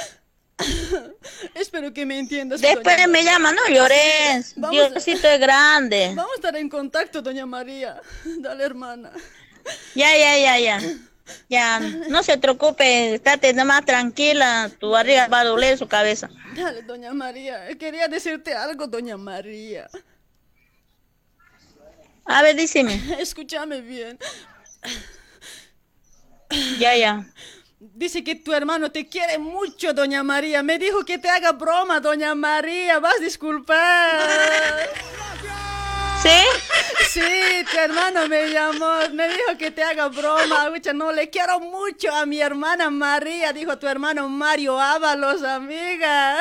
[LAUGHS] Espero que me entiendas. Después doña me María. llama, no llores, Vamos Diosito es grande. Vamos a estar en contacto, doña María. Dale, hermana. Ya, ya, ya, ya. Ya, no se preocupe, estate nomás tranquila, tu barriga va a doler su cabeza. Dale, doña María. Quería decirte algo, doña María. A ver, díseme. [LAUGHS] Escúchame bien. Ya, ya. Dice que tu hermano te quiere mucho, doña María. Me dijo que te haga broma, doña María. Vas a disculpar. [LAUGHS] ¿Sí? Sí, tu hermano me llamó. Me dijo que te haga broma. No, le quiero mucho a mi hermana María. Dijo tu hermano Mario Ábalos, amiga.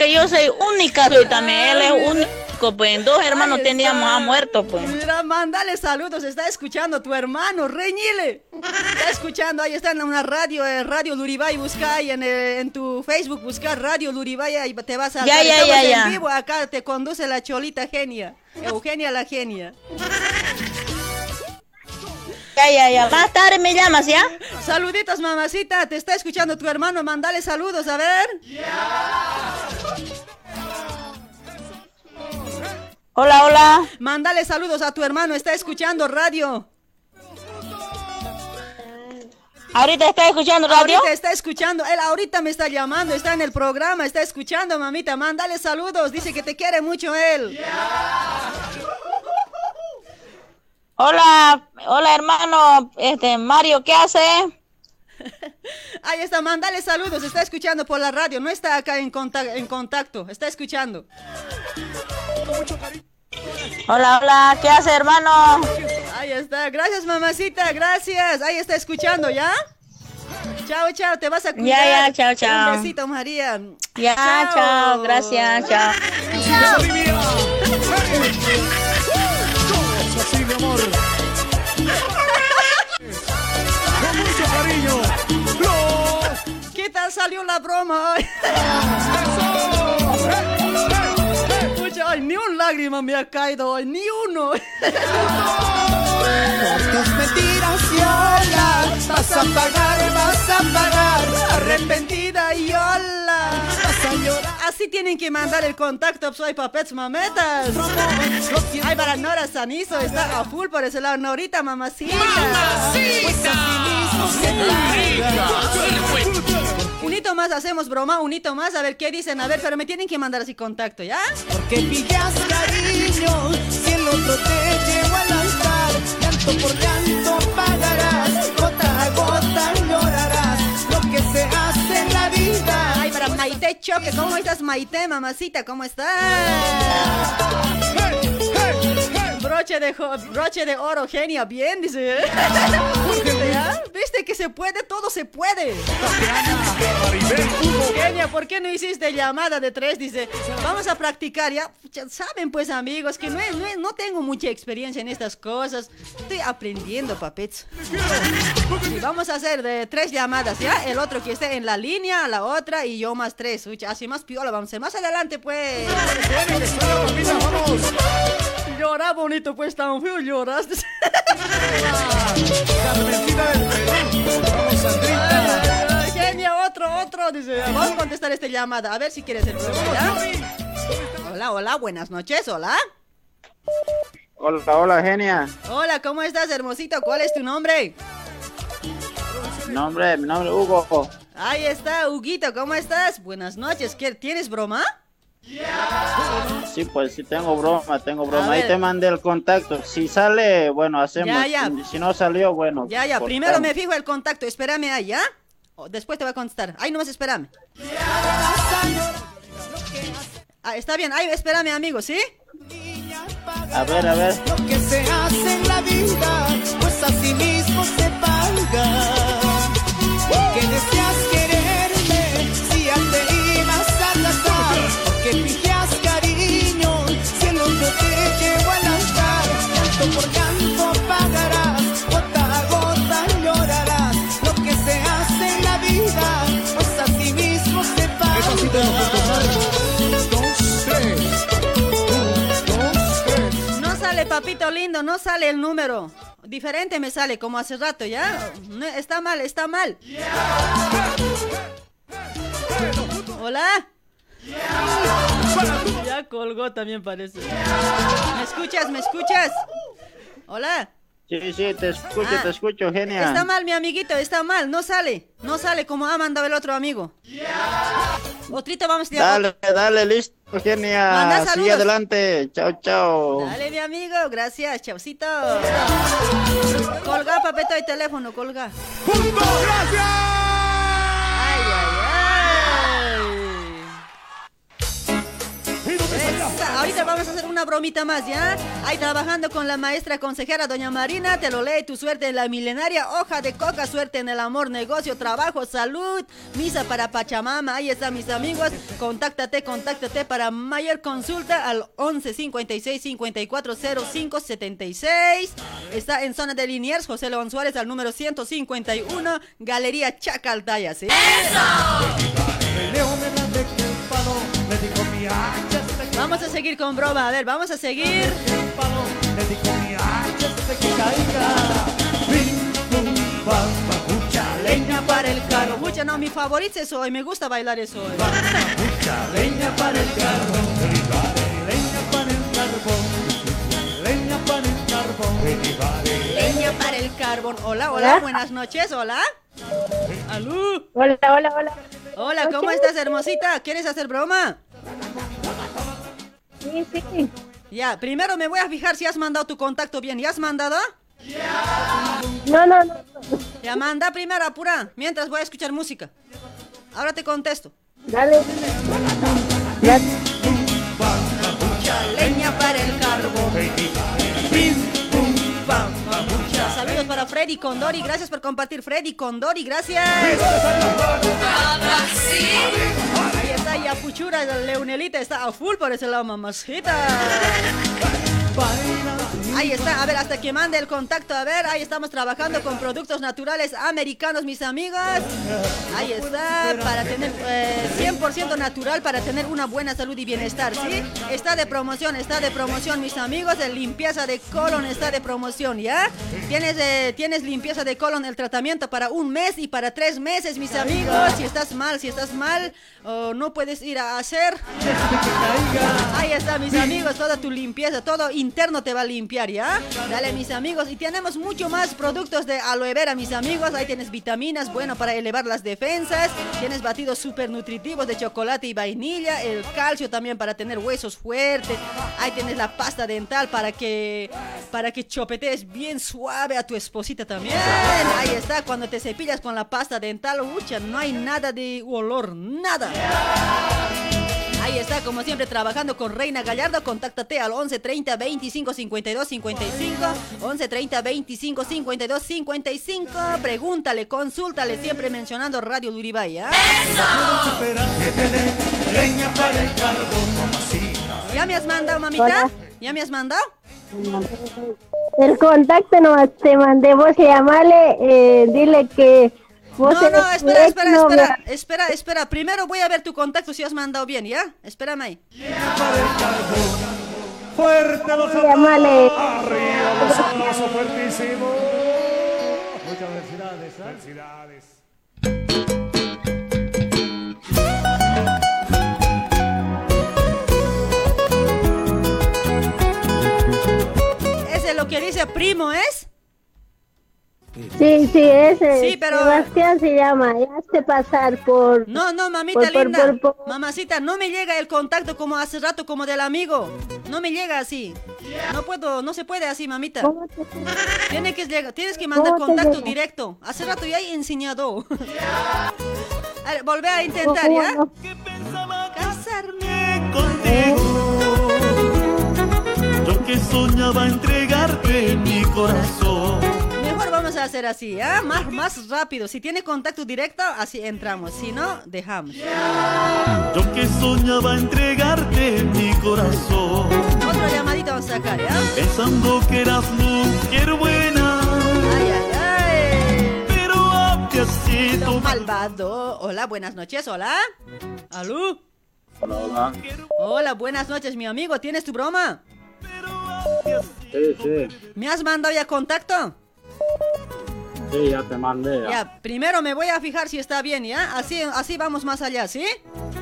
Porque yo soy única, soy también. Él es único, pues. Dos hermanos Ahí teníamos a muerto, pues. Mira, mándale saludos, está escuchando tu hermano, Reñile. Está escuchando, ahí está en una radio, eh, Radio Luribay, busca ahí en, eh, en tu Facebook, busca Radio Luribay y te vas a Ya, ya, ya, en ya. vivo, acá te conduce la cholita genia, Eugenia la genia. Ya, ya, ya. Más tarde me llamas, ¿ya? Saluditos, mamacita, te está escuchando tu hermano, mándale saludos, a ver. Hola, hola. Mándale saludos a tu hermano, está escuchando radio. ¿Ahorita está escuchando radio? Ahorita está escuchando, él ahorita me está llamando, está en el programa, está escuchando, mamita, mándale saludos, dice que te quiere mucho él. Hola, hola, hermano. Este, Mario, ¿qué hace? [LAUGHS] Ahí está, mándale saludos, está escuchando por la radio, no está acá en, conta- en contacto, está escuchando. Hola, hola, ¿qué hace, hermano? Ahí está, gracias mamacita, gracias, ahí está escuchando, ¿ya? Chao, chao, te vas a cuidar. Ya, ya, chao, chao. Un besito, María. Ya, chao, gracias, chao. Mi amor. Con mucho cariño. ¿Qué tal salió la broma hoy? Pucha, ay, ni un lágrima me ha caído hoy, ni uno. Por tus mentiras y olas vas a pagar, vas a pagar. Arrepentida y Así sí tienen que mandar el contacto, soy papets mametas. Ay, para Nora Sanizo está a full por ese lado. Norita, mamacita. Un hito más, hacemos broma, un hito más, a ver qué dicen, a ver, pero me tienen que mandar así contacto, ¿ya? Porque pillas cariño, si el otro te lleva al altar, llanto por llanto pagarás, gota a gota llorarás, lo que se hace en la vida. Maite Choque, ¿cómo estás, Maite, mamacita? ¿Cómo estás? Broche de, broche de oro, genia, bien, dice. [LAUGHS] ¿Ya? ¿Viste que se puede? Todo se puede. Genia, ¿por qué no hiciste llamada de tres? Dice, vamos a practicar, ya. Saben, pues, amigos, que no, es- no, es- no tengo mucha experiencia en estas cosas. Estoy aprendiendo, papets. Y vamos a hacer de tres llamadas, ¿ya? El otro que esté en la línea, la otra y yo más tres. Así más piola, vamos a hacer más adelante, pues. Llora bonito, pues tan feo lloras. [LAUGHS] Genia, otro, otro. Dice, vamos a contestar esta llamada. A ver si quieres el programa, ¿ya? Hola, hola, buenas noches, hola. Hola, hola, genia. Hola, ¿cómo estás, hermosito? ¿Cuál es tu nombre? Mi nombre, mi nombre es Hugo. Ahí está, Huguito, ¿cómo estás? Buenas noches. ¿Qué, ¿Tienes broma? Sí, pues sí, tengo broma, tengo broma. Ahí te mandé el contacto. Si sale, bueno, hacemos. Ya, ya. Si no salió, bueno. Ya, ya, cortamos. primero me fijo el contacto. Espérame ahí, ¿ya? O después te voy a contestar. Ahí nomás espérame. Ah, está bien, ahí espérame, amigo, ¿sí? A ver, a ver. Lo que se hace en la vida, papito lindo, no sale el número. Diferente me sale, como hace rato, ¿ya? Está mal, está mal. Hola. Ya colgó también parece. ¿Me escuchas? ¿Me escuchas? Hola. Sí, sí, te escucho, Ah, te escucho, genia. Está mal, mi amiguito, está mal, no sale. No sale como ha mandado el otro amigo. Otrito, vamos a Dale, dale, listo, genia. Manda Sigue saludos. adelante. Chao, chao. Dale, mi amigo, gracias, chaucito. Colga, papeto, el teléfono, colga. Ay, Ahorita vamos a hacer una bromita más, ¿ya? Ahí trabajando con la maestra consejera doña Marina, te lo lee tu suerte en la milenaria hoja de coca, suerte en el amor, negocio, trabajo, salud, misa para Pachamama. Ahí están mis amigos. Contáctate, contáctate para mayor consulta al 11 56 54 05 76. Está en zona de Liniers, José León Suárez al número 151, Galería Chacaltaya, ¿sí? Vamos a seguir con broma, a ver, vamos a seguir. Para el carro. Mucha, no, mi favorito es hoy, me gusta bailar eso hoy. Mucha leña para el carbón, leña para el carbón, leña para el carbón, Leña para el carbón. Hola, hola, Hola. buenas noches, hola. Alú. Hola, hola, hola. Hola, ¿cómo estás, hermosita? ¿Quieres hacer broma? Sí, sí. Ya, primero me voy a fijar si has mandado tu contacto bien. ¿Ya has mandado? No, no, no. Ya manda primero, apura. Mientras voy a escuchar música. Ahora te contesto. Dale. Ya. Mucha leña para el carbón. Saludos para Freddy Condori. Gracias por compartir, Freddy Condori. Gracias. Ahí está Yapuchura, Leonelita está a full por ese lado, mamacita. [LAUGHS] Ahí está, a ver, hasta que mande el contacto, a ver, ahí estamos trabajando con productos naturales americanos, mis amigos. Ahí está, para tener eh, 100% natural, para tener una buena salud y bienestar, ¿sí? Está de promoción, está de promoción, mis amigos, de limpieza de colon está de promoción, ¿ya? Tienes, eh, tienes limpieza de colon, el tratamiento para un mes y para tres meses, mis amigos. Si estás mal, si estás mal, o no puedes ir a hacer. Ahí está, mis amigos, toda tu limpieza, todo interno te va a limpiar, ¿ya? Dale, mis amigos. Y tenemos mucho más productos de aloe vera, mis amigos. Ahí tienes vitaminas, bueno, para elevar las defensas. Tienes batidos súper nutritivos de chocolate y vainilla. El calcio también para tener huesos fuertes. Ahí tienes la pasta dental para que, para que chopetees bien suave a tu esposita también. Ahí está, cuando te cepillas con la pasta dental, ucha, no hay nada de olor, nada. Ahí está, como siempre, trabajando con Reina Gallardo. Contáctate al 11 30 25 52 55. 11 30 25 52 55. Pregúntale, consúltale, siempre mencionando Radio Duribay. ¿ah? ¿Ya me has mandado, mamita? Hola. ¿Ya me has mandado? El contacto no te mandé, vos llamarle, eh, dile que vos No, no, espera, espera, espera, espera, espera. Primero voy a ver tu contacto si has mandado bien, ¿ya? Espérame ahí. Fuerte los Llámale. Arriba los aplausos fuertísimos. Muchas felicidades. Felicidades. Ese es lo que dice primo, ¿es? Sí, sí, ese. Sí, pero- Sebastián se llama, ya hace pasar por. No, no, mamita por- linda. por- por- Mamacita, no me llega el contacto como hace rato, como del amigo. No me llega así. No puedo, no se puede así, mamita. Tiene que llegar- tienes que mandar ¿Cómo te contacto directo. Hace rato ya he enseñado. [LAUGHS] A ver, volvé a intentar, ¿Cómo ¿ya? no? Casarme Yo que soñaba entregarte mi corazón. Mejor vamos a hacer así, ¿ya? Más, más rápido. Si tiene contacto directo, así entramos. Si no, dejamos. Yo que soñaba entregarte mi corazón. Otro llamadito vamos a sacar, ¿ya? Pensando que eras mujer buena. Ay, ay, ay. Pero sido malvado. Hola, buenas noches, hola. ¿Aló? Hola, hola. Hola, buenas noches, mi amigo. ¿Tienes tu broma? Sí, sí. ¿Me has mandado ya contacto? Sí, ya te mandé. Ya. Ya, primero me voy a fijar si está bien, ¿ya? Así, así vamos más allá, ¿sí?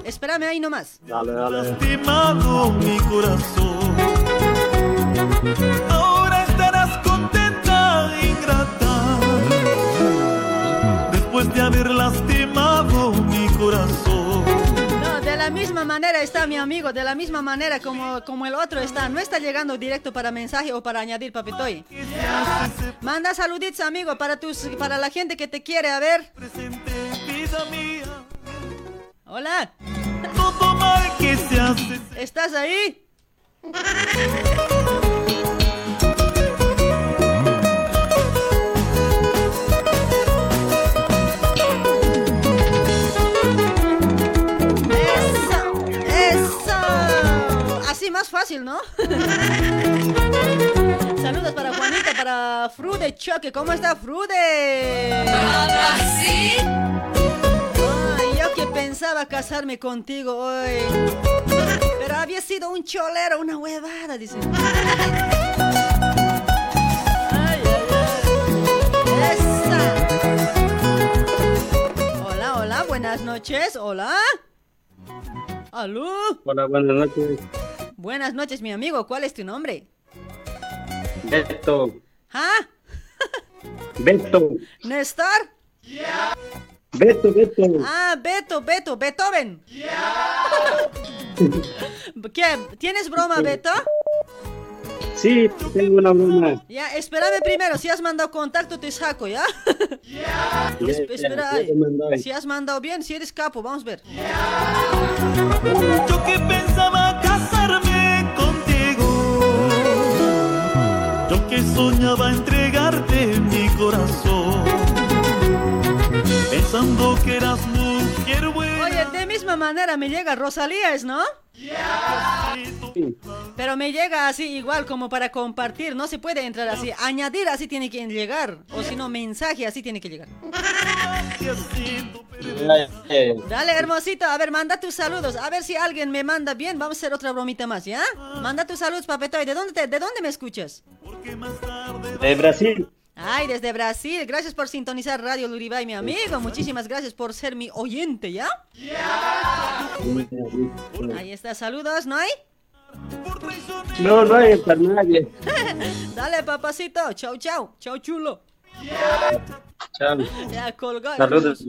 Espérame ahí nomás. Dale, dale. lastimado mi corazón. Ahora estarás contenta, ingrata. Después de haber lastimado mi corazón. La misma manera está mi amigo, de la misma manera como, como el otro está. No está llegando directo para mensaje o para añadir, papitoy. Manda saluditos, amigo, para, tus, para la gente que te quiere, a ver. Hola. ¿estás ahí? Fácil, ¿no? [LAUGHS] Saludos para Juanita, para Frude Choque. ¿Cómo está Frude? sí. Ay, yo que pensaba casarme contigo hoy. Pero había sido un cholero, una huevada, dice. Ay, ay, ay. Esa. Hola, hola, buenas noches. Hola. ¿Aló? Hola, buenas noches. Buenas noches, mi amigo. ¿Cuál es tu nombre? Beto. ¿Ah? [LAUGHS] Beto. ¿Néstor? Beto, Beto. Ah, Beto, Beto, Beethoven. [LAUGHS] ¿Qué? ¿Tienes broma, Beto? Sí, tengo una broma. Ya, espérame primero. Si has mandado contacto, te saco, ¿ya? [LAUGHS] Es- espera, ya te mandé. si has mandado bien, si eres capo, vamos a ver. Yo que pensaba casarme que soñaba entregarte mi corazón. Pensando que eras mujer buena. Oye, de misma manera me llega Rosalía, ¿es no? Pero me llega así igual como para compartir, no se puede entrar así. Añadir así tiene que llegar, o si no mensaje así tiene que llegar. Dale, hermosito, a ver, manda tus saludos. A ver si alguien me manda bien. Vamos a hacer otra bromita más, ¿ya? Manda tus saludos, papetoy. ¿De dónde, te- ¿De dónde me escuchas? De Brasil. Ay, desde Brasil. Gracias por sintonizar Radio Luribay, mi amigo. Muchísimas gracias por ser mi oyente, ¿ya? Ahí está, saludos, ¿no hay? No, no hay para nadie. [LAUGHS] Dale, papacito. Chau, chau. Chau, chulo. Chao. Ya colgó. Saludos.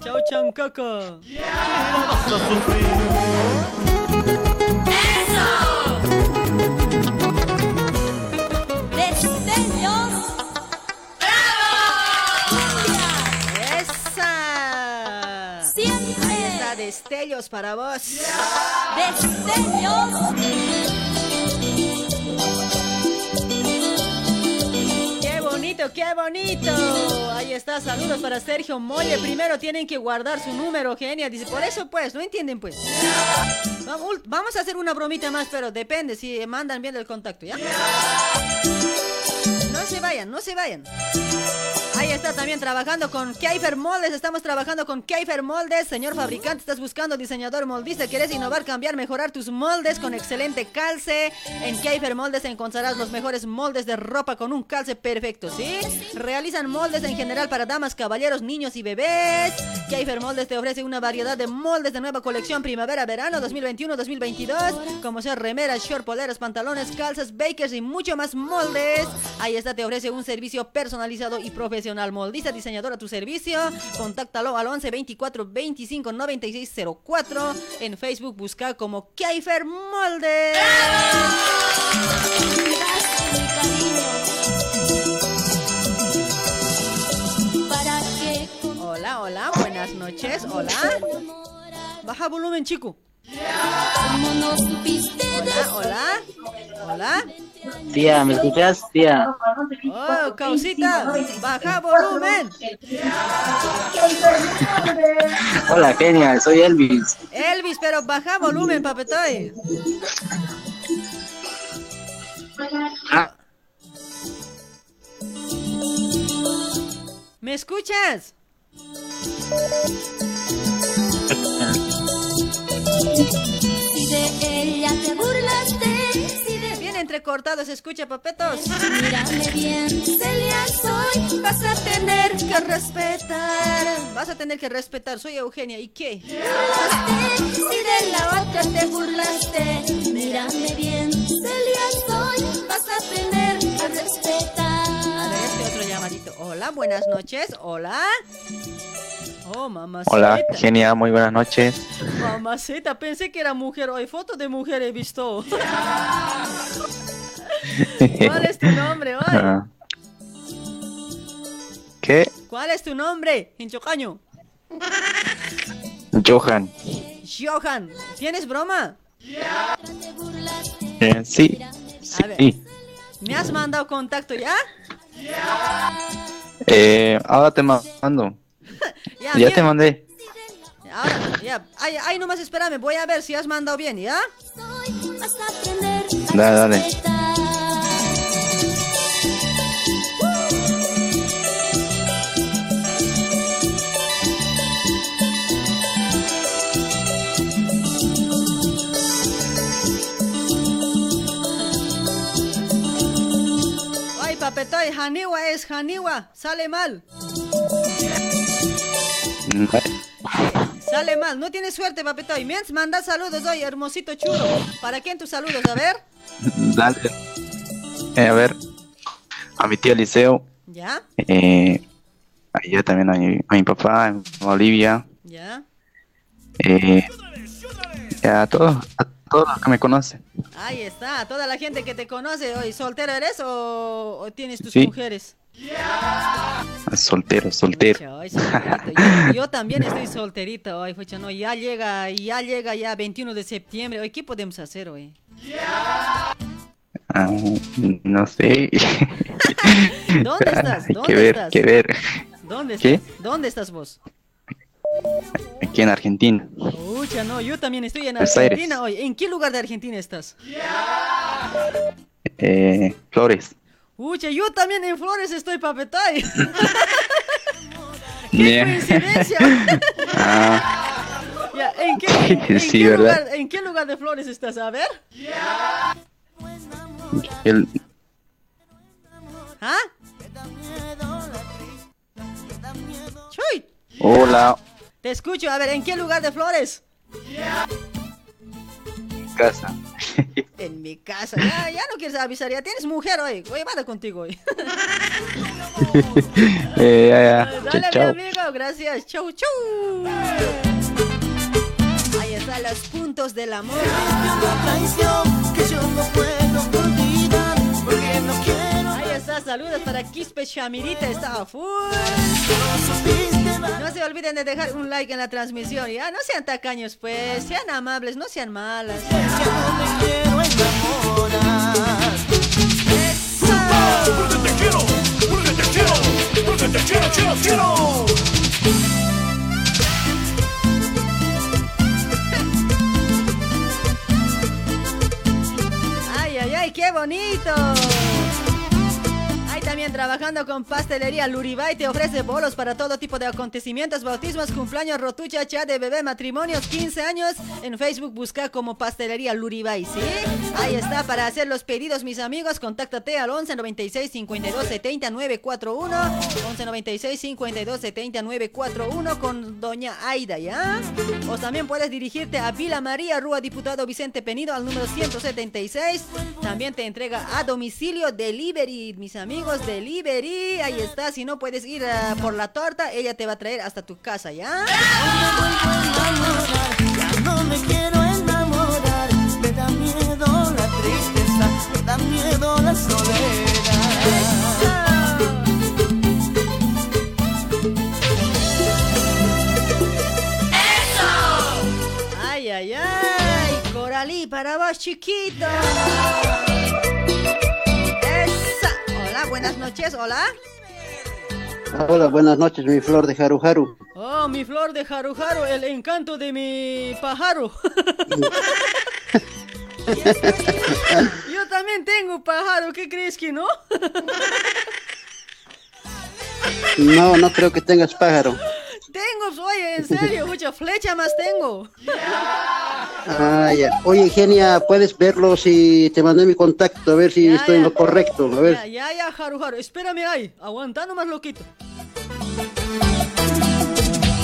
Chau, chancaca. Destellos para vos. ¡Qué bonito, qué bonito! Ahí está, saludos para Sergio Molle. Primero tienen que guardar su número, genia. Dice, por eso pues, no entienden pues. Vamos, vamos a hacer una bromita más, pero depende si mandan bien el contacto, ¿ya? No se vayan, no se vayan. Ahí está también trabajando con Keifer Moldes. Estamos trabajando con Keifer Moldes. Señor fabricante, estás buscando diseñador moldista. ¿Quieres innovar, cambiar, mejorar tus moldes con excelente calce? En Keifer Moldes encontrarás los mejores moldes de ropa con un calce perfecto, ¿sí? Realizan moldes en general para damas, caballeros, niños y bebés. Keifer Moldes te ofrece una variedad de moldes de nueva colección primavera-verano 2021-2022. Como ser remeras, short, poleras, pantalones, calzas, bakers y mucho más moldes. Ahí está, te ofrece un servicio personalizado y profesional. Moldista, diseñador a tu servicio. Contáctalo al 11 24 25 96 04. En Facebook busca como. Para que Hola, hola, buenas noches. Hola. Baja volumen, chico. Como no supiste Hola, hola. Hola. Tía, ¿me escuchas? Tía. Oh, causita, baja volumen. Hola, genial, soy Elvis. Elvis, pero baja volumen, papetoy. Ah, ¿Me escuchas? Si de ella te burlaste, si de Bien entrecortado se escucha, papetos. [LAUGHS] Mírame bien, Celia soy, vas a tener que respetar. Vas a tener que respetar, soy Eugenia, ¿y qué? Si de la otra te burlaste, mírame bien, Celia soy, vas a tener que respetar. A ver, este otro llamadito. Hola, buenas noches. Hola. Oh, mamacita. Hola, Genia, muy buenas noches. Mamacita, pensé que era mujer. Hoy foto de mujer he visto. [LAUGHS] ¿Cuál es tu nombre hoy? Ah. ¿Qué? ¿Cuál es tu nombre? Hinchocaño. Johan. Johan. ¿Tienes broma? Eh, sí. A ver. Sí. ¿Me has mandado contacto ya? Eh, ahora te mando. [LAUGHS] Ya, Ya te mandé. Ahora, ya. Ay, ay, nomás espérame. Voy a ver si has mandado bien, ¿ya? Dale, dale. Ay, papetoy, Haniwa es Haniwa. Sale mal. Sale mal. No tienes suerte, papetoy. Mientras manda saludos hoy, hermosito chulo. ¿Para quién tus saludos? A ver. Dale. Eh, a ver. A mi tío Liceo. ¿Ya? Eh, allá también a mi, a mi papá en Bolivia. ¿Ya? Eh, y a todos, a todos los que me conocen. Ahí está. Toda la gente que te conoce hoy. ¿Soltero eres o, o tienes tus Sí. mujeres? Soltero, soltero. Ay, solterito. Yo, yo también [LAUGHS] estoy solterita hoy, fucha, no, ya llega, ya llega ya 21 de septiembre. Hoy, ¿qué podemos hacer hoy? Ah, no sé. [LAUGHS] ¿Dónde [LAUGHS] estás? Hay ¿Dónde que ver, estás? que ver. ¿Dónde ¿Qué? estás? ¿Dónde estás vos? Aquí en Argentina. Uy, Pucha, no, yo también estoy en Argentina hoy. ¿En qué lugar de Argentina estás? Eh, Flores. Pucha, yo también en Flores estoy, papetay. [LAUGHS] Coincidencia. [LAUGHS] Ah, Ya, ¿en, qué, en- en Sí, qué ¿verdad? lugar, ¿En qué lugar de Flores estás? A ver. el, ¿Ah? Chuy, hola, te escucho. A ver, ¿en qué lugar de Flores? casa. En mi casa. Ya, ya no quieres avisar. Ya tienes mujer hoy. Voy a llevar contigo hoy. [LAUGHS] eh, ya, ya. Dale, Chao, mi amigo. Gracias. Chau, chau. Ahí están los puntos del amor. traición que yo no puedo olvidar porque no quiero está, saludos para Quispe Chamirita, está full. No se olviden de dejar un like en la transmisión, ya no sean tacaños pues, sean amables, no sean malas. Ay, ay, ay, qué bonito. Trabajando con pastelería Luribay te ofrece bolos para todo tipo de acontecimientos, bautismos, cumpleaños, rotucha, chat de bebé, matrimonios, 15 años. En Facebook busca como pastelería Luribay. Ahí está para hacer los pedidos, mis amigos. Contáctate al 11 96 52 70 941. 11 96 52 70 941 con doña Aida, ¿ya? O también puedes dirigirte a Vila María, Rúa Diputado Vicente Penido al número 176. También te entrega a domicilio delivery, mis amigos, delivery. Ahí está, si no puedes ir ah, por la torta, ella te va a traer hasta tu casa, ¿ya? ya no me quiero enamorar me da miedo la tristeza me da miedo la soledad Ay, ay, ay, Coralí, para vos, chiquito. Buenas noches, hola. Hola, buenas noches, mi flor de Haru Haru. Oh, mi flor de Haruharu, el encanto de mi pájaro. [LAUGHS] Yo también tengo pájaro, ¿qué crees que no? No, no creo que tengas pájaro. Tengo, oye, en serio, [LAUGHS] mucha flecha más tengo. Ah, ya. Oye, Genia, ¿puedes verlo si te mandé mi contacto? A ver si estoy en lo correcto. A ver. Ya, ya, ya, Haru Haru, espérame ahí, aguanta nomás loquito.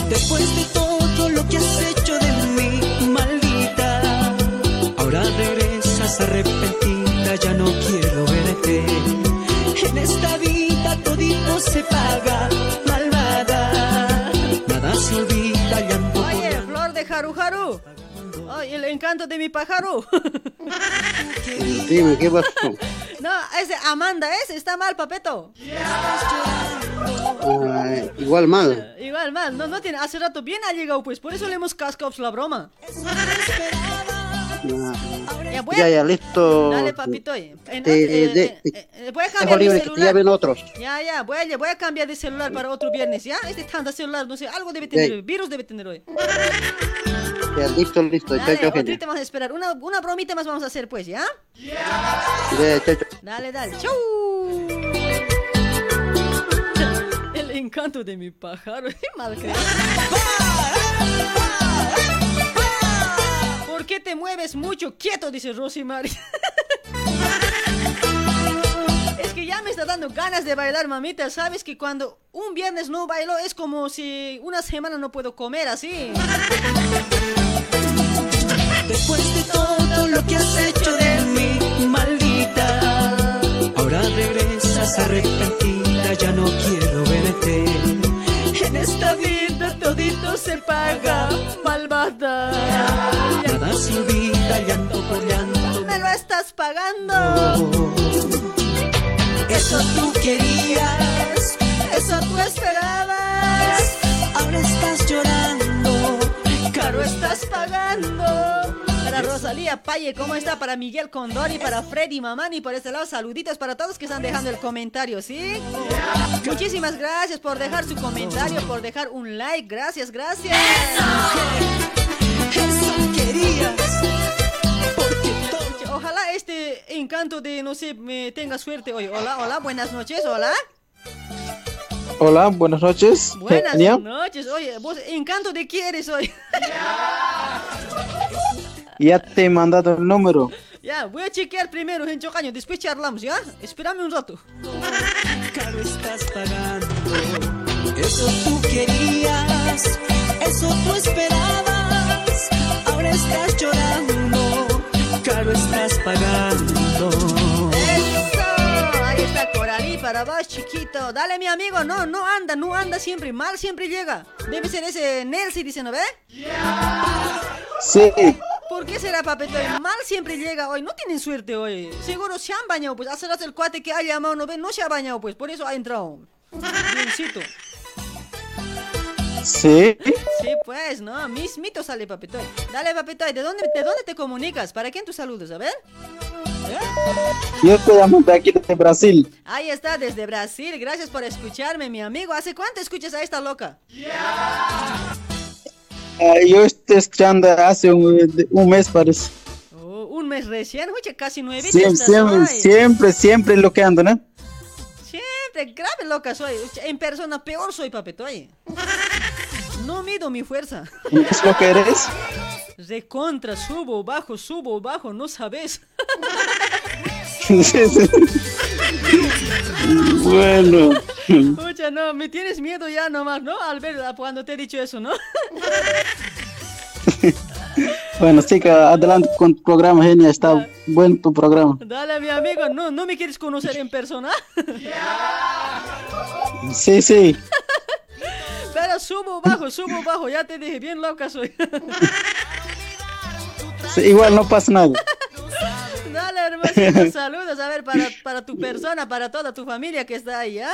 Después de todo lo que has hecho de mí, maldita, ahora regresas arrepentida, ya no quiero verte. En esta vida todito se paga, se olvida, llanto por Oye, flor de Haru Haru. Ay, el encanto de mi pájaro. Dime, ¿qué pasó? [LAUGHS] No, ese Amanda es, está mal, papeto. Ah, igual mal. Igual mal, no, no tiene, hace rato bien ha llegado, pues, por eso le hemos cascado la broma. Ya, Ya, ya, listo. Dale, papito. eh. Te- eh, de- eh, eh, voy a cambiar de que celular. otros. Ya, ya, voy a, voy a cambiar de celular para otro viernes, ¿ya? Este tanta celular, no sé, algo debe tener, Ya. virus debe tener hoy. Ya, listo, listo. Chao, Dale, chao, ahorita vamos a esperar. Una, una bromita más vamos a hacer, pues, ¿ya? Ya, chao, chao. Dale, dale, chau. El encanto de mi pájaro, [LAUGHS] mal. ¿Por qué te mueves mucho? Quieto, dice Rosimari. [LAUGHS] Es que ya me está dando ganas de bailar, mamita. Sabes que cuando un viernes no bailo es como si una semana no puedo comer así. Después de todo lo que has hecho de mí, maldita, ahora regresas arrepentida, ya no quiero verte. En esta vida todito se paga, malvada. Nada se olvida, llanto por llanto. Me lo estás pagando. Eso tú querías, Eso tú esperabas. ahora estás llorando. Caro estás pagando para Rosalía Paye, ¿cómo está? Para Miguel Condori, para Freddy Mamani, por este lado, saluditos para todos que están dejando el comentario, ¿sí? Muchísimas gracias por dejar su comentario, por dejar un like, gracias, gracias. Ojalá este encanto de, no sé, me tenga suerte hoy. Hola, hola, buenas noches, hola. Hola, buenas noches. Buenas noches, oye, vos, encanto de quién eres hoy. Ya te he mandado el número. ya, voy a chequear primero en Chocaño, después charlamos, ¿ya? Espérame un rato. Caro estás pagando. Eso tú querías, eso tú esperabas. Ahora estás llorando. Caro estás pagando. ¡Eso! Ahí está Coralí para vos, chiquito. Dale, mi amigo. No, no anda, no anda siempre. Mal siempre llega. Debe ser ese Nelsi, dice, ¿no ve? Sí. ¿Por qué será, papito? Mal siempre llega hoy. No tienen suerte hoy. Seguro se han bañado, pues. Hace rato el cuate que ha llamado, ¿no ve? No se ha bañado, pues. Por eso ha entrado. Biencito. Sí. Sí, pues, no. Mismito sale, papito. Dale, papito. ¿De dónde, ¿De dónde te comunicas? ¿Para quién tus saludos? A ver. Yo estoy de aquí de Brasil. Ahí está, desde Brasil. Gracias por escucharme, mi amigo. ¿Hace cuánto escuchas a esta loca? Yo estoy escuchando hace un, un mes, parece. Oh, un mes recién, oye, casi nueve Siempre, siempre, siempre, siempre lo que ando, ¿no? Siempre, grave loca soy. En persona peor soy, papito. oye. No mido mi fuerza. ¿Es lo que eres? De contra, subo, bajo, subo, bajo, no sabes. [LAUGHS] Bueno. Escucha, no, me tienes miedo ya nomás, ¿no? Al ver cuando te he dicho eso, ¿no? [LAUGHS] Bueno, chica, adelante con tu programa, genia. Está buen tu programa. Dale, mi amigo, ¿no, ¿no me quieres conocer en persona? [LAUGHS] Sí, sí. Pero subo, bajo, subo, bajo, ya te dije, bien loca soy. Sí, igual no pasa nada. [LAUGHS] Dale, hermosito, saludos, a ver, para, para tu persona, para toda tu familia que está ahí, ¿ah?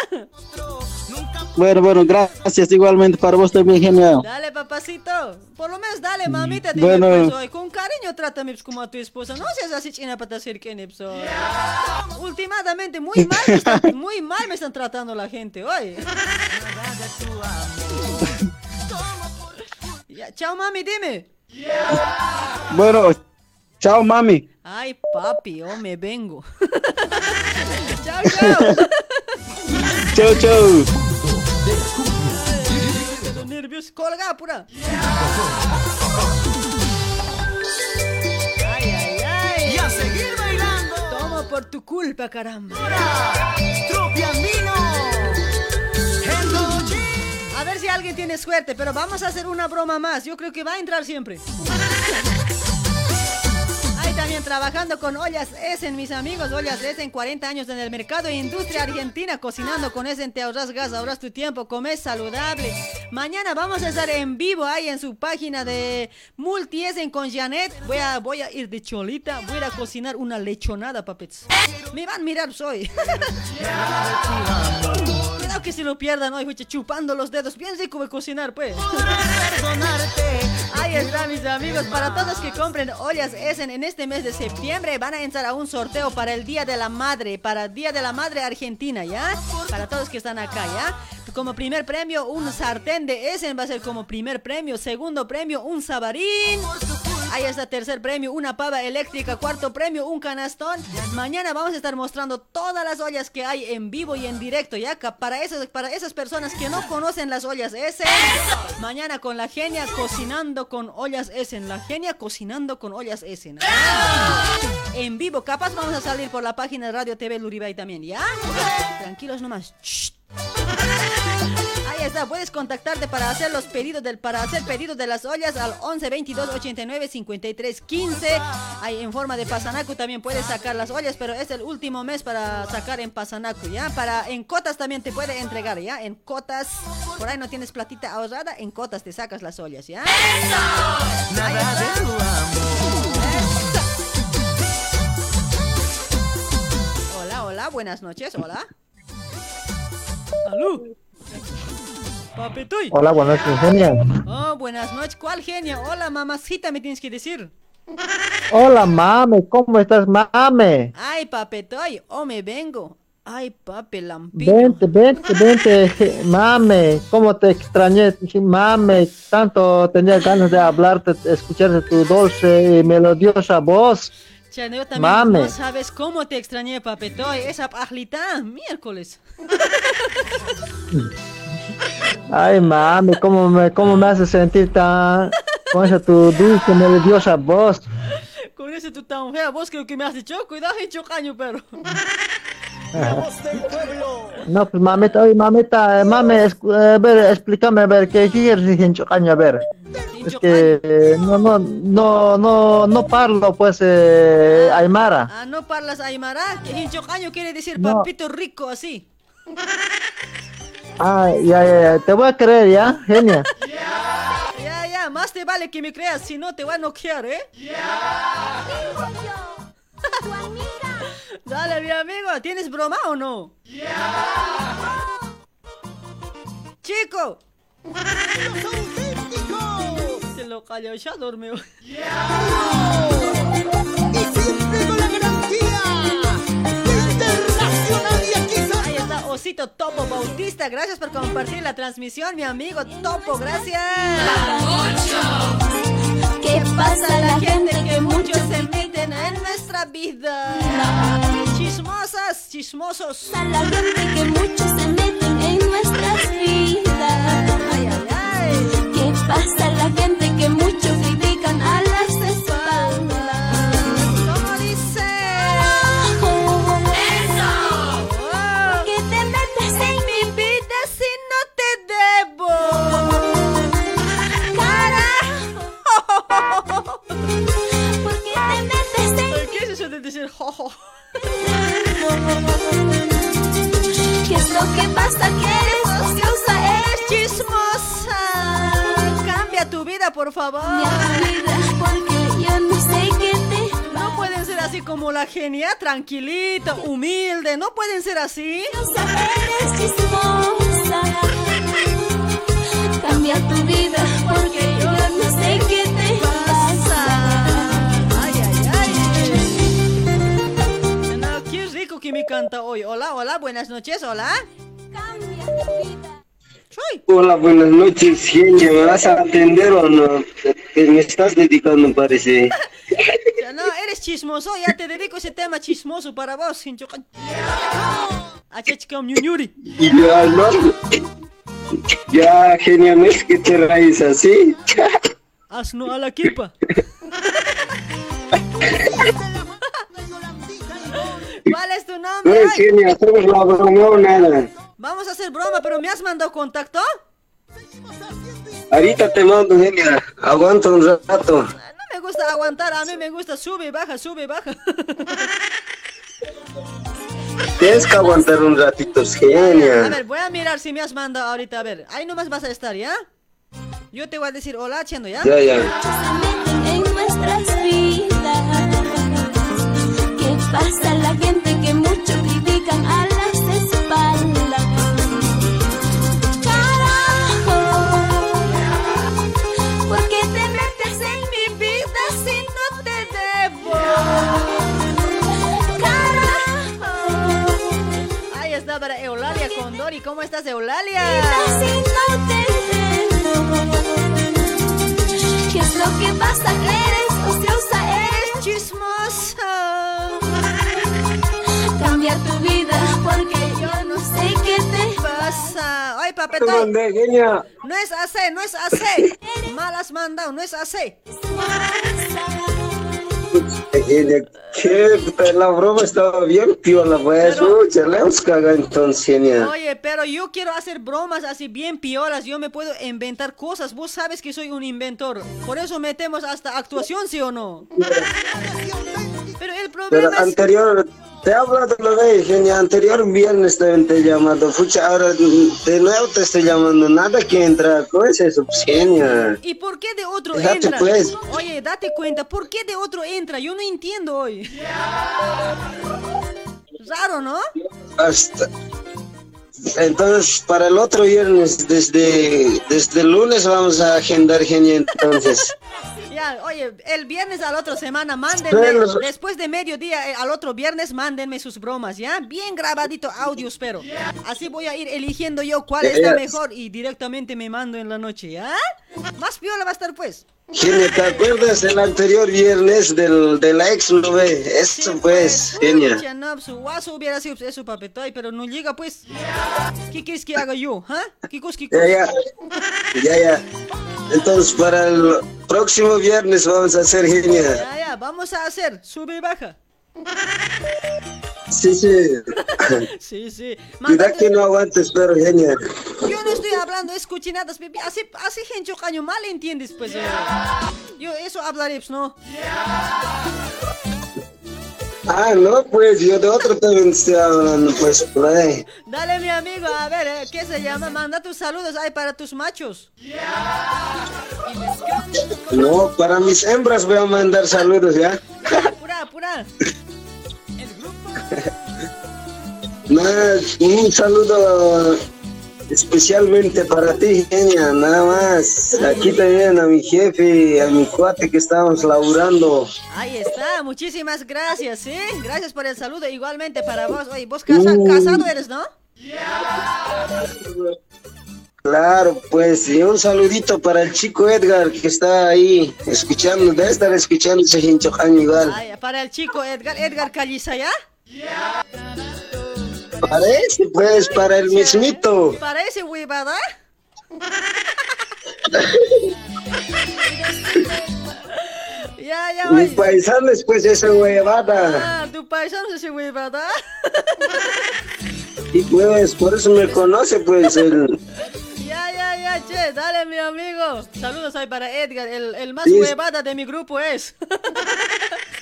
Bueno, bueno, gracias igualmente para vos también, genial. Dale, papacito. Por lo menos dale, mamita. Dime, Bueno. pues, hoy. Con cariño trátame pues, como a tu esposa. No seas así china para hacer que pues, hoy. Últimamente, muy mal, me están, [LAUGHS] muy mal me están tratando la gente, hoy. [LAUGHS] Chao, mami, dime. Bueno, chao, mami. Ay, papi, oh, me vengo. [LAUGHS] chao, chao. Chau, chau. Quedo nervioso. Colga, apura. Ay, ay, ay. Y a seguir bailando. Toma por tu culpa, caramba. Tropiandino. A ver si alguien tiene suerte, pero vamos a hacer una broma más. Yo creo que va a entrar siempre. Ahí también trabajando con Ollas Essen, mis amigos. Ollas Essen, 40 años en el mercado e industria argentina, cocinando con Essen. Te ahorras gas, ahorras tu tiempo, comes saludable. Mañana vamos a estar en vivo ahí en su página de Multi Essen con Janet. Voy a, voy a ir de cholita, voy a ir a cocinar una lechonada, papets. Me van a mirar, soy. [LAUGHS] Que se lo pierdan hoy, chupando los dedos. Bien rico a cocinar, pues. Ahí está, mis amigos. Para todos que compren ollas Essen en este mes de septiembre, van a entrar a un sorteo para el Día de la Madre, para el Día de la Madre Argentina, ¿ya? Para todos que están acá, ¿ya? Como primer premio, un sartén de Essen va a ser como primer premio. Segundo premio, un sabarín. Ahí está, tercer premio, una pava eléctrica. Cuarto premio, un canastón. Mañana vamos a estar mostrando todas las ollas que hay en vivo y en directo, ¿ya? Para esas, para esas personas que no conocen las ollas Essen. Mañana con la genia cocinando con ollas Essen. La genia cocinando con ollas Essen. En vivo, capaz vamos a salir por la página de Radio TV Luribay también, ¿ya? Tranquilos nomás. Ahí está, puedes contactarte para hacer los pedidos del para hacer pedidos de las ollas al 11 22 89 53 15. Ahí en forma de pasanacu también puedes sacar las ollas, pero es el último mes para sacar en pasanacu, ¿ya? Para en cotas también te puede entregar, ¿ya? En cotas. Por ahí no tienes platita ahorrada, en cotas te sacas las ollas, ¿ya? Nada de tu Hola, hola, buenas noches, hola. ¿Aló? Hola, buenas noches, genia. Oh, buenas noches. ¿Cuál genio? Hola, mamacita, me tienes que decir. Hola, mami. ¿Cómo estás, mami? Ay, papetoy, oh, me vengo. Ay, papi, lampiño. Vente, vente, vente, mami. ¿Cómo te extrañé, mami? Tanto tenía ganas de hablarte, escucharte tu dulce y melodiosa voz. Chano, yo también Mame. no sabes cómo te extrañé, papetoy. Esa pajlita, miércoles. [LAUGHS] Ay, mami, ¿cómo me, cómo me hace sentir tan... con esa tu dulce, melodiosa voz? Con ese tú tan fea, vos creo que me has dicho, cuidado, hecho caño, pero. No, pues mamita, oye, mamita, eh, mami, escu- eh, ver, explícame, a ver, ¿qué, quieres decir en chocaño? A ver. Es que eh, no, no, no, no, no parlo, pues, eh, Aymara. Ah, no parlas aymara, que hincho caño quiere decir papito rico, así. Ah, ya, ya, ya, te voy a creer, ¿ya? Genia. [LAUGHS] Ya, ya, más te vale que me creas, si no te voy a noquear, ¿eh? Dale, mi amigo, ¿tienes broma o no? ¡Chico! Se lo cayó, ya durmió. Ahí está Osito Topo Bautista, gracias por compartir la transmisión, mi amigo Topo, gracias. ¿Qué pasa la gente que muchos se meten en nuestra vida? Chismosas, chismosos. La gente que muchos se meten en nuestras vidas. Ay, ay, ay. ¿Qué pasa la gente ¿Qué es eso de decir jojo? ¿Qué es lo que pasa? Que eres ociosa, eres chismosa. Cambia tu vida, por favor. porque yo no sé qué te No pueden ser así como la genia, tranquilita, humilde. No pueden ser así. eres chismosa. Cambia tu vida porque yo no sé qué que me canta hoy. Hola, hola, buenas noches, hola. Hola, buenas noches, Genia. ¿Me vas a atender o no? Que me estás dedicando, parece. [LAUGHS] Ya no, eres chismoso, ya te dedico ese tema chismoso para vos, hincho. Achachkam ñuñuri. Y ya, ¿no? Ya, Genia, ¿no es que te raíz así? Asno a la kipa. [LAUGHS] ¿Cuál es tu No nombre? es Genia, somos la broma o nada. Vamos a hacer broma, pero ¿me has mandado contacto? Ahorita te mando, Genia. Aguanta un rato. No me gusta aguantar, a mí me gusta sube, baja, sube, baja. [LAUGHS] Tienes que aguantar un ratito, A Genia. ver, voy a mirar si me has mandado ahorita, a ver. Ahí nomás vas a estar, ¿ya? Yo te voy a decir hola, Chendo, ¿ya? Ya, ya. en nuestras vidas. ¿Qué pasa a la gente que mucho critican a las espaldas? Carajo, ¿por qué te metes en mi vida si no te debo? Carajo, Ahí está para Eulalia Condori. ¿Cómo estás, Eulalia? si no te debo. ¿Qué es lo que pasa? Que eres ociosa, eres chismosa. Tu vida porque yo no sé qué te pasa. Ay, papetón. No es AC, no es AC. [LAUGHS] Mal has mandado, no es. Genia, ¿qué? La broma estaba bien piola, pues. Entonces. Oye, pero yo quiero hacer bromas así bien piolas. Yo me puedo inventar cosas. Vos sabes que soy un inventor. Por eso metemos hasta actuación, ¿sí o no? Pero el Pero problema es... te he hablado lo de Genia, anterior viernes te te he llamado, pucha, ahora de nuevo te estoy llamando, nada que entra, ¿cómo es eso, pues, Genia? ¿Y por qué de otro entra? pues. Oye, date cuenta, ¿por qué de otro entra? Yo no entiendo hoy. Raro, ¿no? Hasta... Entonces, para el otro viernes, desde, desde el lunes vamos a agendar, Genia, entonces. [LAUGHS] Ya, oye, el viernes a la otra semana, mándenme, Bueno. después de mediodía, eh, al otro viernes, mándenme sus bromas, ¿ya? Bien grabadito audio, espero. Así voy a ir eligiendo yo cuál está ya. mejor y directamente me mando en la noche, ¿ya? Más piola va a estar, pues. Genia, ¿te acuerdas el anterior viernes del, de la ex, no ve? Eso pues, genia. Pucha, no, su guaso hubiera sido eso, papetoy, pero no llega, pues. ¿Qué quieres que haga yo? ¿Ah? ¿Qué cosa, qué cosa? Ya, ya. Ya, ya. Entonces, para el próximo viernes vamos a hacer genia. Ya, ya, vamos a hacer, sube y baja. Sí, sí. [LAUGHS] Sí, sí. Cuidado que no aguantes, pero genia. Yo no estoy hablando escuchinadas, baby. Así, así gente caño mal entiendes, pues. eh. Yo eso hablaré, pues, ¿no? Ah, no, pues yo de otro también estoy hablando, pues por ahí. Dale, mi amigo, a ver, eh, ¿qué se llama? Manda tus saludos ahí para tus machos. No, para mis hembras voy a mandar saludos, ¿ya? Apura, apura. [LAUGHS] Nada, un saludo especialmente para ti, genia, nada más. Aquí también a mi jefe, a mi cuate que estamos laburando. Ahí está, muchísimas gracias, ¿sí? Gracias por el saludo, igualmente para vos. Oye, vos casa- casado eres, ¿no? Claro, pues, y un saludito para el chico Edgar que está ahí escuchando, debe estar escuchando ese hinchojaño igual. Ay, para el chico Edgar, Edgar Calliza, ¿ya? Parece, pues, para el mismito. Para ese huevada. ya, ya, Mi paisano es pues esa huevada. Ah, tu paisano es ese huevada. Y pues, por eso me conoce, pues, el... Ya, ya, ya, che, dale, mi amigo. Saludos ahí para Edgar, el, el más Sí. huevada de mi grupo es. [LAUGHS]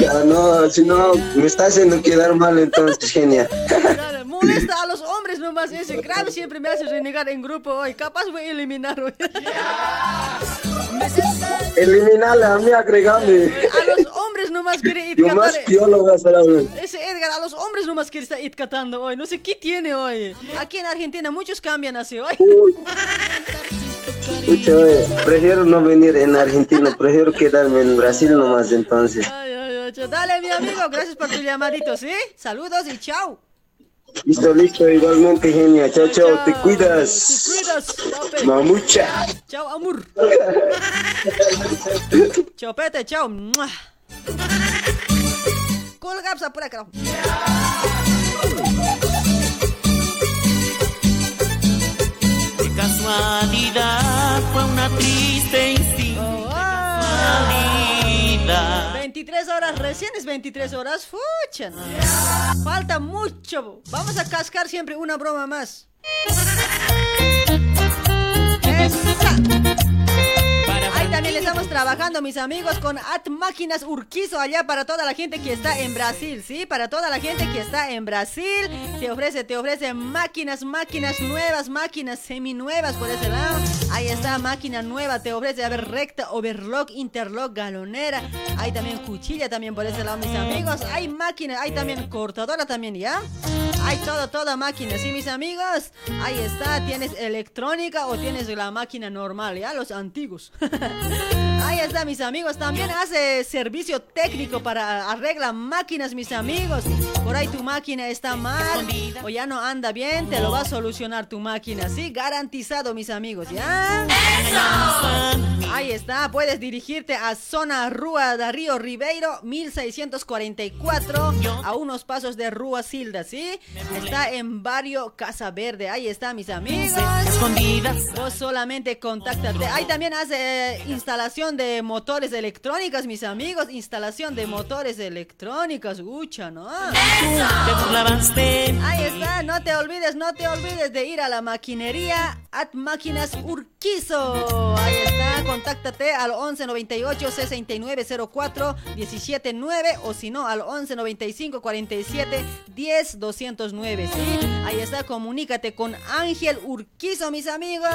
Ya, no, si no, me está haciendo quedar mal entonces, genia. Dale, molesta a los hombres nomás ese. Grave siempre me hace renegar en grupo hoy. Capaz voy a eliminar hoy. [LAUGHS] Eliminale a mí, agregame. A los hombres nomás quiere [LAUGHS] ir Yo más catar. piolo vas a hablar. Ese Edgar, a los hombres nomás quiere estar it catando hoy. No sé qué tiene hoy. Aquí en Argentina muchos cambian así hoy. Escucha, prefiero no venir en Argentina, prefiero quedarme en Brasil nomás entonces. Dale, mi amigo, gracias por tu llamadito, ¿sí? Saludos y chao. Listo, listo, igualmente, genia. Chao, chao, te cuidas. Cuidas, papi. Mamucha. Chao, amor. Chopete, chao. Mua. Colgapsa por casualidad, fue una triste infidelidad. 23 horas, recién es 23 horas. Fucha. Falta mucho. Vamos a cascar siempre una broma más. Esa. Estamos trabajando, mis amigos, con At Máquinas Urquizo allá para toda la gente que está en Brasil, ¿sí? Para toda la gente que está en Brasil, te ofrece, te ofrece máquinas, máquinas nuevas, máquinas seminuevas por ese lado. Ahí está, máquina nueva, te ofrece, a ver, recta, overlock, interlock, galonera. Hay también cuchilla también por ese lado, mis amigos. Hay máquina, hay también cortadora también, ¿ya? Hay todo, toda máquina, ¿sí, mis amigos? Ahí está, tienes electrónica o tienes la máquina normal, ¿ya? Los antiguos. [LAUGHS] Ahí está, mis amigos. También hace servicio técnico para arregla máquinas, mis amigos. Por ahí tu máquina está mal o ya no anda bien, te lo va a solucionar tu máquina, ¿sí? Garantizado, mis amigos, ¿ya? Ahí está, puedes dirigirte a Zona Rúa de Río Ribeiro, 1644, a unos pasos de Rúa Silda, ¿sí? Está en barrio Casa Verde, ahí está, mis amigos. Vos solamente contáctate. Ahí también hace eh, instalación de motores electrónicas, mis amigos. Instalación de motores electrónicas, ucha, ¿no? Ahí está, no te olvides, no te olvides de ir a la maquinería At Máquinas Urquizo. Ahí está, contáctate al 11 98 69 04 17 9 o si no al 11 95 47 10 209, ¿sí? Ahí está, comunícate con Ángel Urquizo, mis amigos.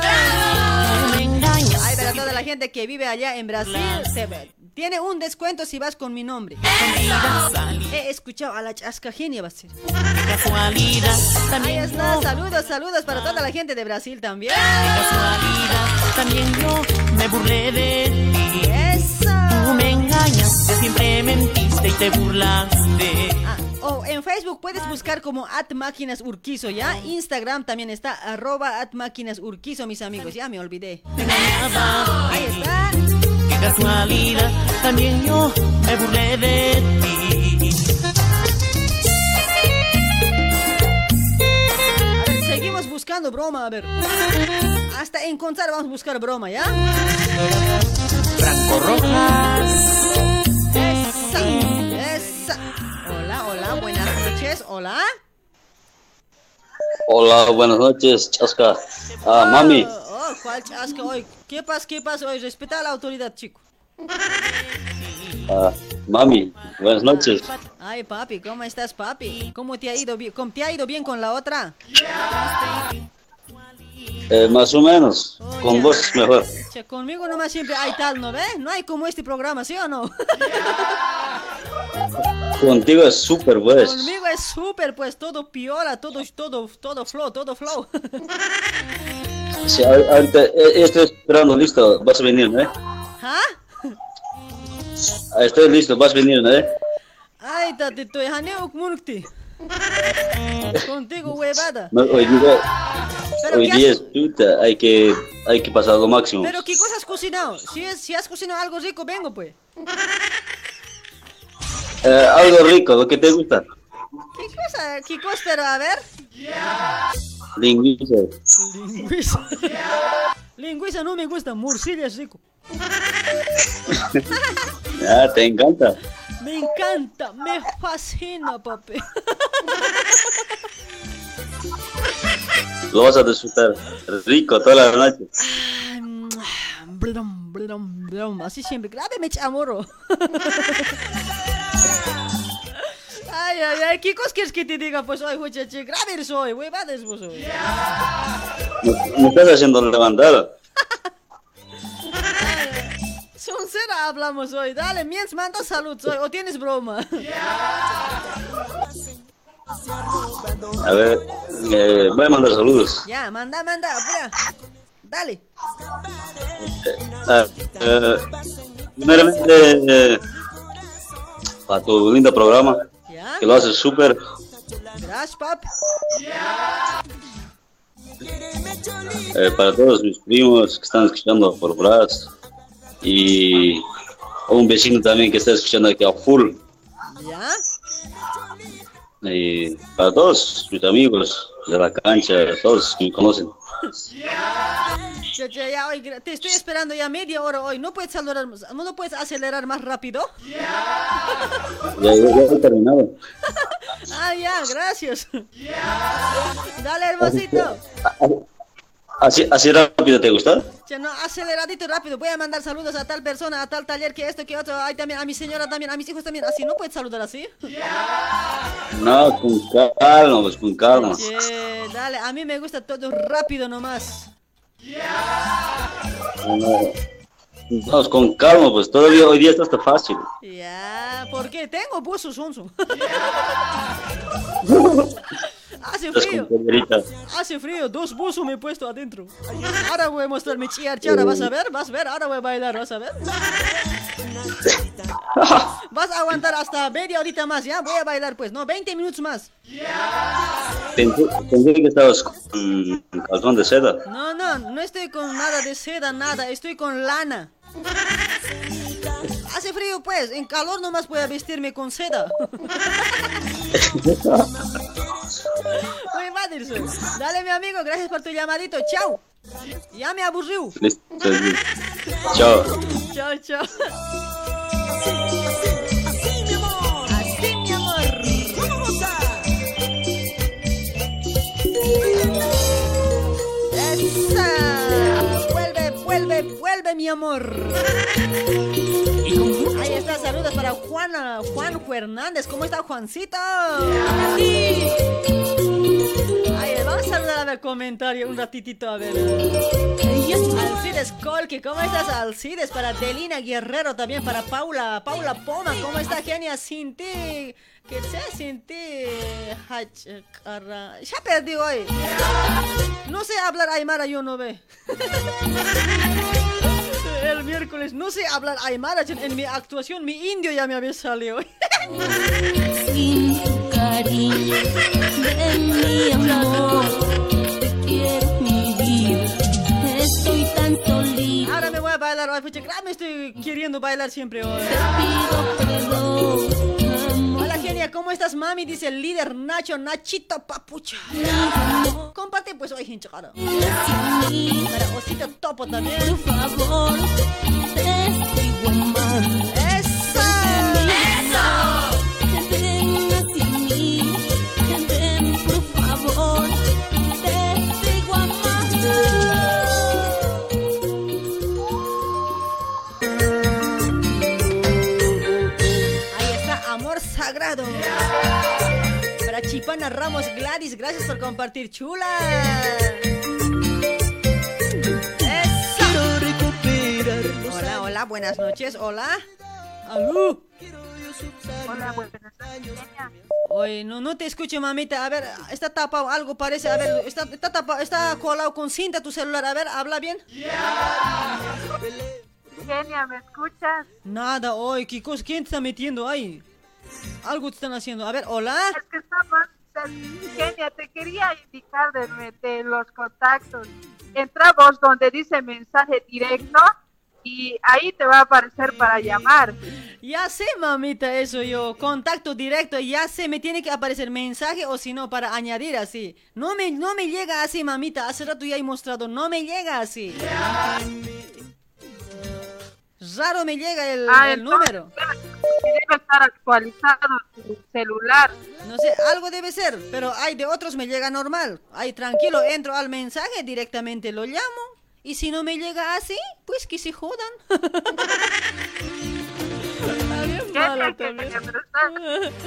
Ay, para toda la gente que vive allá en Brasil, se ve- tiene un descuento si vas con mi nombre. He escuchado a la chasca genia, va a ser. Casualidad, Ahí está, saludos, saludos para toda la gente de Brasil también. también yo me burlé de ti. Eso. Tú me engañaste, siempre mentiste y te burlaste. Ah, o en Facebook puedes buscar como at máquinas urquizo, ¿ya? Instagram también está arroba at máquinas urquizo, mis amigos. Ya me olvidé. Ahí está. Qué casualidad, también yo me burlé de ti. A ver, seguimos buscando broma, a ver. Hasta encontrar vamos a buscar broma, ¿ya? Franco Rojas. Esa, esa. Hola, buenas noches. Hola. Hola, buenas noches, Chasca. Ah, mami, Oh, ¿cuál chasca hoy? ¿Qué pasa, qué pasa hoy? Respeta a la autoridad, chico. ah, mami, buenas noches. Ay, papi, ¿cómo estás, papi? ¿Cómo te ha ido bien? ¿Cómo te ha ido bien con la otra? Eh, más o menos, con vos mejor. Che, conmigo nomás siempre hay tal, ¿no ves? No hay como este programa, ¿sí o no? [LAUGHS] Contigo es súper pues. Conmigo es súper, pues, todo piola, todo, todo, todo flow, todo flow. [LAUGHS] Sí, ahor- ahorita eh, estoy esperando, listo, vas a venir, ¿no? eh? ¿Ah? Ah, Estoy listo, vas a venir, ¿no? Ay, tatito, haneo munukti. Contigo, huevada. No, Pero hoy ¿qué día es puta, hay que, hay que pasar lo máximo. Pero, ¿qué cosa has cocinado? Si, es, si has cocinado algo rico, vengo, pues. Eh, algo rico, lo que te gusta. ¿Qué cosa? ¿Qué cosa? Pero, a ver. Lingüiza. Lingüiza. Lingüiza no me gusta, morcilla es rico. Ah, te encanta. Me encanta, me fascina, papi. Lo vas a disfrutar rico toda la noche. Ay, blum, blum, blum, Así siempre. Grave me chamorro. [LAUGHS] Ay, ay, ay, ¿qué cosas quieres que te diga? Pues hoy, muchacho, grave soy, huevadas vos hoy. Me, me estás haciendo levantar. Son cera hablamos hoy. Dale, mientras manda salud hoy. ¿O tienes broma? A ver, eh, voy a mandar saludos. Ya, manda, manda, apura. Dale. Ah, eh, primeramente, eh, para tu lindo programa, Ya. que lo haces súper. Gracias, papi. eh, para todos mis primos que están escuchando por Braz. Y un vecino también que está escuchando aquí a full. ¿Ya? Y para todos mis amigos de la cancha, todos que me conocen. Ya, ya, ya, hoy, gra- te estoy esperando ya media hora hoy. ¿No puedes acelerar, no puedes acelerar más rápido? Ya, ya, ya he terminado. [LAUGHS] Ah, ya, gracias. Dale, hermosito. Así, así rápido, ¿te gusta? Ya, no, aceleradito rápido. Voy a mandar saludos a tal persona, a tal taller, que esto, que otro. Ay, también a mi señora, también a mis hijos también. Así, ¿no puedes saludar así? No, con calma, pues con calma. Dale, a mí me gusta todo rápido nomás. No, Vamos con calma, pues todavía hoy día está hasta fácil. Ya, ¿por qué? Tengo buzo sonso. [LAUGHS] [LAUGHS] Hace frío. Hace frío, dos buzos me he puesto adentro. Ahora voy a mostrar mi chiarchara, vas a ver, vas a ver, ahora voy a bailar, vas a ver. [LAUGHS] Vas a aguantar hasta media horita más, ya, voy a bailar pues, no, 20 minutos más. Pensé que estabas con calzón de seda. No, no, no estoy con nada de seda, nada, estoy con lana. Hace frío pues, en calor nomás voy a vestirme con seda. [LAUGHS] Muy mal, Dirce. Dale mi amigo, gracias por tu llamadito, chao. Ya me aburrió. Listo. Chao. Chao, chao. Así, mi amor. Esa. Mi amor. Ahí está, saludos para Juana, Juan Hernández. ¿Cómo está, Juancito? Sí. Ay, vamos a saludar a ver comentario un ratitito, a ver. Alcides Colque, ¿cómo estás, Alcides? Para Delina Guerrero, también para Paula, Paula Poma, ¿cómo está, genia? Sin ti, que sé, sin ti. Ya perdí hoy. No sé hablar aymara, yo no ve. [LAUGHS] El miércoles no sé hablar aymara, en mi actuación mi indio ya me había salido. Sin tu cariño, de mi amor. Te quiero mi vida, estoy tan solita. Ahora me voy a bailar, claro, me estoy queriendo bailar siempre hoy. Hola genia, ¿cómo estás mami? Dice el líder Nacho, Nachito Papucha. Comparte pues hoy, hincha cara. Para Osito Topo también. Por favor, amando. ¡Eso! Para Chipana Ramos Gladys, gracias por compartir, chula. Eso. Hola, hola, buenas noches, hola. Aló. Hola, buenas Oye, no, no te escucho, mamita. A ver, está tapado, algo parece. A ver, está, está tapado, está colado con cinta tu celular. A ver, habla bien. Genia, ¿me escuchas? Nada, hoy, ¿qué cosa? ¿Quién te está metiendo ahí? Algo te están haciendo. A ver, hola. Es que estamos... Genia, te quería indicar de, de los contactos. Entramos donde dice mensaje directo y ahí te va a aparecer para llamar. Ya sé, mamita, eso yo. Contacto directo, ya sé, me tiene que aparecer mensaje o si no, para añadir así. No me, no me llega así, mamita. Hace rato ya he mostrado, no me llega así. Raro me llega el, Ah, el número. Debe estar actualizado tu celular. No sé, algo debe ser, pero hay de otros me llega normal. Ay, tranquilo, entro al mensaje, directamente lo llamo. Y si no me llega así, pues que se jodan. [LAUGHS]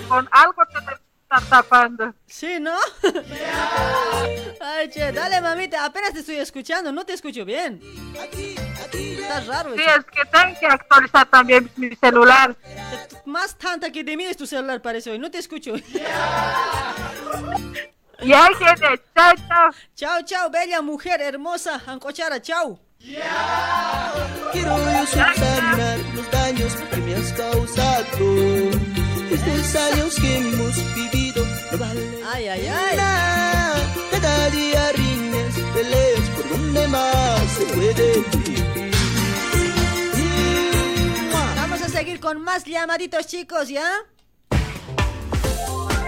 Con algo te estar tapando. Sí, ¿no? [LAUGHS] Ay, che, dale, mamita, apenas te estoy escuchando, no te escucho bien. Está raro. Sí, eso. es que tengo que actualizar también mi celular. Más tanta que de mí es tu celular, parece hoy, no te escucho. Ya, Genia, chao, chao. Chao, chao, bella mujer hermosa, Ancochara, chao. Quiero yo subsanar los daños que me has causado. Estos años que hemos vivido no valen Ay, ay, ay. nada. Cada día rines, peleas por donde más se puede vivir. Seguir con más llamaditos, chicos, ¿ya?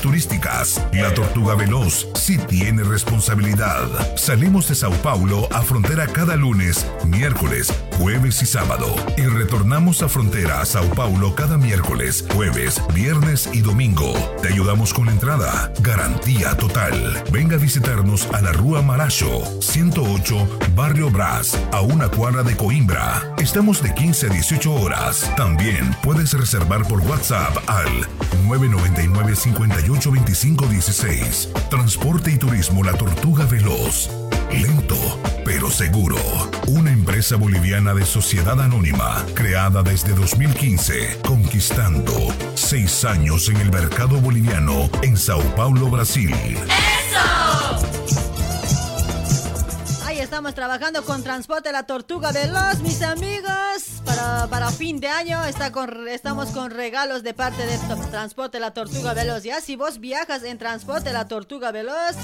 turísticas. La Tortuga Veloz sí tiene responsabilidad. Salimos de Sao Paulo a frontera cada lunes, miércoles, jueves y sábado. Y retornamos a frontera a Sao Paulo cada miércoles, jueves, viernes y domingo. Te ayudamos con la entrada. Garantía total. Venga a visitarnos a la Rúa Maracho, 108, Barrio Brás, a una cuadra de Coimbra. Estamos de 15 a 18 horas. También puedes reservar por WhatsApp al 999 58 25 16. Transporte y turismo La Tortuga Veloz. Lento, pero seguro. Una empresa boliviana de sociedad anónima, creada desde 2015, conquistando seis años en el mercado boliviano en Sao Paulo, Brasil. Ahí estamos trabajando con Transporte La Tortuga Veloz, mis amigos. Para, para fin de año está con, estamos con regalos de parte de Transporte La Tortuga Veloz. Ya si vos viajas en Transporte La Tortuga Veloz,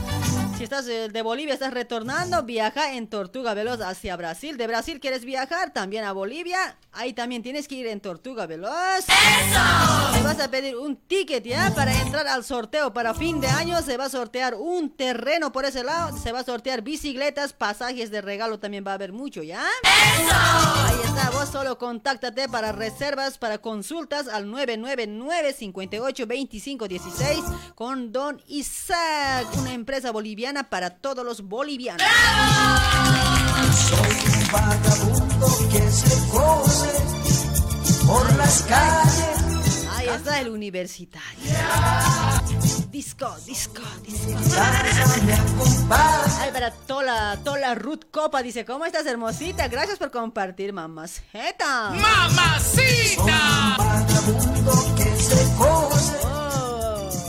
si estás eh, de Bolivia, estás retornando, viaja en Tortuga Veloz hacia Brasil. De Brasil quieres viajar también a Bolivia, ahí también tienes que ir en Tortuga Veloz. Te vas a pedir un ticket ya para entrar al sorteo. Para fin de año se va a sortear un terreno por ese lado. Se va a sortear bicicletas, pasajes de regalo también va a haber mucho, ¿ya? Ahí está, vos solo contáctate para reservas, para consultas al 999 58 25 16 con Don Isaac, una empresa boliviana para todos los bolivianos. Soy un vagabundo que se corre por las calles. Ay, está el universitario. Disco, disco, disco. Ay, para Tola, Tola Ruth Copa dice, ¿cómo estás hermosita? Gracias por compartir, mamacita.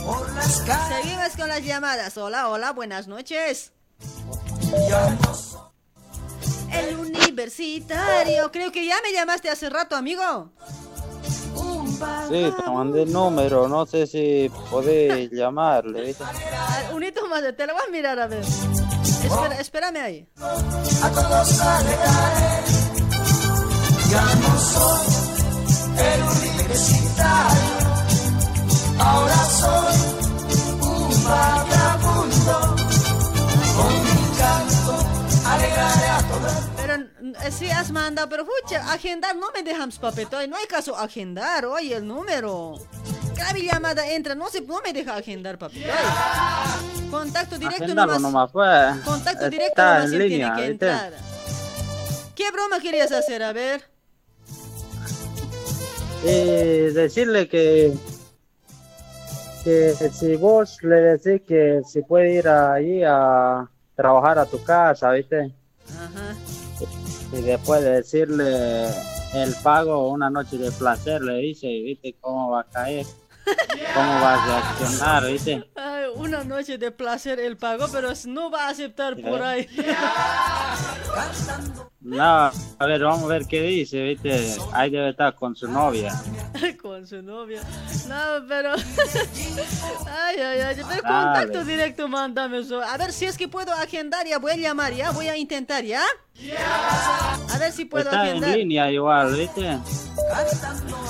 Seguimos con las llamadas. Hola, hola, buenas noches. El universitario. Creo que ya me llamaste hace rato, amigo. Sí, te mandé el número, no sé si podés [LAUGHS] llamarle. ¿viste? Ah, Un hito más, te lo voy a mirar a ver. Espera, espérame ahí. A todos. Ya no soy el universitario, ahora soy un vagabundo. Con mi canto alegraré a todos. Pero eh, sí has mandado, pero pucha, agendar no me dejamos papetoy, no hay caso agendar, oye, el número. Cada llamada entra, no se no me deja agendar papetoy. Contacto directo Agendarlo nomás. nomás fue. Contacto directo Está nomás en línea, tiene que ¿viste? entrar. ¿Qué broma querías hacer? A ver. Y decirle que, que si vos le decís que si puede ir ahí a trabajar a tu casa, ¿viste? Ajá. Y después de decirle el pago, una noche de placer, le dice, ¿viste cómo va a caer? ¿Cómo va a reaccionar, ¿viste? Ay, una noche de placer él pagó, pero no va a aceptar por ahí. No, a ver, vamos a ver qué dice, ¿viste? Ahí debe estar con su novia. [LAUGHS] Con su novia. No, pero. [LAUGHS] Ay, ay, ay. Pero contacto directo, mándame eso. A ver si es que puedo agendar, ya voy a llamar, ya voy a intentar, ¿ya? A ver si puedo Está en agendar. línea igual, ¿viste?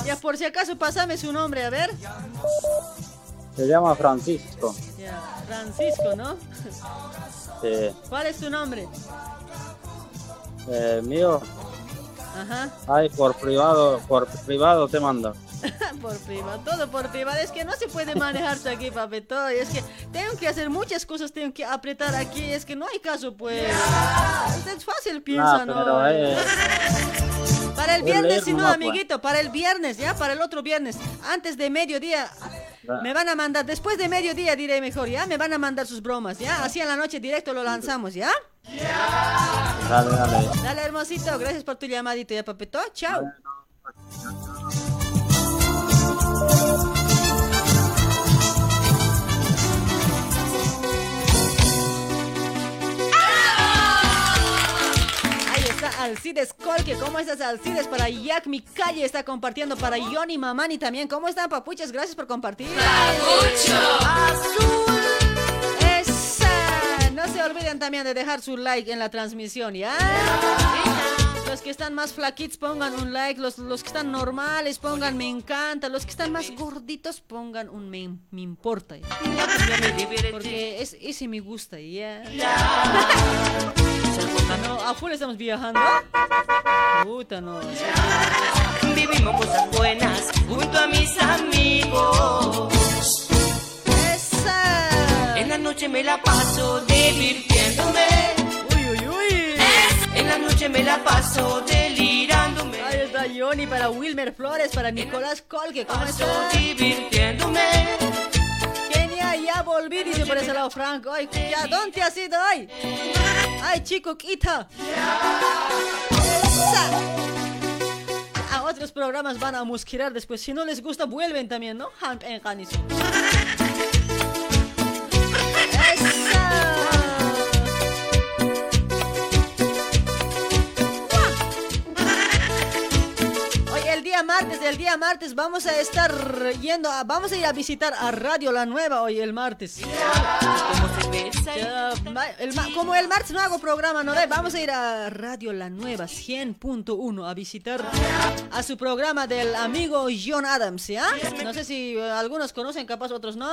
Ya, por si acaso, pásame su nombre, a ver. Se llama Francisco. Ya, Francisco, ¿no? Sí. ¿Cuál es tu nombre? Eh, mío, Ajá. ay, por privado, por privado te mando. [LAUGHS] por privado, todo por privado. Es que no se puede manejarse aquí, papito. Es que tengo que hacer muchas cosas, tengo que apretar aquí. Es que no hay caso, pues. Es fácil, piensa, No, eh, Para el es viernes, si no, pues. amiguito, para el viernes, ¿ya? Para el otro viernes, antes de mediodía, Da- me van a mandar, después de mediodía diré mejor, ¿ya? Me van a mandar sus bromas, ¿ya? Así en la noche directo lo lanzamos, ¿ya? Dale, dale. Dale, hermosito, gracias por tu llamadito, ¿ya, papito? Chao. Ahí Alcides Colque. ¿Cómo estás, Alcides? Para Jack Mi Calle está compartiendo. Para Johnny Mamani también. ¿Cómo están, papuchas? Gracias por compartir. ¡Azul! ¡Esa! No se olviden también de dejar su like en la transmisión, ¿ya? Los que están más flaquitos pongan un like, los, los que están normales pongan me encanta, los que están más gorditos pongan un me, me importa. ¿ya? Porque es, ese me gusta, [LAUGHS] ¿ya? No, a full estamos viajando. Puta, no. Vivimos cosas buenas junto a mis amigos. En la noche me la paso divirtiéndome. La noche me la paso delirándome. Ahí está Johnny para Wilmer Flores, para Nicolás Colque. ¿Cómo Paso estás? divirtiéndome. Kenia, ya volví, dice por ese lado Franco. Ay, ya, ¿dónde has ido hoy? Ay, chico, quita. A otros programas van a musquirar después. Si no les gusta, vuelven también, ¿no? En martes, el día martes vamos a estar yendo, a- vamos a ir a visitar a Radio La Nueva hoy el martes. Como el martes no hago programa, ¿no? Vamos a ir a Radio La Nueva 100.1 a visitar a su programa del amigo John Adams, ¿ya? No sé si algunos conocen, capaz otros no.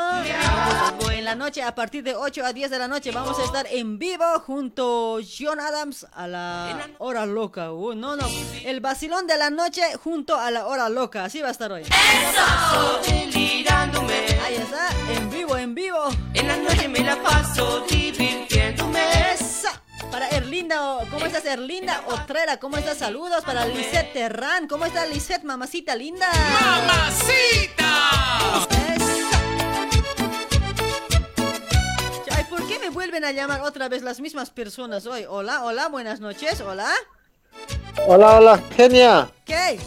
En la noche, a partir de 8 a 10 de la noche, vamos a estar en vivo junto John Adams a la hora loca. No, no, el vacilón de la noche junto a la hora loca, así va a estar hoy. Delirándome. Ahí está, en vivo, en vivo. En la noche me la paso divirtiéndome. Esa. Para Erlinda, ¿cómo estás Erlinda Otrera? ¿Cómo estás? Saludos para Lisette Terran. ¿Cómo estás Lisette, mamacita linda? ¡Mamacita! Ay, ¿por qué me vuelven a llamar otra vez las mismas personas hoy? Hola, hola, buenas noches, hola. Hola, hola, genia. ¿Qué?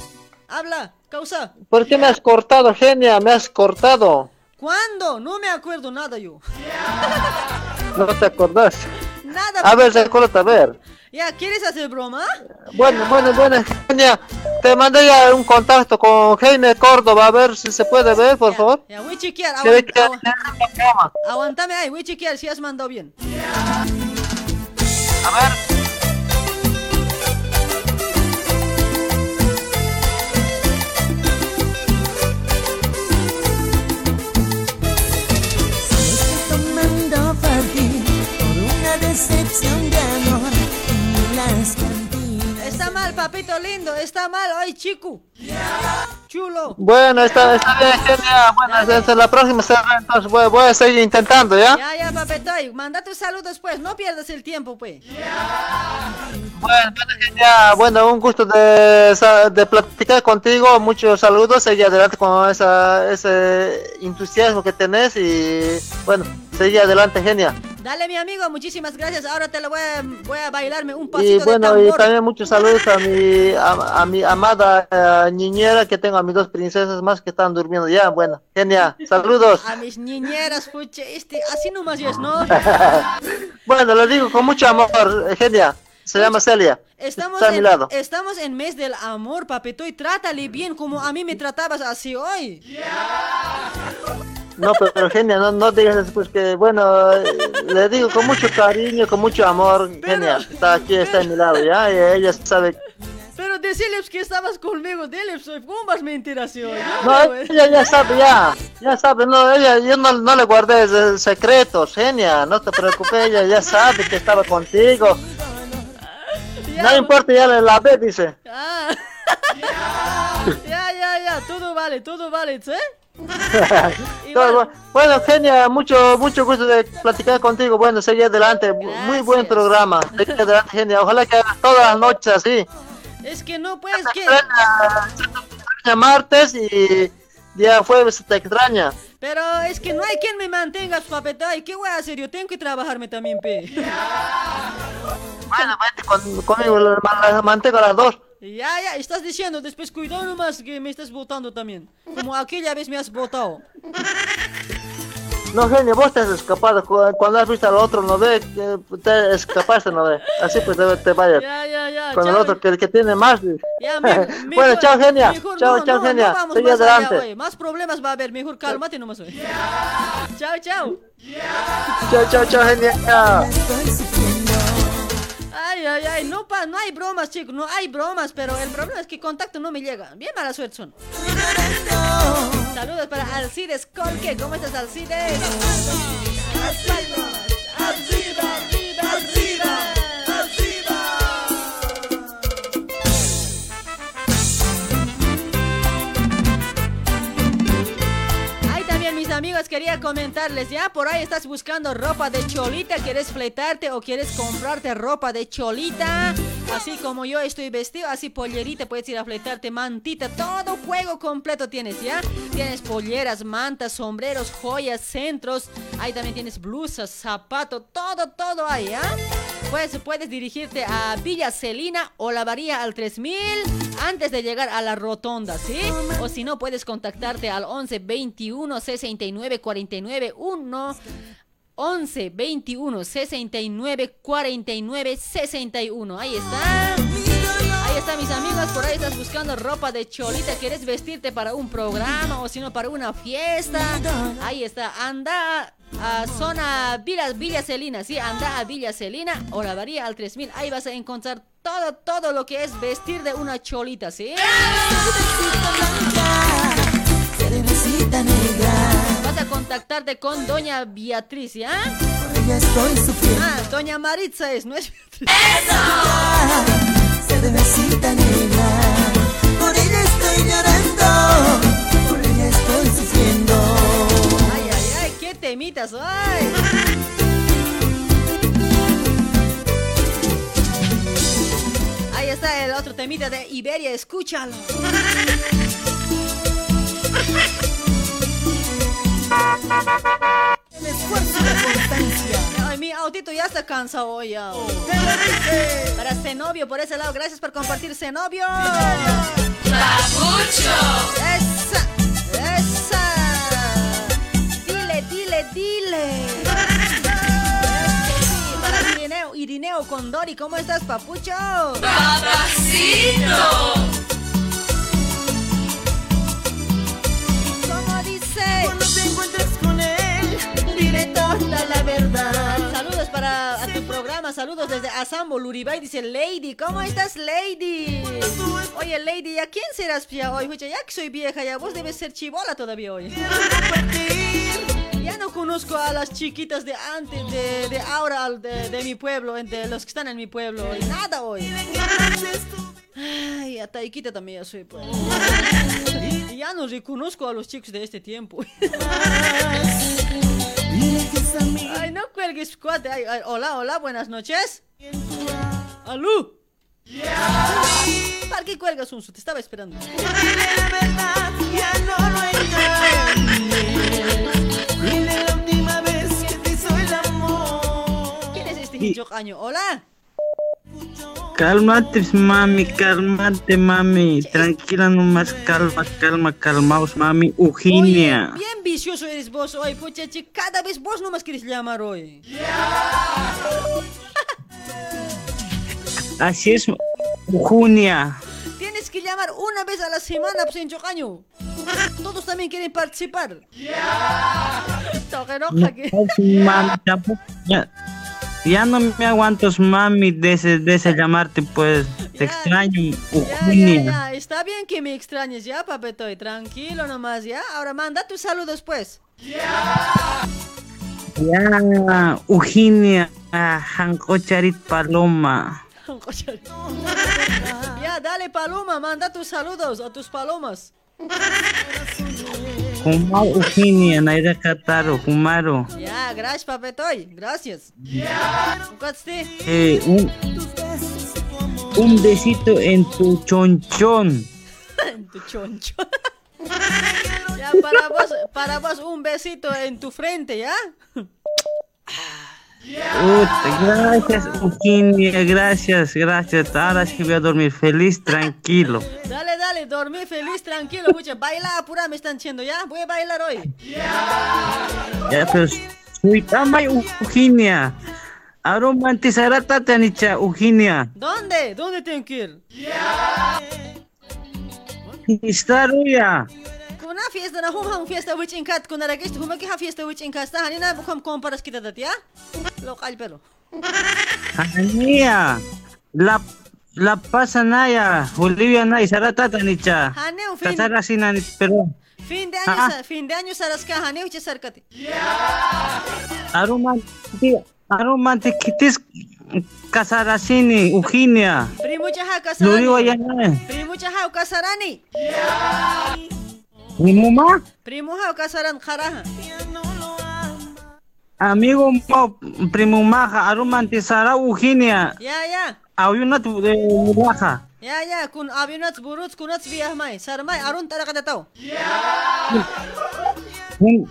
Habla, causa. ¿Por qué me has cortado, genia? Me has cortado. ¿Cuándo? No me acuerdo nada yo. [LAUGHS] No te acordás. Nada. A ver, recuérdate, a ver. ¿Ya quieres hacer broma? Bueno, bueno, bueno, genia. Te mandé ya un contacto con Jaime Córdoba. A ver si se puede ver, por favor. Ya, voy a chequear. Se ve aguant- que- aguant- Aguántame ahí, voy a chequear si has mandado bien. A ver. Está mal, papito lindo, está mal. Ay, chico. Chulo. Bueno, está, está bien, genia. Bueno, desde la próxima semana, entonces voy, voy a seguir intentando, ¿ya? Ya, ya, papetoy. Manda tus saludos, pues. No pierdas el tiempo, pues. Bueno, bueno, genia. Bueno, un gusto de, de platicar contigo. Muchos saludos. Seguí adelante con esa, ese entusiasmo que tenés y, bueno, seguí adelante, genia. Dale, mi amigo, muchísimas gracias. Ahora te lo voy a, voy a bailarme un pasito Y de bueno, y tambor. también muchos saludos a mi, a, a mi amada eh, niñera que tengo a mis dos princesas más que están durmiendo ya. Bueno, genia, saludos. A mis niñeras, puche, este, así nomás es, ¿no? [LAUGHS] bueno, lo digo con mucho amor, genia. Se llama Celia. Estamos Está a mi en, lado. estamos en mes del amor, papito, y trátale bien como a mí me tratabas así hoy. No, pero, pero, genia, no, no digas después que, bueno, eh, le digo con mucho cariño, con mucho amor, genia, está aquí, está a mi lado, ya, y ella sabe. Pero decirles que estabas conmigo, dile, soy ¿cómo vas mentiras hoy? No, ella ya sabe, ya, ya sabe, no, ella, yo no, no le guardé eh, secretos, genia, no te preocupes, ella ya sabe que estaba contigo. No importa, ya le la ve, dice. Ah. [LAUGHS] ya, ya, ya, todo vale, todo vale, ¿sí? [LAUGHS] Bueno, genia, mucho, mucho gusto de platicar contigo. Bueno, seguí adelante. Muy buen programa. Seguí adelante, genia. Ojalá que hagas todas las noches así. Es que no puedes que... Extraña martes y día jueves te extraña. Pero es que no hay quien me mantenga, papito. ¿Y qué voy a hacer? Yo tengo que trabajarme también, pe. Bueno, vete con- conmigo, mantengo a las dos. Ya, ya, estás diciendo, después cuidado nomás que me estás votando también. Como aquella vez me has votado. No, genio, vos te has escapado. Cu- Cuando has visto al otro, no ve, te escapaste, no ve. Así pues te, te vayas. Ya, ya, ya. Con el chao. otro, que el que tiene más. Ya, [LAUGHS] me- bueno, mejor- chao, genia. mejor Chao, no, chao, no, genia. No allá, adelante. güey. Más problemas va a haber. Mejor cálmate nomás, güey. chao, chao. Chao, chao, chao, genia. Ay, ay, ay, no, pa, no hay bromas, chicos, no hay bromas, pero el problema es que contacto no me llega. Bien mala suerte son. Saludos para Alcides Colque, ¿cómo estás, Alcides? Las palmas, quería comentarles, ya por ahí estás buscando ropa de cholita, quieres fletarte o quieres comprarte ropa de cholita, así como yo estoy vestido, así pollerita, puedes ir a fletarte, mantita, todo juego completo tienes, ¿ya? Tienes polleras, mantas, sombreros, joyas, centros, ahí también tienes blusas, zapatos, todo, todo ahí, ¿ya? Pues puedes dirigirte a Villa Celina o la varía al 3000 antes de llegar a la rotonda, ¿sí? O si no, puedes contactarte al 11 21 69 49 1 11 21 69 49 61. Ahí está. Ahí está, mis amigos. Por ahí estás buscando ropa de cholita. ¿Quieres vestirte para un programa o si no para una fiesta? Ahí está. Anda a zona Villa, Villa Celina. Sí, anda a Villa Celina o la varía al 3000. Ahí vas a encontrar todo, lo que es vestir de una cholita, ¿sí? Vas a contactarte con Doña Beatriz, ¿ya? por ella estoy sufriendo. Ah, Doña Maritza es, no es Beatriz. Cerecita negra, por ella estoy llorando, por ella estoy sufriendo. Ay, ay, ay, qué temitas, ay. temita de Iberia, escúchalo. [LAUGHS] El esfuerzo y la constancia. Ay, mi autito ya está cansado hoy. ya. Para Zenobio, por ese lado, gracias por compartir, Zenobio. ¡Papucho! Esa, esa. Dile, dile, dile. Irineo Condori, ¿cómo estás, papucho? ¡Papacito! Toda la verdad. Saludos para a tu programa, saludos desde Asambo, Luribay, dice Lady, ¿cómo estás Lady? Oye Lady, ¿a quién serás ya hoy? Oye, ya que soy vieja, ya vos debes ser chivola todavía hoy. Ya no conozco a las chiquitas de antes, de, de ahora, de, de mi pueblo, de los que están en mi pueblo, hoy. nada hoy. Ay, a Taikita también ya soy, pues. Ya no reconozco a los chicos de este tiempo. Ay, no cuelgues, cuate. Ay, ay, hola, hola, buenas noches. ¿Aló? ¿Para qué cuelgas un Te estaba esperando. ¿Quién es este hincho año? Hola. Cálmate, mami, cálmate, mami. Tranquila nomás, calma, calma, calmaos, mami. Eugenia. Oye, bien vicioso eres vos hoy, pucha, chi, Cada vez vos nomás quieres llamar hoy. Así es, Eugenia. Tienes que llamar una vez a la semana, pues en Chocaño. Todos también quieren participar. Toque No, roja que- mami, tampoco. Ya, ya no me aguanto, mami, de ese, de ese llamarte, pues. Te extraño, Ya, Eugenia. ya, está bien que me extrañes ya, papetoy. Tranquilo nomás, ya. Ahora manda tus saludos, pues. Ya, Eugenia. ah, Janko Charit Paloma. ya, dale, Paloma, manda tus saludos a tus palomas. Kumao Eugenia, Naira Kataro, Kumaro. Ya, gracias, papetoy. Gracias. Cuatste. Eh, un, un besito en tu chonchón. [LAUGHS] en tu choncho. [LAUGHS] ya, para vos, para vos un besito en tu frente, ¿ya? Gracias, Eugenia, gracias, gracias. Ahora sí voy a dormir feliz, tranquilo. Dale, dale, dormí feliz, tranquilo, mucha. Baila, apura, me están diciendo, ¿ya? Voy a bailar hoy. Ya, pero soy tamay, Eugenia. Aromantizará tatanicha, Eugenia. ¿Dónde? ¿Dónde tengo que ir? Istaruya. Kuna fiesta na hum hum fiesta which inkat kuna ragis hum ki ha fiesta which inkat sta hanina bukham comparas kita dat ya? Lokal pero. Ania. La, la pasa naya, Olivia na, isara tatanicha. Haneu fin Kasara sinanit, pero. fin de año Ah. fin de año saras ka haneu che sarkati. Aromanti, aromantikitis kasarasini, Eugenia. Primo cha ha Luriwa kasarani. yan na. Primo cha ha kasarani. Mi mamá, Primo ha kasaran kharaha. amigo mo, primo maja, aromantizará Eugenia. Ya ya. Ayunat de mulaja. Ya ya kun abinat burut kunat biah mai sarmai arun tara kada tau. Un,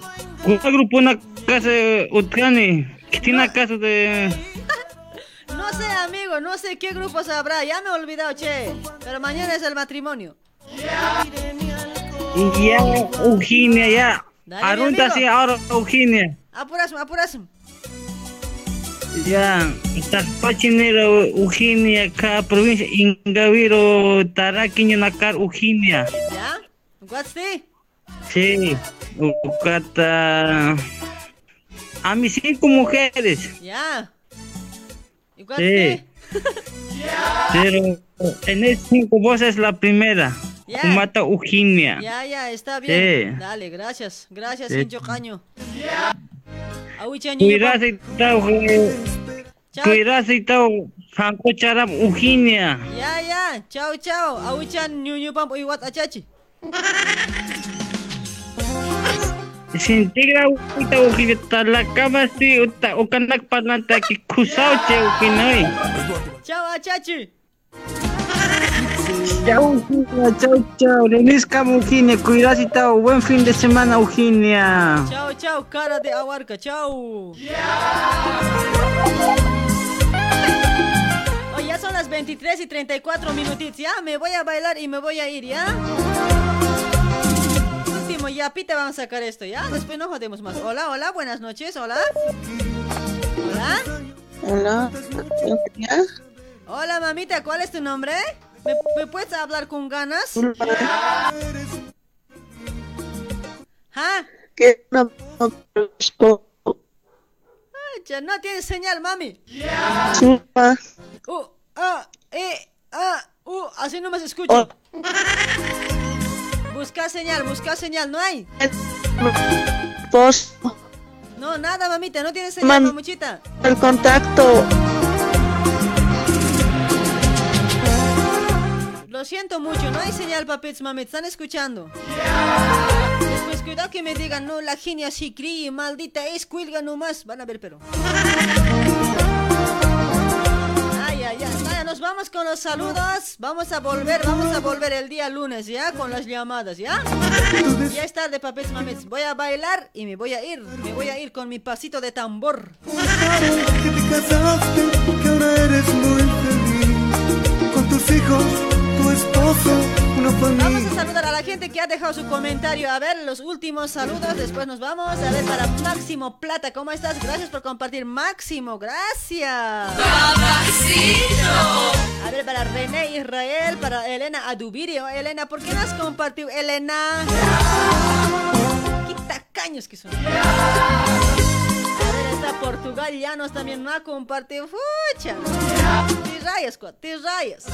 un grupo na casa utkani, kitina casa de [LAUGHS] No sé, amigo, no sé qué grupos habrá. Ya me he olvidado, che. Pero mañana es el matrimonio. y ya Eugenia ya. Sí ahora Eugenia. Apurasme, apurasme. Ya, Pachinero Eugenia, ka provincia Ingaviro, Taraquiño Nakar Eugenia. ¿Ya? ¿Guatsti? Sí, Ucata. A mis cinco mujeres. ¿Ya? ¿Y Sí. guatsti? Pero en esas cinco vos es la primera. Ya. Kumata Eugenia. Ya, ya, está bien. Sí. Dale, gracias. Gracias, Sí. Hincho Caño. Awicha Cuidarse y tal, cuidarse y tal, Hanko Charab Eugenia. Ya, ya. Chao, chao. Awichan Nyunyu Pam Iwat Achachi. Se integra uta Eugenia, la cama sí, uta, ukanak pananta ki kusao che Eugenia. Chao, Achachi. Chau, chau, chau. Renisca, Eugenia, cuidas y tal. Buen fin de semana, Eugenia. Chao, chao, cara de aguarca, chao. Oye, ya son las 23 y 34 minutitos, ya. Me voy a bailar y me voy a ir, ¿ya? Último, ya, pita, vamos a sacar esto, ¿ya? Después no jodemos más. Hola, hola, buenas noches, hola. Hola. Hola. Hola, mamita, ¿cuál es tu nombre? ¿Me, me puedes hablar con ganas? ¿Ah? Que no Ah, ya no tienes señal, mami. Uh, ah, eh, ah, uh, así no me se escucha. Busca señal, busca señal, no hay. No, nada, mamita, no tienes señal, mamuchita. el contacto. Lo siento mucho, no hay señal, papits, mami, están escuchando. Después, cuidado que me digan, no, la genia sí críe, maldita es, cuelga nomás. Van a ver, pero. Ay, ay, ay. Vaya, nos vamos con los saludos. Vamos a volver, vamos a volver el día lunes, ¿ya? Con las llamadas, ¿ya? Ya es tarde, papits, mamis. Voy a bailar y me voy a ir. Me voy a ir con mi pasito de tambor. que te casaste, que ahora eres muy feliz. Con tus hijos, tu esposo, una Vamos a saludar a la gente que ha dejado su comentario. A ver, los últimos saludos. Después nos vamos. A ver, para Máximo Plata, ¿cómo estás? Gracias por compartir. Máximo, gracias. A ver, para René Israel, para Elena Adubirio. Elena, ¿por qué no has compartido? Elena. Qué tacaños que son. Portugal Llanos también no ha compartido. Fucha. Te rayas, cuat, te rayas.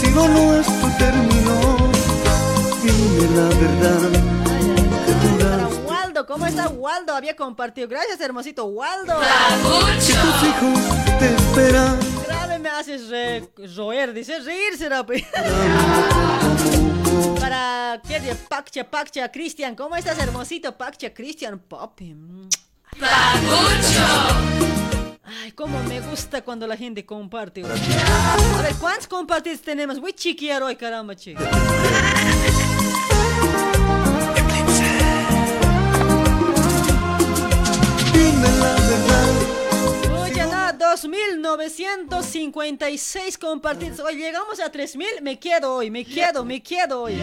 Si lo nuestro terminó, dime la verdad. Para Waldo, ¿cómo está Waldo? Había compartido. Gracias, hermosito Waldo. Que tus hijos te esperan. Grave me haces re- roer, dice reír será. pe. Para qué de Paccha, Paccha, Cristian, ¿cómo estás, hermosito? Paccha, Cristian, papi. Ay, cómo me gusta cuando la gente comparte. A ver, ¿cuántos compartidos tenemos? Voy chiquear hoy, caramba, che. Dime la verdad. Oye, nada, 2956 compartidos. Hoy llegamos a 3000. Me quedo hoy, me quedo, me quedo hoy.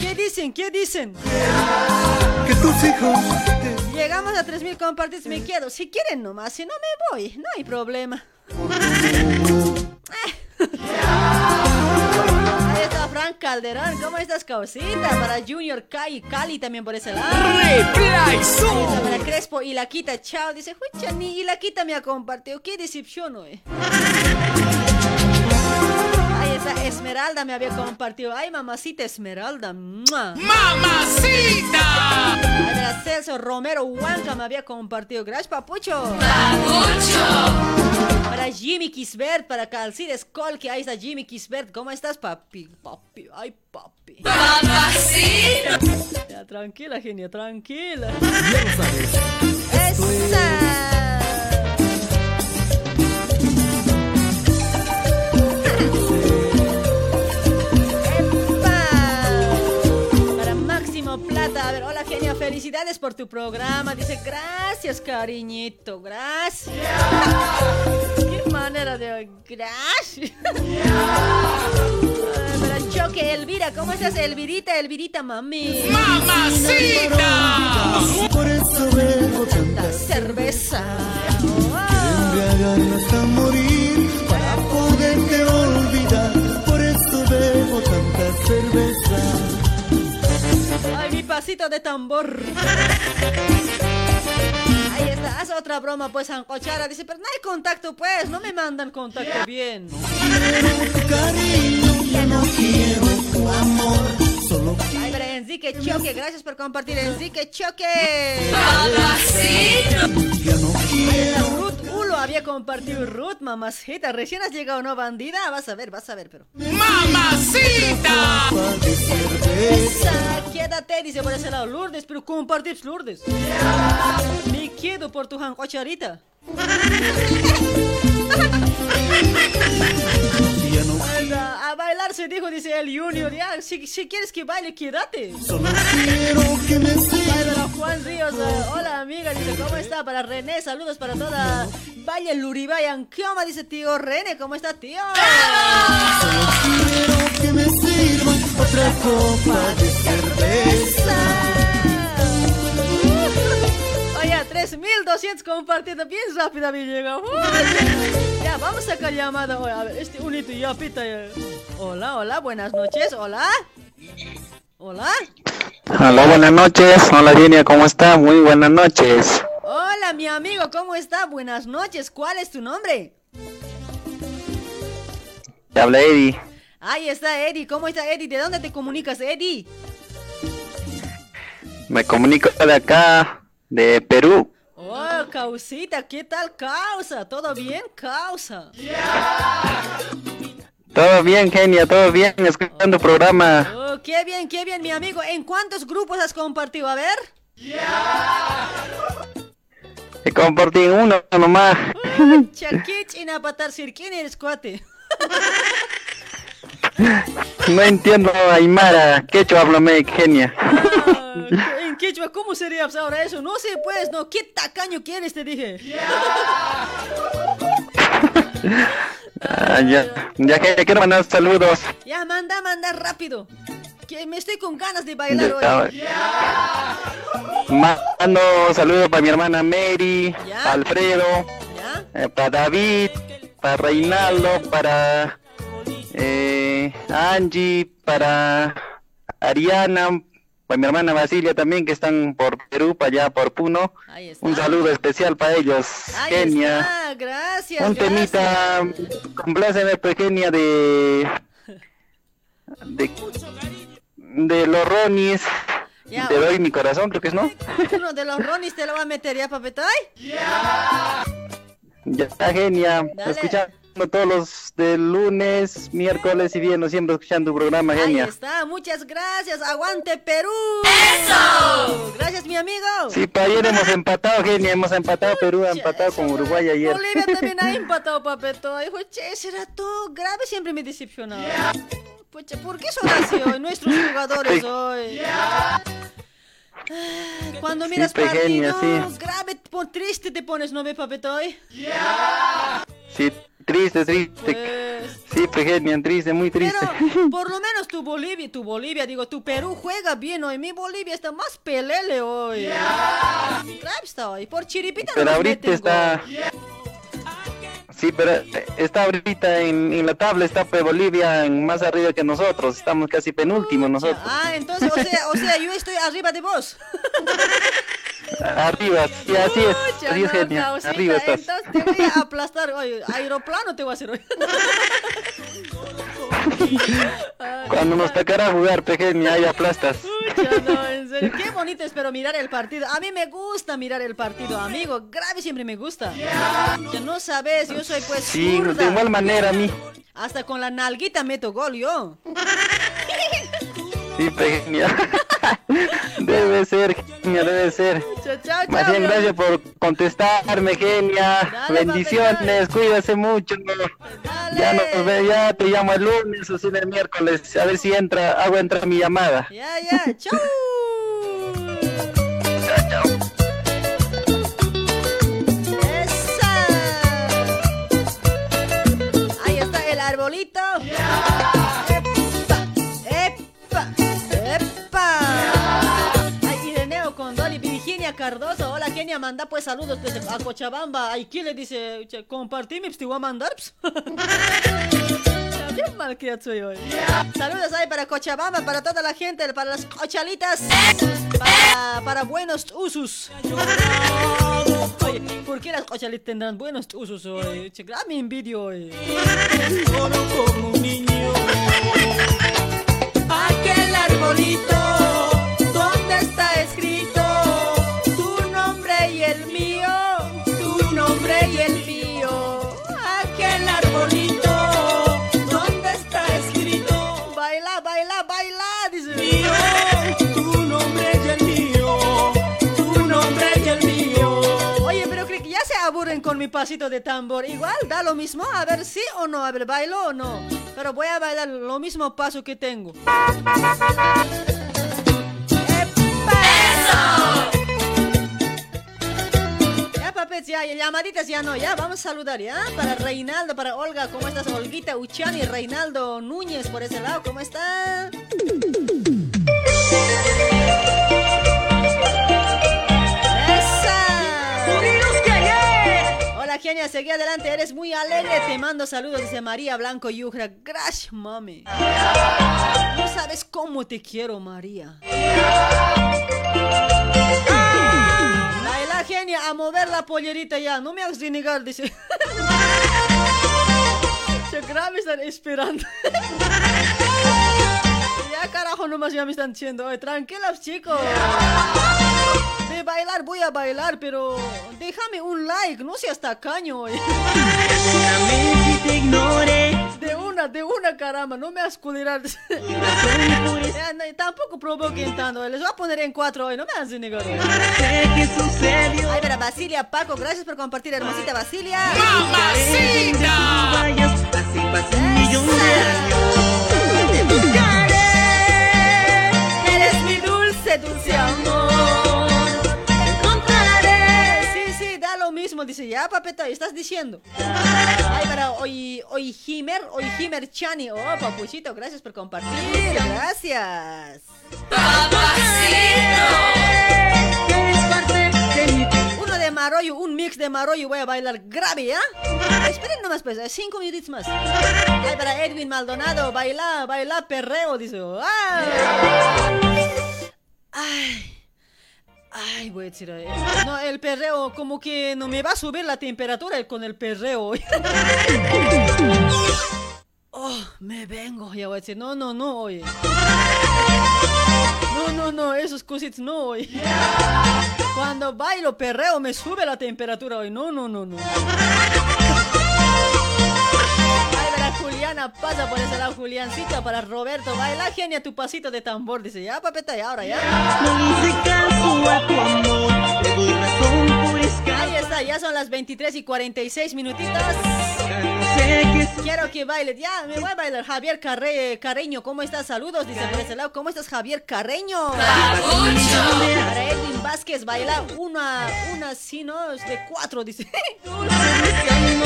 ¿Qué dicen? ¿Qué dicen? Que tus hijos Llegamos a 3000 compartidos, me quedo. Si quieren nomás, si no me voy, no hay problema. Ahí está Frank Calderón, ¿cómo estás, causita? Para Junior Kai, Cali también por ese lado. Está Para Crespo y la quita, chao. Dice, Jucha, ni y la quita me ha compartido. Qué decepción, hoy. Esmeralda, me había compartido. Ay, mamacita Esmeralda. ¡Mamacita! Está Celso Romero Huanca me había compartido. Gracias, papucho. Papucho. Para Jimmy Kisbert, para Calcides Colque. Ahí está Jimmy Kisbert. ¿Cómo estás, papi? Papi, ay, papi. Mamacita. Ya, tranquila, genia, tranquila. Esa. Felicidades por tu programa. Dice, gracias, cariñito, gracias. Qué manera de... Gracias. Ay, Para Choque, Elvira, ¿cómo estás, Elvirita? Elvirita, mami. ¡Mamacita! Por eso bebo tanta Cerveza. embriagan hasta morir para poderte olvidar. Por eso bebo tanta cerveza. Ay, mi pasito de tambor. Ahí está, haz otra broma, pues, Ancochara. Dice, pero no hay contacto, pues, no me mandan contacto bien. Cariño, ya no quiero tu amor. Solo Ay, pero Enrique Choque, gracias por compartir, Enrique Choque. ya no quiero. Había compartido Ruth, mamacita. Recién has llegado, ¿no, bandida? Vas a ver, vas a ver, pero. ¡Mamacita! Esa, quédate, dice por ese lado Lourdes, pero compartir Lourdes. Me quedo por tu jancocharita. [LAUGHS] ya no A bailar se dijo, dice el Junior. Ya, si, si quieres que baile, quédate. Solo quiero que me Juan Ríos, eh, hola amiga, dice, ¿cómo está? Para René, saludos para toda Valle Luribay, Anquioma, dice tío René, ¿cómo está tío? Quiero que me sirvan otra copa de cerveza. 3200 compartido, bien rápido me llega. Ya, vamos a sacar llamada. Oye, a ver, este unito ya pita. ya. Hola, hola, buenas noches, hola. Hola. Hola, buenas noches. Hola, Genia, ¿cómo está? Muy buenas noches. Hola, mi amigo, ¿cómo está? Buenas noches, ¿cuál es tu nombre? Te habla Eddie. Ahí está Eddie, ¿cómo está Eddie? ¿De dónde te comunicas, Eddie? Me comunico de acá, de Perú. Oh, causita, ¿qué tal causa? ¿Todo bien, causa? Todo bien, Genia, todo bien, escuchando programa. Oh, qué bien, qué bien, mi amigo. ¿En cuántos grupos has compartido? A ver. Te compartí uno nomás. Chakich y Napatar Sirkin eres cuate. [LAUGHS] No entiendo Aymara. Quechua, háblame, Genia. En Quechua, ¿cómo sería pues, ahora eso? No sé, pues, no. ¿Qué tacaño quieres? Te dije. Ah, ya, ya que quiero mandar saludos. Ya, manda, manda rápido. Que me estoy con ganas de bailar hoy. Mando saludos para mi hermana Mary, Alfredo, eh, para David, para Reinaldo, para eh, Angie, para Ariana, para mi hermana Basilia también, que están por Perú, para allá por Puno. Un saludo especial para ellos. Ahí Kenia. está, gracias. Un gracias. temita, compláceme pequeña de, de de los Ronis. Ya. Te doy mi corazón, creo que es, ¿no? [LAUGHS] Uno de los Ronis te lo va a meter ya, papetoy. Ya está genia. Dale. Escuchando todos los de lunes, miércoles y viernes, siempre escuchando tu programa, Ahí genia. está, muchas gracias. Aguante Perú. ¡Eso! Gracias, mi amigo. Sí, pa, ayer hemos empatado, genia, hemos empatado, Perú ha empatado con Uruguay ayer. Bolivia también ha [LAUGHS] empatado, papetoy. Dijo, che, será todo grave, siempre me decepcionaba. Pucha, ¿por qué son así hoy? Nuestros jugadores hoy. Ah, Cuando Sí, miras pequeña, partido, sí. grave, triste te pones, ¿no ve, papetoy? Sí, triste, triste. Pues, Sí, pequeña, triste, muy triste. Pero [LAUGHS] por lo menos tu Bolivia, tu Bolivia, digo, tu Perú juega bien hoy. Mi Bolivia está más pelele hoy. Grave está hoy. Por chiripita Pero ahorita está... Sí, pero eh, está ahorita en, en la tabla, está pues, Bolivia en más arriba que nosotros, estamos casi penúltimos nosotros. Ah, entonces, o sea, o sea, yo estoy arriba de vos. [LAUGHS] Arriba, sí, así es, Pucha, así es no, genia, causita, arriba estás. Entonces te voy a aplastar hoy. Aeroplano te voy a hacer hoy. [LAUGHS] Cuando nos tocará jugar, pequeña, ahí aplastas. Pucha, no, en serio. Qué bonito espero mirar el partido. A mí me gusta mirar el partido, amigo. Grave siempre me gusta. Ya no sabes, yo soy pues Sí, de igual manera a mí. Hasta con la nalguita meto gol yo. Sí, pequeña. [LAUGHS] Debe ser, genia, debe ser. Chao, chao, Más bien, gracias por contestarme, genia. Dale, Bendiciones, cuídase mucho. Ya nos ve, ya te llamo el lunes o si el miércoles. A ver si entra, hago entrar mi llamada. Ya, ya, [LAUGHS] chau. Esa. Ahí está el arbolito. Cardoso. Hola, Kenia, manda pues saludos desde a Cochabamba. Ay, ¿quién le dice? Compartí, me te voy a mandar. [LAUGHS] soy hoy. Saludos ahí para Cochabamba, para toda la gente, para las cochalitas, para, buenos usos. ¿por qué las cochalitas tendrán buenos usos hoy? Che, gran me envidio hoy. Mi pasito de tambor. Igual da lo mismo, a ver sí o no, a ver, bailo o no. Pero voy a bailar lo mismo paso que tengo. Ya, llamaditas ya no, ya, vamos a saludar, ¿ya? Para Reinaldo, para Olga, ¿cómo estás? Olguita Uchani, Reinaldo Núñez, por ese lado, ¿cómo está? Genia, seguí adelante, eres muy alegre, te mando saludos, dice María Blanco Yujra. Gracias, mami. No sabes cómo te quiero, María. Baila, Genia, a mover la pollerita ya, no me hagas renegar, dice. Se grave están esperando. Ya carajo nomás ya me están diciendo, "Oye, tranquilos chicos. Bailar voy a bailar, pero déjame un like, no seas tacaño. [LAUGHS] De una, de una caramba, no me hagas culirar. [LAUGHS] Tampoco provoquen tanto, les voy a poner en cuatro hoy, no me hagas negar. Ay, mira, Basilia Paco, gracias por compartir, hermosita Basilia. Eres mi dulce, dulce amor. Mismo. Dice, ya, papeta, estás diciendo. Ay, para hoy, hoy Himer, hoy Himer Chani. Oh, papuchito, gracias por compartir. Gracias. Uno de Maroyo, un mix de Maroyo. Voy a bailar grave, ¿ya? Esperen nomás, pues, eh, cinco minutitos más. Ay, para Edwin Maldonado, baila, baila perreo, dice. ¡Ay! Ay. Ay, voy a decir. No, el perreo, como que no me va a subir la temperatura con el perreo. [LAUGHS] Oh, me vengo. Ya voy a decir, no, no, no, oye. No, no, no, esos cositas no, oye. Cuando bailo perreo me sube la temperatura hoy. No, no, no, no. Juliana, pasa por ese lado, Juliancita, para Roberto. Baila, genia, tu pasito de tambor. Dice, ya, papeta, y ahora, ya. Ahí está, ya son las 23 y 46 minutitos. Quiero que bailes. Ya, me voy a bailar. Javier Carre, Carreño, ¿cómo estás? Saludos, dice por ese lado. ¿Cómo estás, Javier Carreño? Para Edwin Vázquez, baila una, una, sí, no, de cuatro, dice. [LAUGHS] [LAUGHS]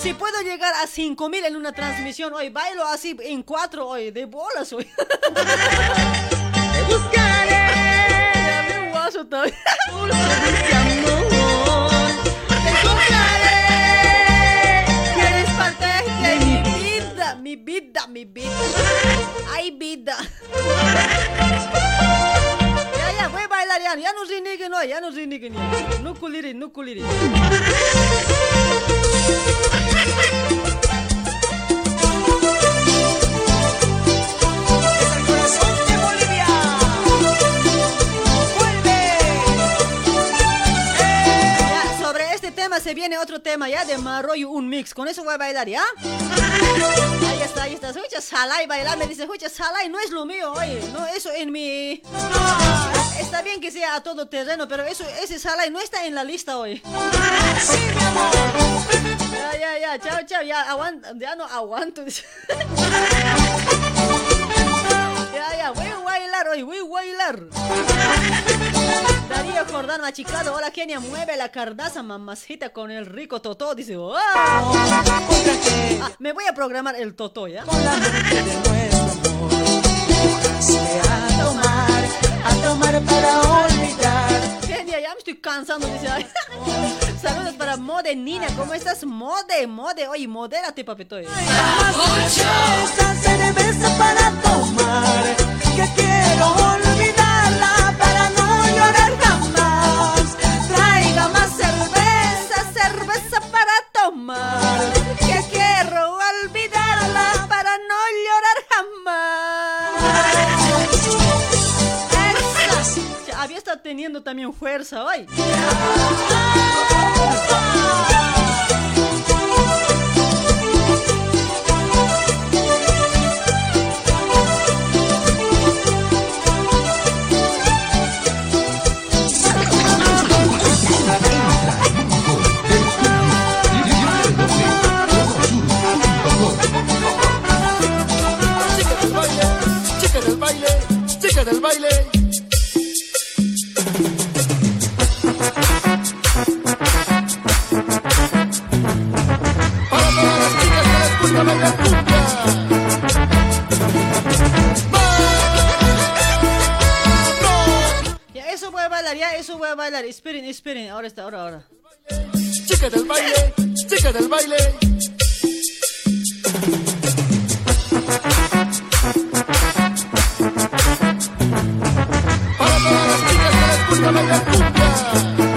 Si puedo llegar a 5000 en una transmisión, hoy bailo así en cuatro, hoy, de bolas, hoy. Te buscaré. Guaso todavía. Te encontraré. Eres parte de mi vida, mi vida, mi vida. Ay, vida. Ya, ya, voy a bailar ya. Ya no reneguen hoy, ya no reneguen. ya. Sobre este tema se viene otro tema ya de Marroyo, un mix. Con eso voy a bailar, ¿ya? Ahí está, ahí está. Escucha Salai bailar, me dice, escucha Salai, no es lo mío, oye. No, eso en mi... Está bien que sea a todo terreno, pero eso, ese Salai no está en la lista hoy. Ya, ya, ya, chao, chao, ya, aguanta, ya no aguanto. [LAUGHS] Ya, ya, voy a bailar hoy, voy a bailar. Darío Jordán Machicado, hola Kenia, mueve la cardaza mamacita con el rico Totó, dice, ¡wow! Ah, me voy a programar el Totó, ¿ya? A tomar, para olvidar. Kenia, ya me estoy cansando, dice. [LAUGHS] Saludos para Mode Nina, ¿cómo estás? Mode, Mode, oye, modérate, papito. Esa cerveza para tomar, que quiero olvidarla para no llorar jamás. Traiga más cerveza, cerveza para tomar. Está teniendo también fuerza hoy. Chica del baile, chica del baile, chica del baile. voy a bailar. Esperen, esperen. Ahora está, ahora, ahora. Chica del baile, chica del baile. Para todas las chicas que les gusta bailar cumbia.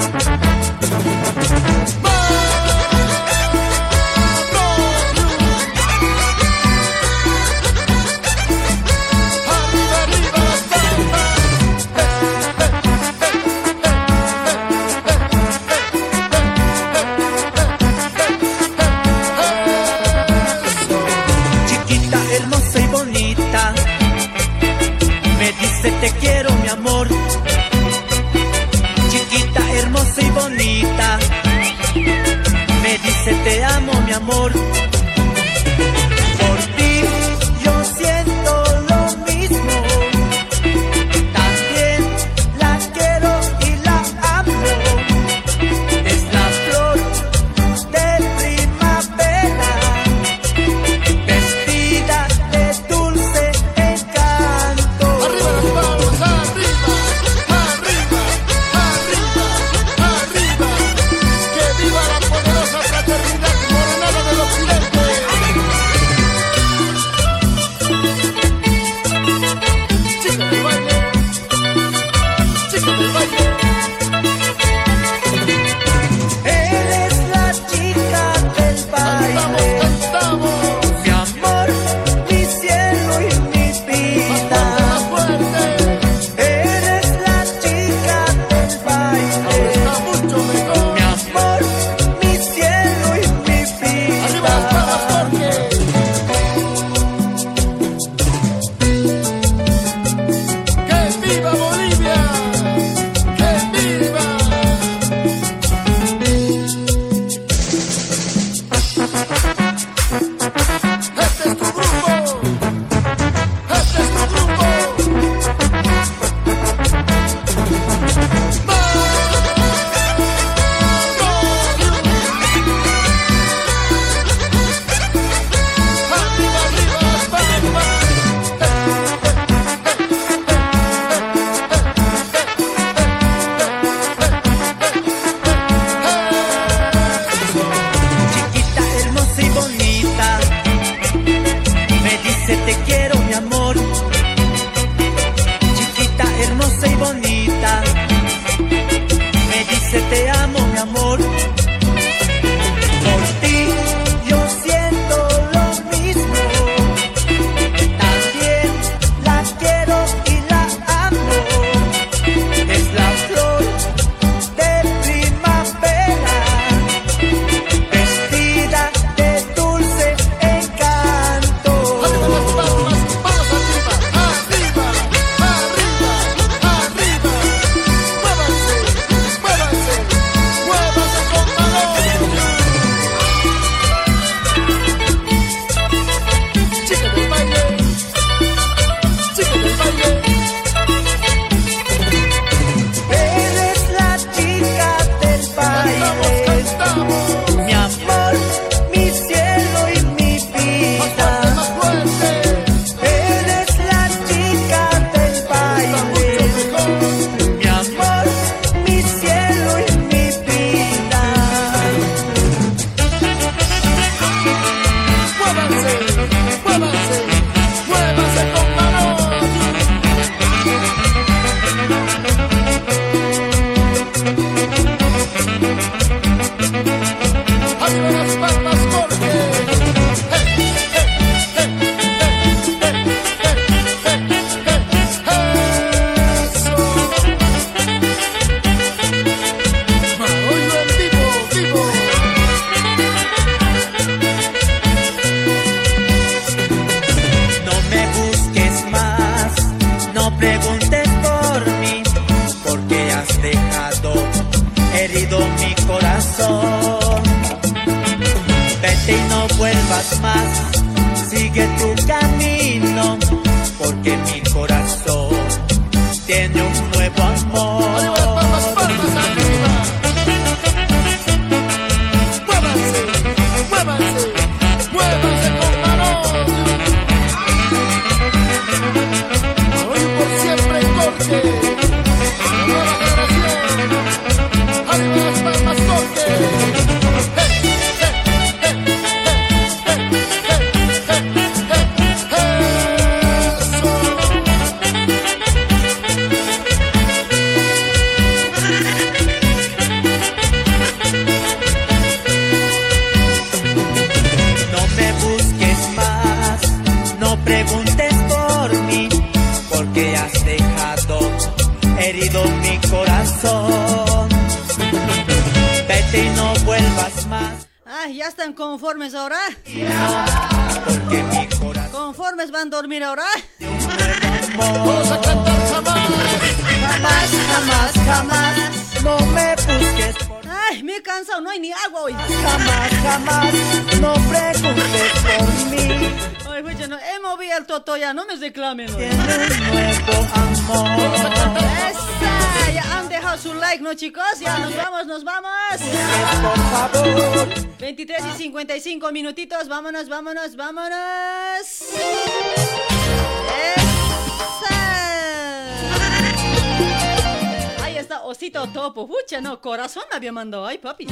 No, corazón me había mandado. Ay, papi.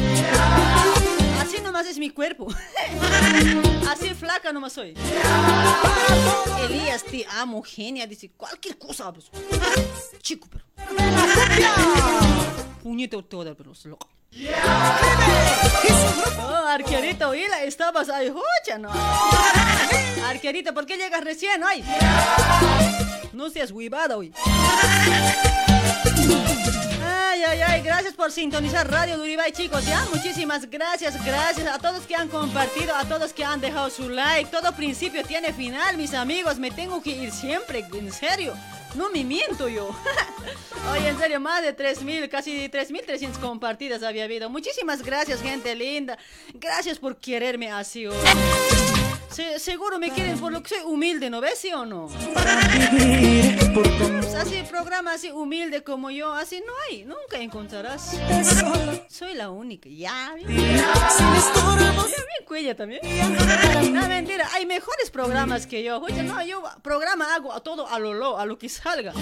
Así nomás es mi cuerpo. Así flaca nomás soy. Elías, te amo, genia. Dice cualquier cosa. pues. Chico, pero. Puñete te voy a dar, pero es loco. Oh, arquerito, Hila, estabas ahí, hucha, no. Arquerito, ¿por qué llegas recién hoy? No seas huivada hoy. Ay, ay, gracias por sintonizar Radio Duribay, chicos, ¿ya? Muchísimas gracias, gracias a todos que han compartido, a todos que han dejado su like. Todo principio tiene final, mis amigos. Me tengo que ir siempre, en serio. No me miento yo. [LAUGHS] Oye, en serio, más de 3.000, casi 3.300 compartidas había habido. Muchísimas gracias, gente linda. Gracias por quererme así hoy. Se- seguro me quieren por lo que soy humilde, ¿no ves, sí o no? [LAUGHS] Pues así, programa así humilde como yo, así no hay, nunca encontrarás. Soy la única, ya. bien. Bien cuella también. No, mentira, hay mejores programas que yo. Oye, no, yo programa hago a todo a lo lo, a lo que salga.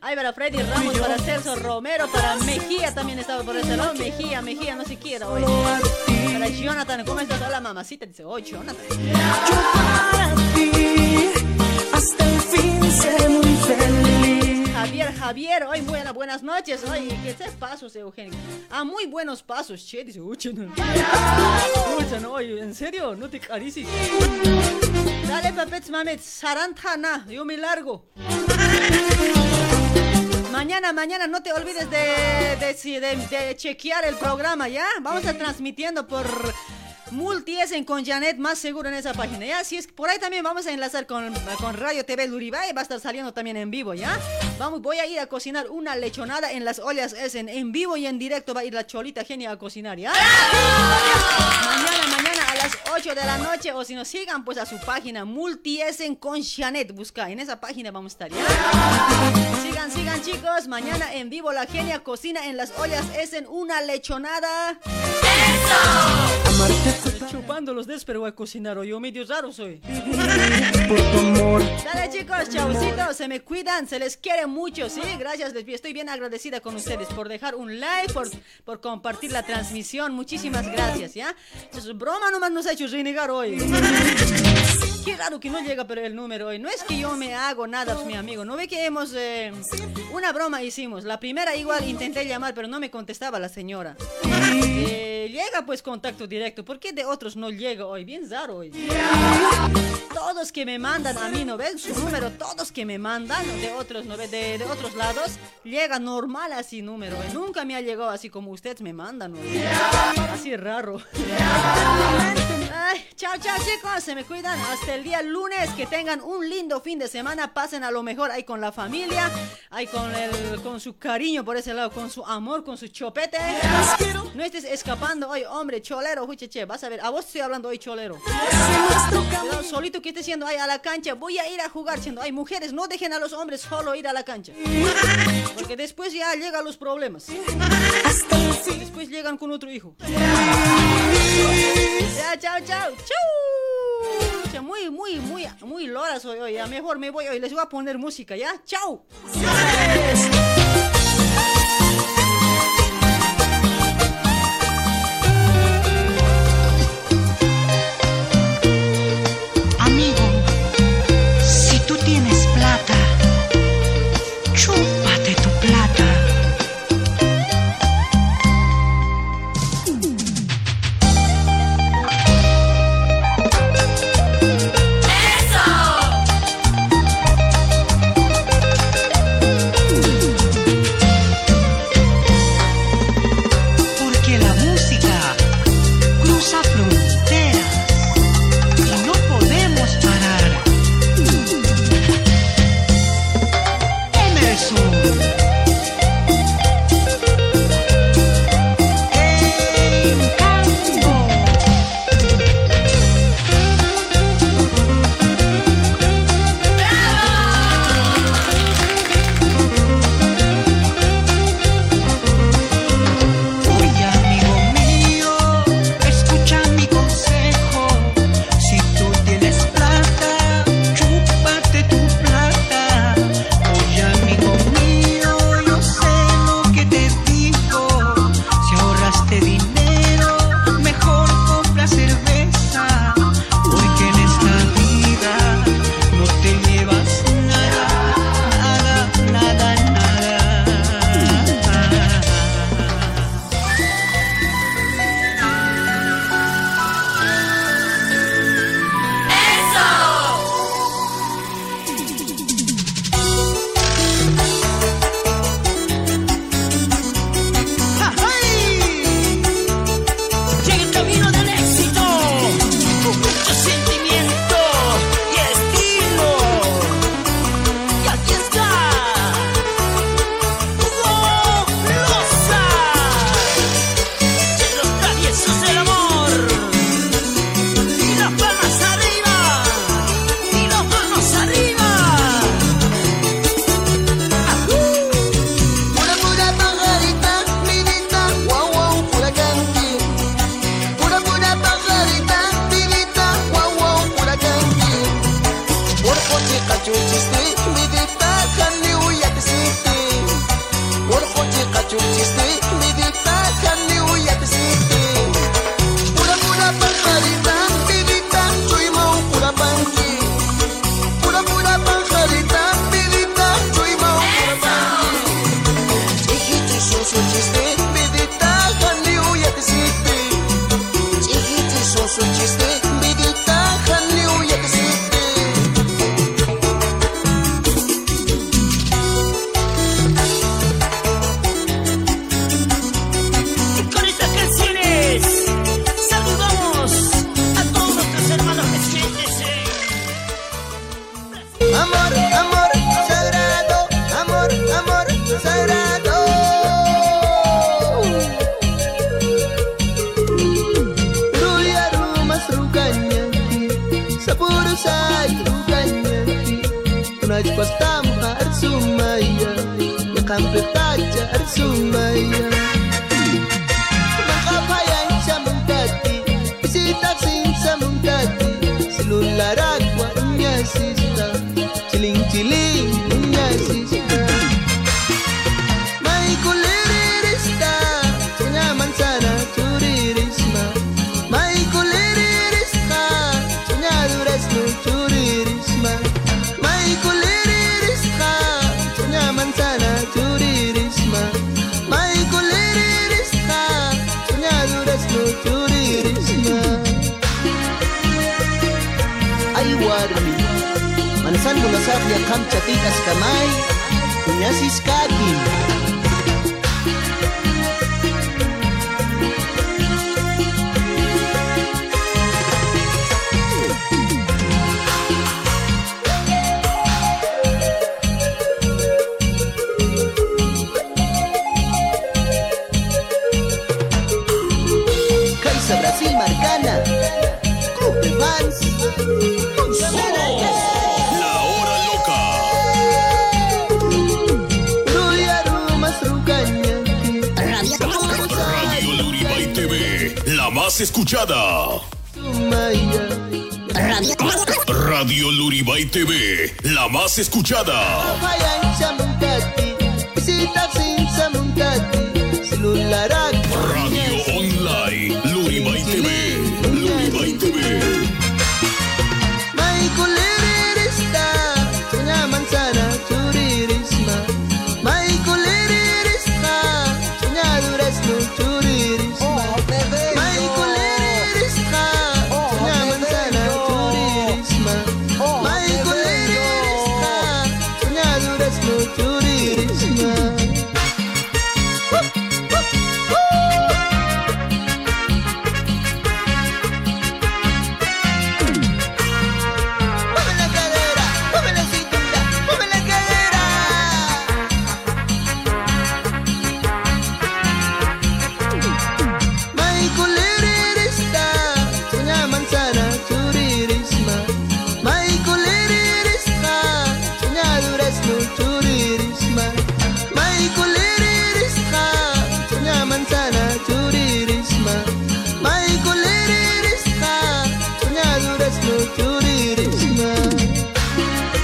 Ay, para Freddy Ramos, para Celso Romero, para Mejía también estaba por ese lado. Mejía, Mejía, no se quiera hoy. Para Jonathan, ¿cómo estás? Hola, mamacita. Dice, oh, Jonathan. Hasta el fin seré muy feliz. Javier, Javier, hoy buena, buenas noches. Oye, ¿qué te pasos, Eugenio? Ah, muy buenos pasos, che. Dice. Ucha, no, oye, ¿en serio? No te carices. Dale, papets, mamets, sarantana, yo me largo. Mañana, mañana no te olvides de, de, de- de chequear el programa, ¿ya? Vamos a transmitiendo por Multiesen con Janet, más seguro en esa página, ¿ya? Si es por ahí también vamos a enlazar con, con Radio TV Luribay, va a estar saliendo también en vivo, ¿ya? Vamos, voy a ir a cocinar una lechonada en las ollas Essen, en vivo y en directo va a ir la cholita genia a cocinar, ¿ya? Mañana, mañana las 8 de la noche, o si nos sigan, pues a su página Multiesen con Janet, busca, en esa página vamos a estar, ¿ya? Sigan, sigan chicos, mañana en vivo la genia cocina en las ollas Essen una lechonada. Chupando los dedos, pero voy a cocinar hoy. Yo medio raro soy. Dale chicos, chaucito, se me cuidan, se les quiere mucho, sí, gracias, les estoy bien agradecida con ustedes por dejar un like, por, por compartir la transmisión, muchísimas gracias, ¿ya? Es broma nomás nos ha hecho renegar hoy. Qué raro que no llega pero el número hoy. No es que yo me hago nada, pues, mi amigo. No ve que hemos eh, una broma hicimos. La primera igual intenté llamar, pero no me contestaba la señora. Eh, llega pues contacto directo. ¿Por qué de otros no llega hoy? Bien raro hoy. Todos que me mandan a mí, ¿no ven? Su número, todos que me mandan de otros, ¿no ve? De, de otros lados, llega normal así número. ¿eh? Nunca me ha llegado así como ustedes me mandan, ¿no? Así raro. Ay, chao, chao chicos, se me cuidan hasta el día lunes, que tengan un lindo fin de semana, pasen a lo mejor ahí con la familia, ahí con el, con su cariño por ese lado, con su amor, con su chopete. No estés escapando hoy, hombre, cholero, che, vas a ver, a vos estoy hablando hoy, cholero. Cuidado, solito que estés yendo ahí a la cancha, voy a ir a jugar, siendo, hay mujeres, no dejen a los hombres solo ir a la cancha. Porque después ya llegan los problemas. Después llegan con otro hijo. Ya, chao, chao. Pucha, Muy, muy, muy, muy lora soy hoy. Ya mejor me voy hoy. Les voy a poner música, ¿ya? Chao.